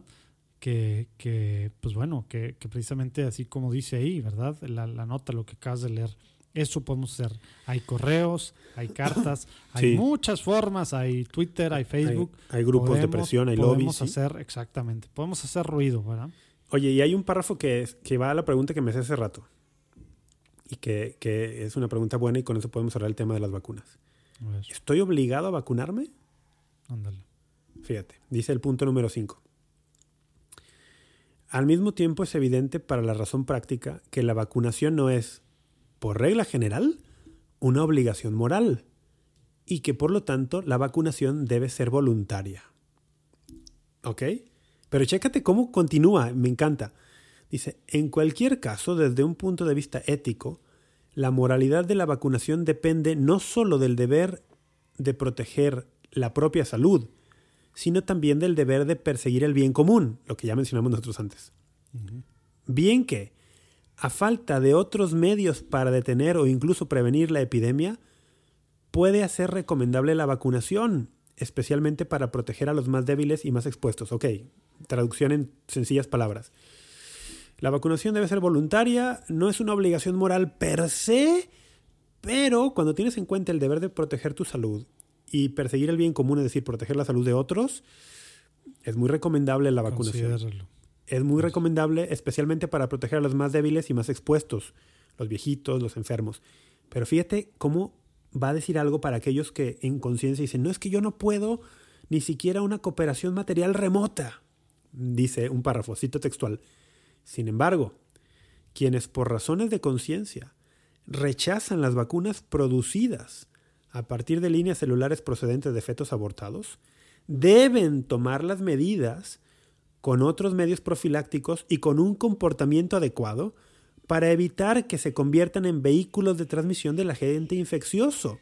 Speaker 3: Que, que pues bueno, que, que precisamente así como dice ahí, ¿verdad? La, la nota, lo que acabas de leer. Eso podemos hacer. Hay correos, hay cartas, hay
Speaker 2: Sí.
Speaker 3: muchas formas, hay Twitter, hay Facebook.
Speaker 2: Hay, hay grupos de
Speaker 3: Podemos-
Speaker 2: presión, hay
Speaker 3: podemos
Speaker 2: lobbies. ¿sí?
Speaker 3: hacer, exactamente. Podemos hacer ruido, ¿verdad?
Speaker 2: Oye, y hay un párrafo que, es- que va a la pregunta que me hice hace rato. Y que, que es una pregunta buena y con eso podemos hablar el tema de las vacunas. ¿Estoy obligado a vacunarme?
Speaker 3: ándale.
Speaker 2: Fíjate, dice el punto número 5. Al mismo tiempo es evidente para la razón práctica que la vacunación no es, por regla general, una obligación moral y que por lo tanto la vacunación debe ser voluntaria. ¿Ok? Pero chécate cómo continúa, me encanta. Dice, en cualquier caso, desde un punto de vista ético, la moralidad de la vacunación depende no sólo del deber de proteger la propia salud, sino también del deber de perseguir el bien común, lo que ya mencionamos nosotros antes. Bien que, a falta de otros medios para detener o incluso prevenir la epidemia, puede hacer recomendable la vacunación, especialmente para proteger a los más débiles y más expuestos. Ok, traducción en sencillas palabras. La vacunación debe ser voluntaria, no es una obligación moral per se, pero cuando tienes en cuenta el deber de proteger tu salud y perseguir el bien común, es decir, proteger la salud de otros, es muy recomendable la vacunación. Es muy recomendable, especialmente para proteger a los más débiles y más expuestos, los viejitos, los enfermos. Pero fíjate cómo va a decir algo para aquellos que en conciencia dicen, no es que yo no puedo ni siquiera una cooperación material remota, dice un párrafo, cito textual. Sin embargo, quienes por razones de conciencia rechazan las vacunas producidas a partir de líneas celulares procedentes de fetos abortados, deben tomar las medidas con otros medios profilácticos y con un comportamiento adecuado para evitar que se conviertan en vehículos de transmisión del agente infeccioso.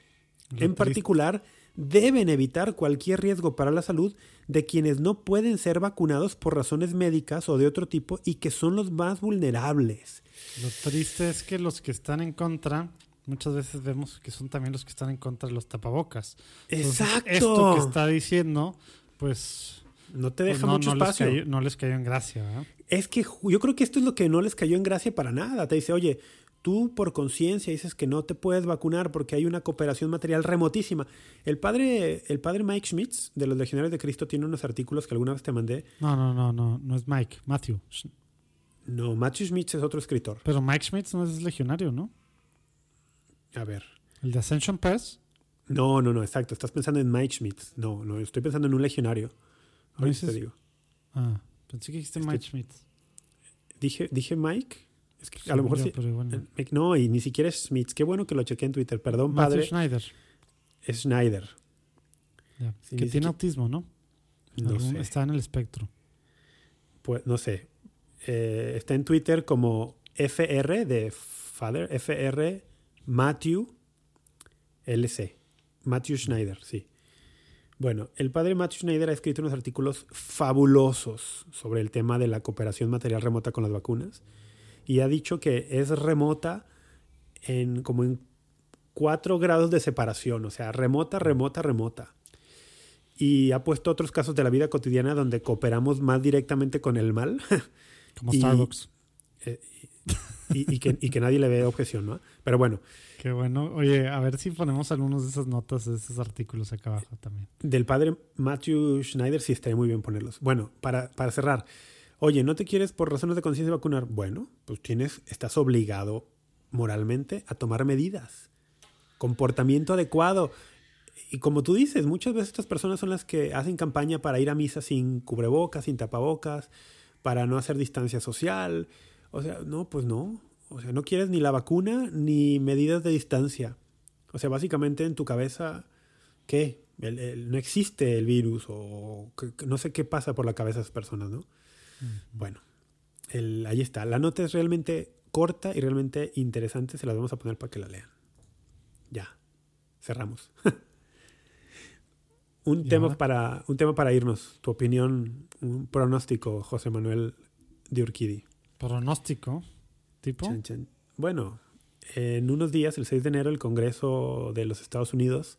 Speaker 3: Lo
Speaker 2: En particular, deben evitar cualquier riesgo para la salud de quienes no pueden ser vacunados por razones médicas o de otro tipo y que son los más vulnerables.
Speaker 3: Lo triste es que los que están en contra, muchas veces vemos que son también los que están en contra de los tapabocas. Entonces,
Speaker 2: Exacto.
Speaker 3: Esto que está diciendo, pues,
Speaker 2: No te
Speaker 3: pues
Speaker 2: deja
Speaker 3: no,
Speaker 2: mucho
Speaker 3: no les
Speaker 2: espacio.
Speaker 3: cayó, no les cayó en gracia. ¿verdad?
Speaker 2: Es que yo creo que esto es lo que no les cayó en gracia para nada. Te dice, oye, tú por conciencia dices que no te puedes vacunar porque hay una cooperación material remotísima. El padre, el padre Mike Schmitz de los Legionarios de Cristo tiene unos artículos que alguna vez te mandé.
Speaker 3: No, no, no, no, no es Mike, Matthew.
Speaker 2: No, Matthew Schmitz es otro escritor.
Speaker 3: Pero Mike Schmitz no es legionario, ¿no?
Speaker 2: A ver.
Speaker 3: El de Ascension Press.
Speaker 2: No, no, no, exacto. Estás pensando en Mike Schmitz. No, no, estoy pensando en un legionario.
Speaker 3: ¿No
Speaker 2: Ahorita te digo.
Speaker 3: Ah, pensé que dijiste Mike Schmitz.
Speaker 2: Dije, dije Mike. Es que a lo mejor
Speaker 3: yo,
Speaker 2: sí.
Speaker 3: bueno.
Speaker 2: Eh, No, y ni siquiera es Schmitz. Qué bueno que lo chequé en Twitter. Perdón,
Speaker 3: Matthew
Speaker 2: padre.
Speaker 3: Schneider.
Speaker 2: Es Schneider. Sí,
Speaker 3: que tiene autismo, ¿no?
Speaker 2: No
Speaker 3: Algún-
Speaker 2: sé.
Speaker 3: Está en el espectro.
Speaker 2: Pues no sé. Eh, está en Twitter como FR de Father, FR Matthew LC. Matthew Schneider, sí. Bueno, el padre Matthew Schneider ha escrito unos artículos fabulosos sobre el tema de la cooperación material remota con las vacunas y ha dicho que es remota en como en cuatro grados de separación, o sea, remota, remota, remota. Y ha puesto otros casos de la vida cotidiana donde cooperamos más directamente con el mal
Speaker 3: Como
Speaker 2: Y-
Speaker 3: Starbucks.
Speaker 2: y, y que, y que nadie le ve objeción, ¿no? Pero bueno,
Speaker 3: Qué bueno. Oye, a ver si ponemos algunos de esas notas, de esos artículos acá abajo también.
Speaker 2: del padre Matthew Schneider sí estaría muy bien ponerlos. Bueno, para, para cerrar, oye, ¿no te quieres por razones de conciencia vacunar? Bueno, pues tienes, estás obligado moralmente a tomar medidas. Comportamiento adecuado. Y como tú dices, muchas veces estas personas son las que hacen campaña para ir a misa sin cubrebocas, sin tapabocas, para no hacer distancia social. O sea, no, pues no. O sea, no quieres ni la vacuna ni medidas de distancia. O sea, básicamente en tu cabeza, ¿qué? no existe el virus o no sé qué pasa por la cabeza de esas personas, ¿no? Bueno, ahí está. La nota es realmente corta y realmente interesante. Se las vamos a poner para que la lean. Ya, cerramos. un, tema para, un tema para irnos. Tu opinión, un pronóstico, José Manuel de Urquidi.
Speaker 3: ¿Pronóstico? ¿Tipo?
Speaker 2: Bueno, en unos días, el 6 de enero, el Congreso de los Estados Unidos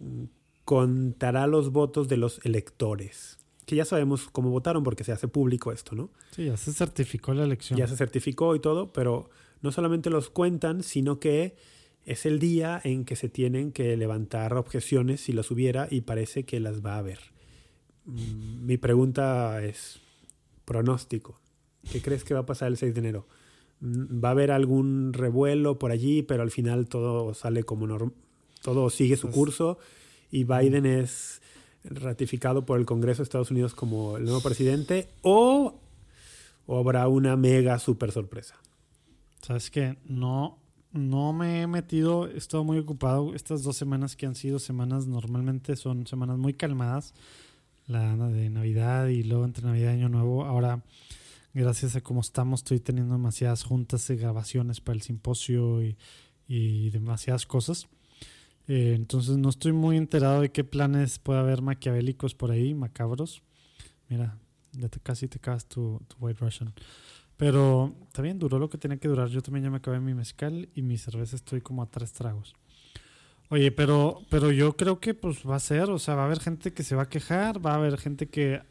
Speaker 2: mm, contará los votos de los electores. Que ya sabemos cómo votaron porque se hace público esto, ¿no?
Speaker 3: Sí, ya se certificó la elección.
Speaker 2: Ya se certificó y todo, pero no solamente los cuentan, sino que es el día en que se tienen que levantar objeciones si las hubiera y parece que las va a haber. Mm, mi pregunta es pronóstico. ¿Qué crees que va a pasar el 6 de enero? Mm, ¿Va a haber algún revuelo por allí, pero al final todo sale como normal? Todo sigue su pues curso y Biden es ratificado por el Congreso de Estados Unidos como el nuevo presidente o, habrá una mega super sorpresa.
Speaker 3: Sabes que no, no me he metido, he estado muy ocupado. Estas dos semanas que han sido semanas normalmente son semanas muy calmadas. La de Navidad y luego entre Navidad y Año Nuevo. Ahora, gracias a cómo estamos, estoy teniendo demasiadas juntas de grabaciones para el simposio y, y demasiadas cosas. Eh, entonces no estoy muy enterado de qué planes puede haber maquiavélicos por ahí, macabros. Mira, ya te, casi te acabas tu, White Russian. Pero bien, duró lo que tenía que durar. Yo también ya me acabé mi mezcal y mi cerveza estoy como a tres tragos. Oye, pero, pero yo creo que pues va a ser, o sea, va a haber gente que se va a quejar, va a haber gente que,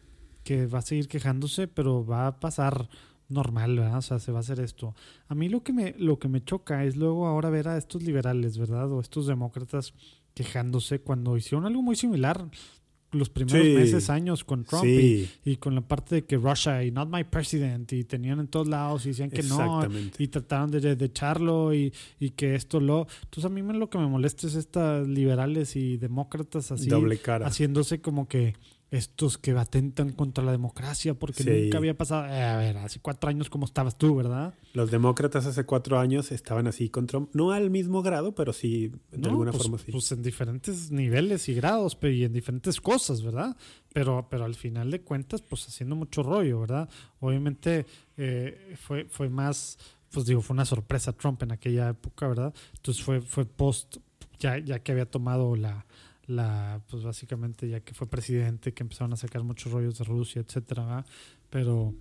Speaker 3: que va a seguir quejándose, pero va a pasar normal, ¿verdad? O sea, se va a hacer esto. A mí lo que me, lo que me choca es luego ahora ver a estos liberales, ¿verdad? O estos demócratas quejándose cuando hicieron algo muy similar los primeros meses, años con Trump y, con la parte de que Russia y not my president y tenían en todos lados y decían que no y trataron de, de echarlo y, y, que esto lo... Entonces a mí lo que me molesta es estas liberales y demócratas así haciéndose como que estos que atentan contra la democracia porque nunca había pasado. Eh, a ver, hace cuatro años, ¿cómo estabas tú, verdad?
Speaker 2: Los demócratas hace cuatro años estaban así contra. No al mismo grado, pero sí, de alguna
Speaker 3: pues,
Speaker 2: forma sí.
Speaker 3: Pues en diferentes niveles y grados, pero y en diferentes cosas, ¿verdad? Pero, pero al final de cuentas, pues haciendo mucho rollo, ¿verdad? Obviamente eh, fue, fue más. Pues digo, fue una sorpresa Trump en aquella época, ¿verdad? Entonces fue, fue post, ya, ya que había tomado la la pues básicamente ya que fue presidente que empezaron a sacar muchos rollos de Rusia etcétera pero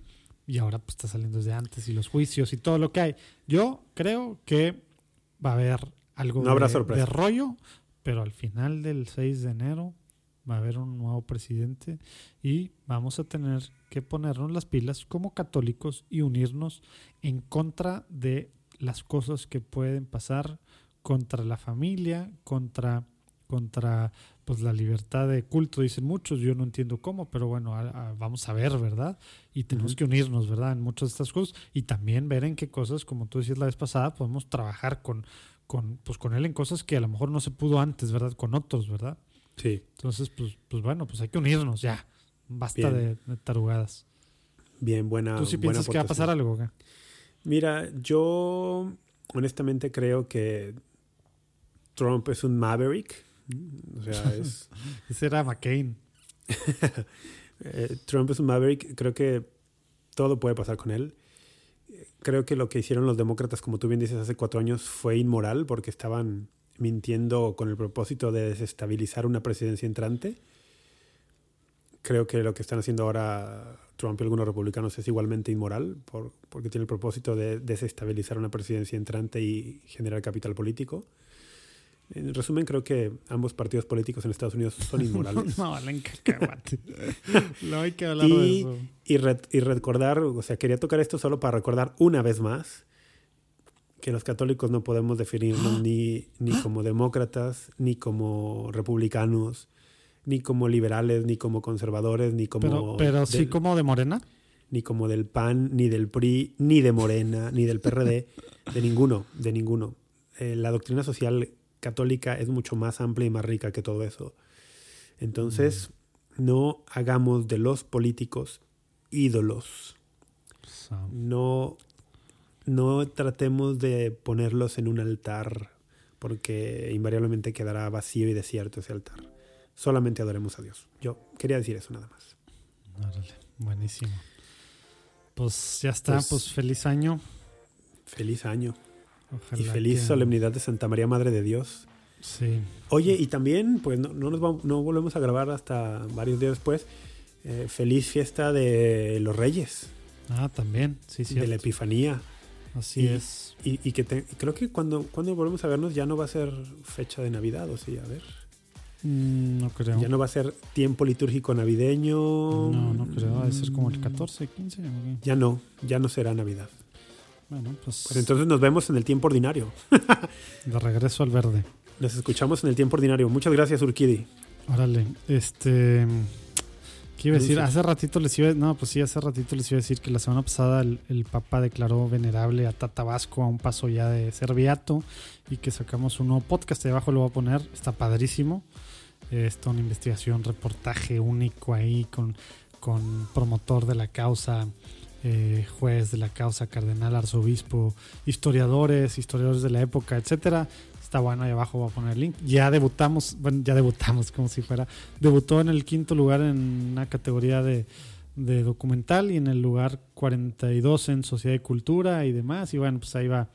Speaker 3: y ahora pues está saliendo desde antes y los juicios y todo lo que hay. Yo creo que va a haber algo de, rollo pero al final del 6 de enero va a haber un nuevo presidente y vamos a tener que ponernos las pilas como católicos y unirnos en contra de las cosas que pueden pasar contra la familia, contra contra pues la libertad de culto, dicen muchos, yo no entiendo cómo, pero bueno, vamos a ver, ¿verdad? Y tenemos que unirnos, ¿verdad? En muchas de estas cosas y también ver en qué cosas, como tú decías la vez pasada, podemos trabajar con, con, pues, con él en cosas que a lo mejor no se pudo antes, ¿verdad? Con otros, ¿verdad?
Speaker 2: Sí.
Speaker 3: Entonces, pues, pues bueno, pues hay que unirnos ya. Basta de, tarugadas.
Speaker 2: Bien, buena.
Speaker 3: ¿Tú sí piensas que va a pasar algo?
Speaker 2: Mira, yo honestamente creo que Trump es un maverick o sea, es...
Speaker 3: Ese era McCain.
Speaker 2: Eh, Trump es un maverick. Creo que todo puede pasar con él. Creo que lo que hicieron los demócratas, como tú bien dices, hace cuatro años fue inmoral porque estaban mintiendo con el propósito de desestabilizar una presidencia entrante. Creo que lo que están haciendo ahora Trump y algunos republicanos es igualmente inmoral por, porque tiene el propósito de desestabilizar una presidencia entrante y generar capital político. En resumen, creo que ambos partidos políticos en Estados Unidos son inmorales.
Speaker 3: no, valen cacahuate. no hay que hablar de eso.
Speaker 2: Y, y recordar, o sea, quería tocar esto solo para recordar una vez más que los católicos no podemos definirnos ni, ni como demócratas, ni como republicanos, ni como liberales, ni como conservadores, ni como...
Speaker 3: Pero, pero sí como de morena.
Speaker 2: ni como del PAN, ni del PRI, ni de Morena, ni del PRD, de ninguno, de ninguno. Eh, la doctrina social católica es mucho más amplia y más rica que todo eso. Entonces, mm. no hagamos de los políticos ídolos. No, no tratemos de ponerlos en un altar porque invariablemente quedará vacío y desierto ese altar. Solamente adoremos a Dios. Yo quería decir eso nada más.
Speaker 3: buenísimo. Pues ya está, pues, pues, feliz año.
Speaker 2: Feliz año. Y feliz solemnidad de Santa María Madre de Dios.
Speaker 3: Sí.
Speaker 2: Oye, y también, pues no, nos vamos, no volvemos a grabar hasta varios días después. Eh, feliz fiesta de los Reyes.
Speaker 3: Ah, también, sí, sí.
Speaker 2: De la Epifanía.
Speaker 3: Así es.
Speaker 2: Y, que creo que cuando, cuando volvemos a vernos ya no va a ser fecha de Navidad, o sí, a ver.
Speaker 3: Mm, no creo.
Speaker 2: Ya no va a ser tiempo litúrgico navideño.
Speaker 3: No, no creo. Va a ser como el 14, 15.
Speaker 2: Ya no, ya no será Navidad.
Speaker 3: Bueno, pues.
Speaker 2: pues entonces nos vemos en el tiempo ordinario.
Speaker 3: de regreso al verde.
Speaker 2: Nos escuchamos en el tiempo ordinario. Muchas gracias, Urquidi.
Speaker 3: Órale, este. ¿Qué iba a decir? Hace ratito les iba No, pues sí, hace ratito les iba a decir que la semana pasada el, Papa declaró venerable a Tatabasco a un paso ya de ser beato y que sacamos un nuevo podcast. Ahí abajo lo voy a poner. Está padrísimo. Esto, una investigación, reportaje único ahí con, con promotor de la causa, eh, juez de la causa, cardenal, arzobispo, historiadores, historiadores de la época, etcétera. Está bueno, ahí abajo voy a poner el link. Ya debutamos, bueno, ya debutamos como si fuera. Debutó en el quinto lugar en una categoría de, de documental y en el lugar 42 en sociedad y cultura y demás. Y bueno, pues ahí va.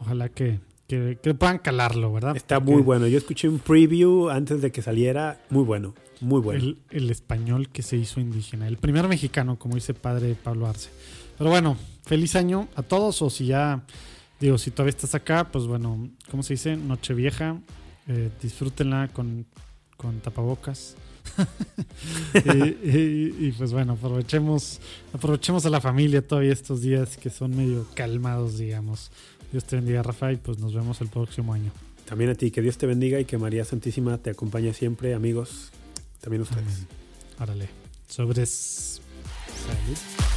Speaker 3: Ojalá que, que, puedan calarlo, ¿verdad?
Speaker 2: Está muy bueno. Yo escuché un preview antes de que saliera. Muy bueno, muy bueno.
Speaker 3: El, el, español que se hizo indígena. El primer mexicano, como dice padre Pablo Arce. Pero bueno, feliz año a todos. O si ya Digo, si todavía estás acá, pues bueno, ¿cómo se dice? Nochevieja. Eh, disfrútenla con, con tapabocas. y, pues bueno, aprovechemos, aprovechemos a la familia todavía estos días que son medio calmados, digamos. Dios te bendiga, Rafa, y pues nos vemos el próximo año.
Speaker 2: También a ti, que Dios te bendiga y que María Santísima te acompañe siempre, amigos. También ustedes.
Speaker 3: Árale. Sobres. Salud.